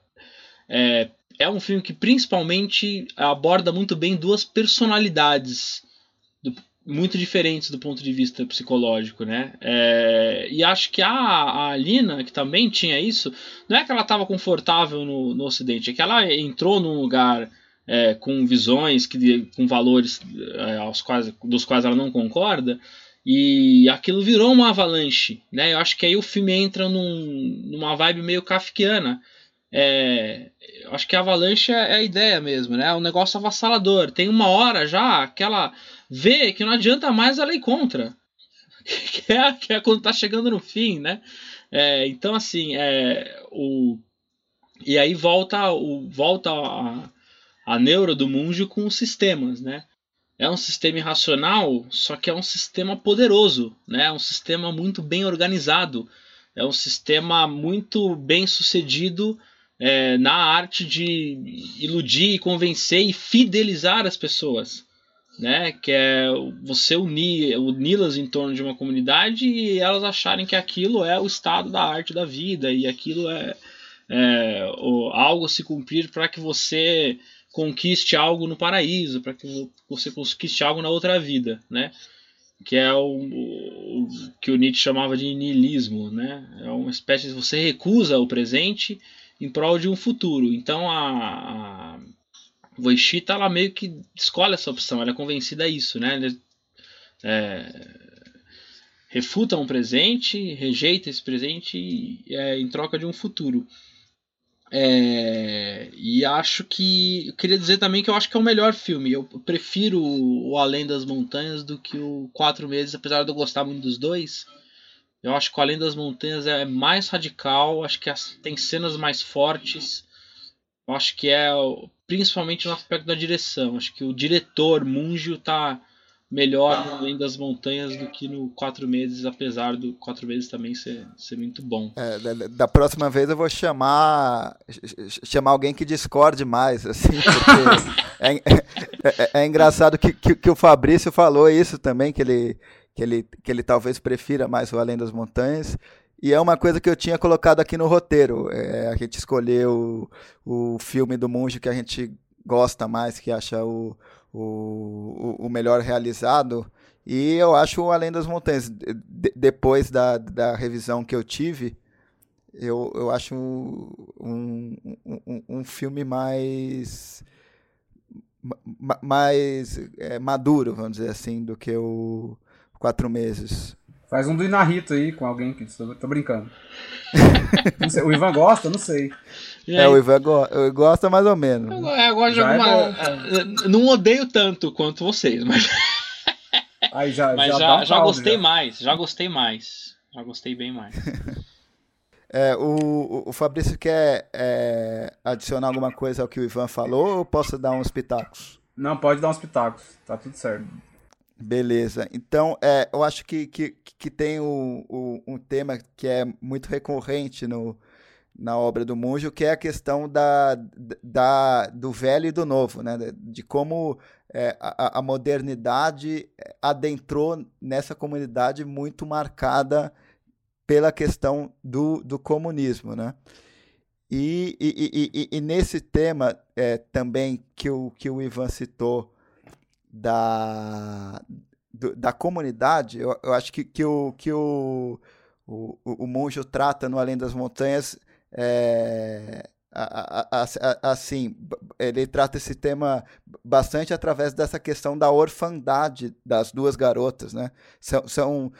é, é um filme que principalmente aborda muito bem duas personalidades do, muito diferentes do ponto de vista psicológico, né? É, e acho que a, a Alina, que também tinha isso, não é que ela estava confortável no, no Ocidente, é que ela entrou num lugar é, com visões, que, com valores é, aos quais, dos quais ela não concorda, e aquilo virou uma avalanche, né? Eu acho que aí o filme entra num, numa vibe meio kafkiana, é, acho que a avalanche é a ideia mesmo, né? É um negócio avassalador. Tem uma hora já que ela vê que não adianta mais ela ir contra. <laughs> que, é, que é quando tá chegando no fim, né? É, então, assim, é, o, e aí volta, o, volta a, a neuro do Munjo com os sistemas, né? É um sistema irracional, só que é um sistema poderoso, né? É um sistema muito bem organizado, é um sistema muito bem sucedido é, na arte de iludir, convencer e fidelizar as pessoas. Né? Que é você unir, uni-las em torno de uma comunidade e elas acharem que aquilo é o estado da arte da vida e aquilo é, é algo se cumprir para que você conquiste algo no paraíso, para que você conquiste algo na outra vida, né? Que é o, o, que o Nietzsche chamava de niilismo, né? É uma espécie de você recusa o presente em prol de um futuro. Então a, a Voishita ela meio que escolhe essa opção, ela é convencida a isso, né? É, refuta um presente, rejeita esse presente é, em troca de um futuro. É, e acho que. Eu queria dizer também que eu acho que é o melhor filme. Eu prefiro o Além das Montanhas do que o Quatro Meses, apesar de eu gostar muito dos dois. Eu acho que o Além das Montanhas é mais radical, acho que tem cenas mais fortes. Eu acho que é principalmente no aspecto da direção. Acho que o diretor Munjo tá melhor no Além das Montanhas do que no Quatro Meses, apesar do Quatro Meses também ser, ser muito bom. É, da, da, próxima vez eu vou chamar chamar alguém que discorde mais, assim, porque <laughs> é, é, é, é, engraçado que, que, que o Fabrício falou isso também, que ele que ele, que ele talvez prefira mais o Além das Montanhas. E é uma coisa que eu tinha colocado aqui no roteiro. É, a gente escolheu o, o filme do Munge que a gente gosta mais, que acha o, o, o melhor realizado. E eu acho o Além das Montanhas, de, depois da, da revisão que eu tive, eu, eu acho um, um, um filme mais mais é, maduro, vamos dizer assim, do que o, quatro meses. Faz um do Inarito aí com alguém que tô brincando. <laughs> sei, o Ivan gosta, não sei. É, o Ivan go gosta mais ou menos. Eu, eu gosto de alguma. É não odeio tanto quanto vocês, mas. <laughs> Aí já, Mas já, já, um já gostei já. mais, já gostei mais. Já gostei bem mais. <laughs> É, o, o Fabrício quer é, adicionar alguma coisa ao que o Ivan falou ou posso dar uns pitacos? Não, pode dar uns pitacos, tá tudo certo. Beleza. Então, é, eu acho que, que, que tem o, o, um tema que é muito recorrente no, na obra do Munjo, que é a questão da, da, do velho e do novo, né? de como é, a, a, modernidade adentrou nessa comunidade muito marcada pela questão do, do comunismo. Né? E, e, e, e nesse tema é, também que o, que o Ivan citou, da, do, da comunidade, eu, eu, acho que, que, o, que o, o, o Monjo trata no Além das Montanhas é, a, a, a, assim, ele trata esse tema bastante através dessa questão da orfandade das duas garotas, né? São, são,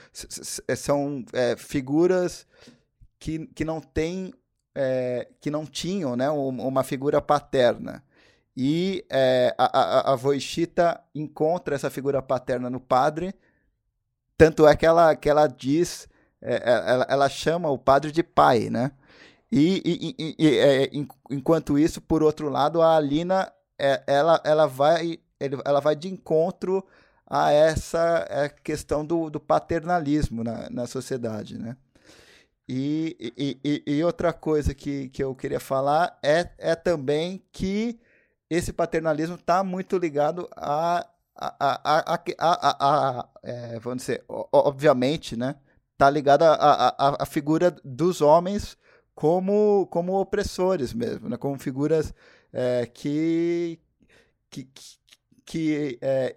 são é, figuras que, que não têm, é, que não tinham, né, uma figura paterna. E é, a, a, a Voishita encontra essa figura paterna no padre, tanto é que ela, que ela diz, é, é ela, ela chama o padre de pai, né? E, e, e, e é, enquanto isso, por outro lado, a Alina, é, ela, ela, vai, ela vai de encontro a essa é, questão do, do paternalismo na, na sociedade, né? E, e, e, outra coisa que, que eu queria falar é, é também que esse paternalismo está muito ligado a, a, a, a, é, vamos dizer, obviamente, né? Está ligado a figura dos homens como, como opressores mesmo, né? Como figuras é, que, que, que é,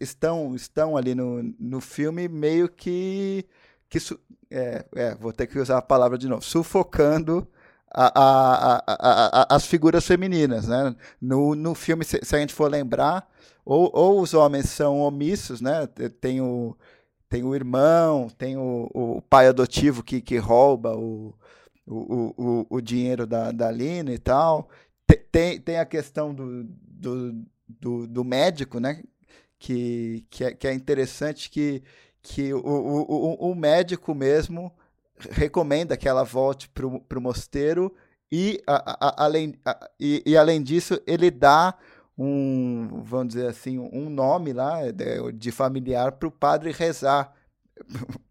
estão, estão ali no, no filme meio que, que é, é, vou ter que usar a palavra de novo, sufocando a, a, a, as figuras femininas, né? No, no filme, se, se, a gente for lembrar, ou, ou os homens são omissos, né? Tem o, tem o irmão, tem o, o pai adotivo que, que rouba o, o, o, o dinheiro da, da Lina e tal. Tem, tem a questão do, do, do, do médico, né? Que, que, é, que é interessante que, que o, o, o médico mesmo recomenda que ela volte para o mosteiro e, a, a, além, a, e, e, além disso, ele dá um, vamos dizer assim, um nome lá de, de familiar para o padre rezar. <laughs>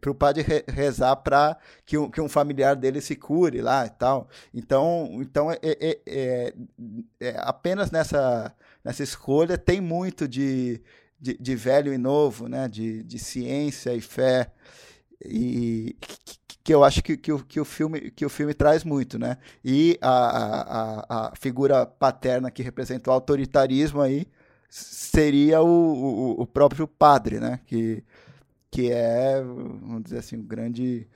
para o padre rezar para que, um, que um familiar dele se cure lá e tal. Então, então é, é, é, é apenas nessa, nessa escolha tem muito de, de, de, velho e novo, né? de, de ciência e fé e que eu acho que, que, o, que, o filme, que o filme traz muito, né? E a, a, a figura paterna que representa o autoritarismo aí seria o, o, o, próprio padre, né? Que, que é, vamos dizer assim, o grande,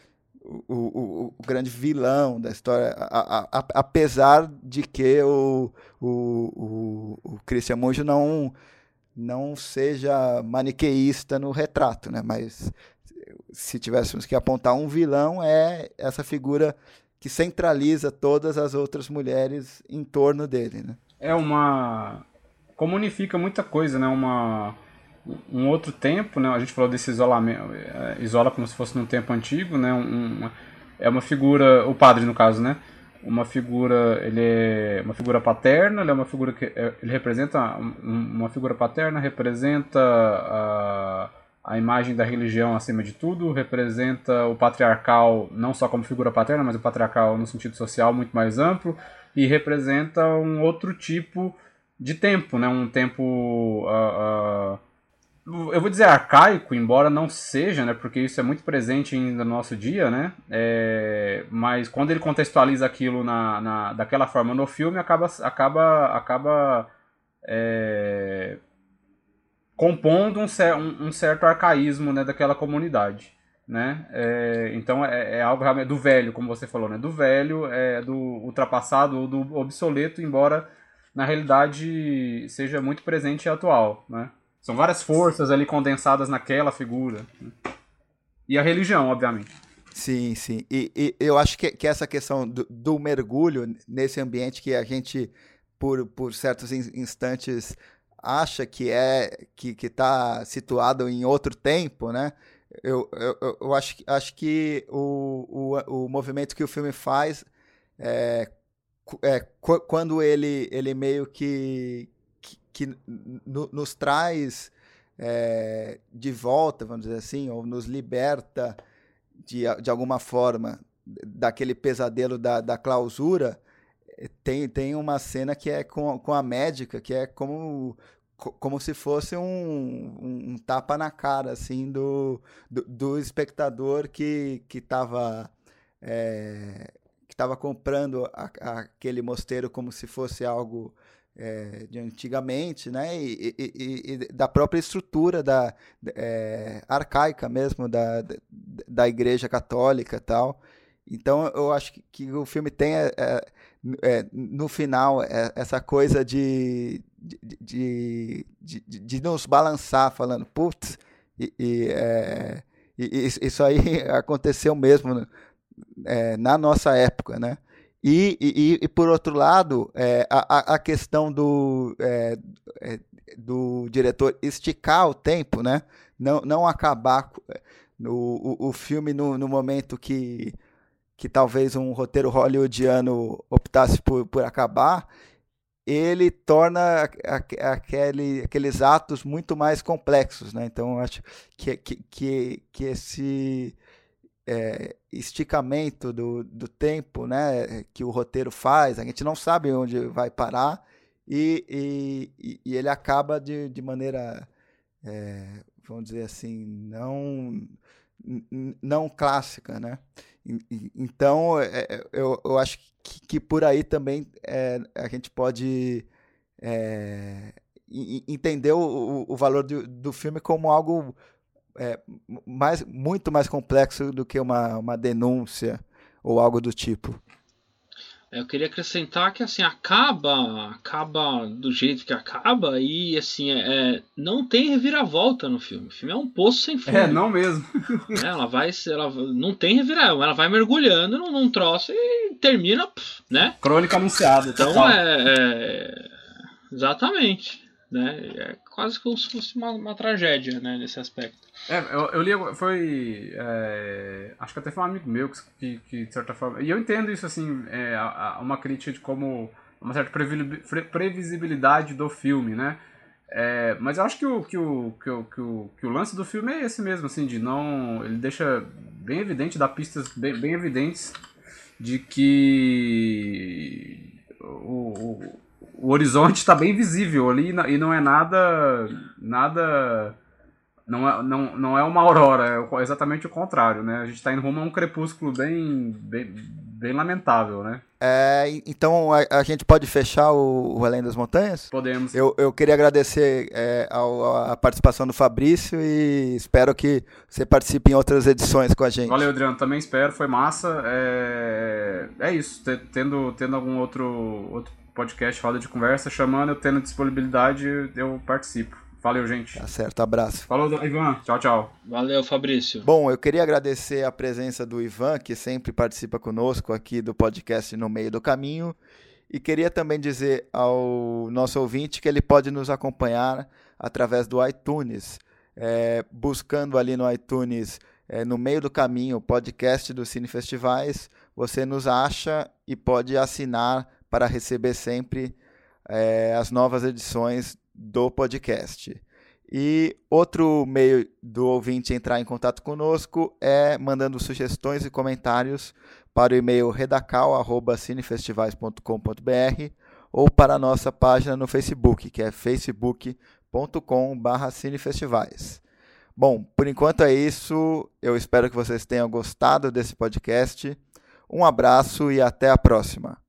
o, o, o grande vilão da história, a, a, apesar de que o, o, o, o Christian Monjo não, não seja maniqueísta no retrato, né? Mas se tivéssemos que apontar um vilão, é essa figura que centraliza todas as outras mulheres em torno dele, né? É uma comunifica muita coisa, né? Uma um outro tempo, né? A gente falou desse isolamento, é, isola como se fosse num tempo antigo, né? É uma figura, o padre no caso, né? Uma figura, ele é uma figura paterna, ele é uma figura que é, ele representa uma figura paterna, representa a a imagem da religião acima de tudo, representa o patriarcal não só como figura paterna, mas o patriarcal no sentido social muito mais amplo, e representa um outro tipo de tempo, né? um tempo. Uh, uh, eu vou dizer arcaico, embora não seja, né? porque isso é muito presente ainda no nosso dia, né? É, mas quando ele contextualiza aquilo na, na, daquela forma no filme, acaba. acaba, acaba é, compondo um, um, um certo arcaísmo né, daquela comunidade. Né? É, então é, é, algo realmente do velho, como você falou, né? do velho, é, do ultrapassado ou do obsoleto, embora na realidade seja muito presente e atual. Né? São várias forças ali condensadas naquela figura. Né? E a religião, obviamente. Sim, sim. E, e eu acho que, que essa questão do, do, mergulho nesse ambiente que a gente, por, por certos instantes, acha que é que está situado em outro tempo, né? Eu, eu, eu acho, acho que o, o, o movimento que o filme faz é, é quando ele, ele meio que, que, que nos traz é, de volta, vamos dizer assim, ou nos liberta de, de alguma forma daquele pesadelo da, da clausura, tem, tem uma cena que é com, com a médica, que é como, como se fosse um, um, tapa na cara assim do, do, do espectador que estava é, que estava comprando a, a, aquele mosteiro como se fosse algo é, de antigamente, né? E, e, e, da própria estrutura da é, arcaica mesmo da, da, da Igreja Católica tal. Então eu acho que, que o filme tem é, é, é no final é, essa coisa de de, de, de, de, nos balançar, falando, putz, e, e, é, e, isso aí <laughs> aconteceu mesmo é, na nossa época, né? E, e, e, por outro lado, é, a, a questão do, é, é, do diretor esticar o tempo, né? não, não acabar no, o, o filme no, no momento que, que talvez um roteiro hollywoodiano optasse por, por acabar, ele torna aquele, aqueles atos muito mais complexos. Né? Então, acho que, que, que, esse é, esticamento do, do tempo né, que o roteiro faz, a gente não sabe onde vai parar e, e, e ele acaba de, de maneira, é, vamos dizer assim, não, não clássica. Né? Então, é, é, eu, eu acho que, que por aí também é, a gente pode é, entender o, o valor do, do filme como algo é, mais, muito mais complexo do que uma, uma denúncia ou algo do tipo. É, eu queria acrescentar que assim acaba, acaba do jeito que acaba e assim é, é, não tem reviravolta no filme. O filme é um poço sem fundo. É, não mesmo. <laughs> É, ela vai, ela não tem reviravolta, ela vai mergulhando num, num troço e termina, né? Crônica anunciada. Então é, é, exatamente, né? É quase como se fosse uma, uma tragédia, né, nesse aspecto. É, eu, eu li, foi. É, acho que até foi um amigo meu que, que, de certa forma. E eu entendo isso, assim, é, a, a uma crítica de como. uma certa previsibilidade do filme, né? É, mas eu acho que o, que, o, que, o, que, o, que o lance do filme é esse mesmo, assim, de não. Ele deixa bem evidente, dá pistas bem, bem evidentes de que o, o, o horizonte está bem visível ali e não é nada. nada não é, não, não é uma aurora, é exatamente o contrário, né? A gente está indo rumo a um crepúsculo bem, bem, bem lamentável, né? É, então a, a, gente pode fechar o, o Além das Montanhas? Podemos. Eu, eu queria agradecer é, ao, a participação do Fabrício e espero que você participe em outras edições com a gente. Valeu, Adriano. Também espero, foi massa. É, é isso, tendo, tendo algum outro, outro podcast, roda de conversa, chamando, eu tendo disponibilidade, eu participo. Valeu, gente. Tá certo, abraço. Falou, Ivan. Tchau, tchau. Valeu, Fabrício. Bom, eu queria agradecer a presença do Ivan, que sempre participa conosco aqui do podcast No Meio do Caminho. E queria também dizer ao nosso ouvinte que ele pode nos acompanhar através do iTunes, é, buscando ali no iTunes, é, no meio do caminho, o podcast do Cine Festivais. Você nos acha e pode assinar para receber sempre é, as novas edições do podcast. E outro meio do ouvinte entrar em contato conosco é mandando sugestões e comentários para o e-mail redacal@cinefestivais.com.br ou para a nossa página no Facebook, que é facebook.com/cinefestivais. Bom, por enquanto é isso. Eu espero que vocês tenham gostado desse podcast. Um abraço e até a próxima.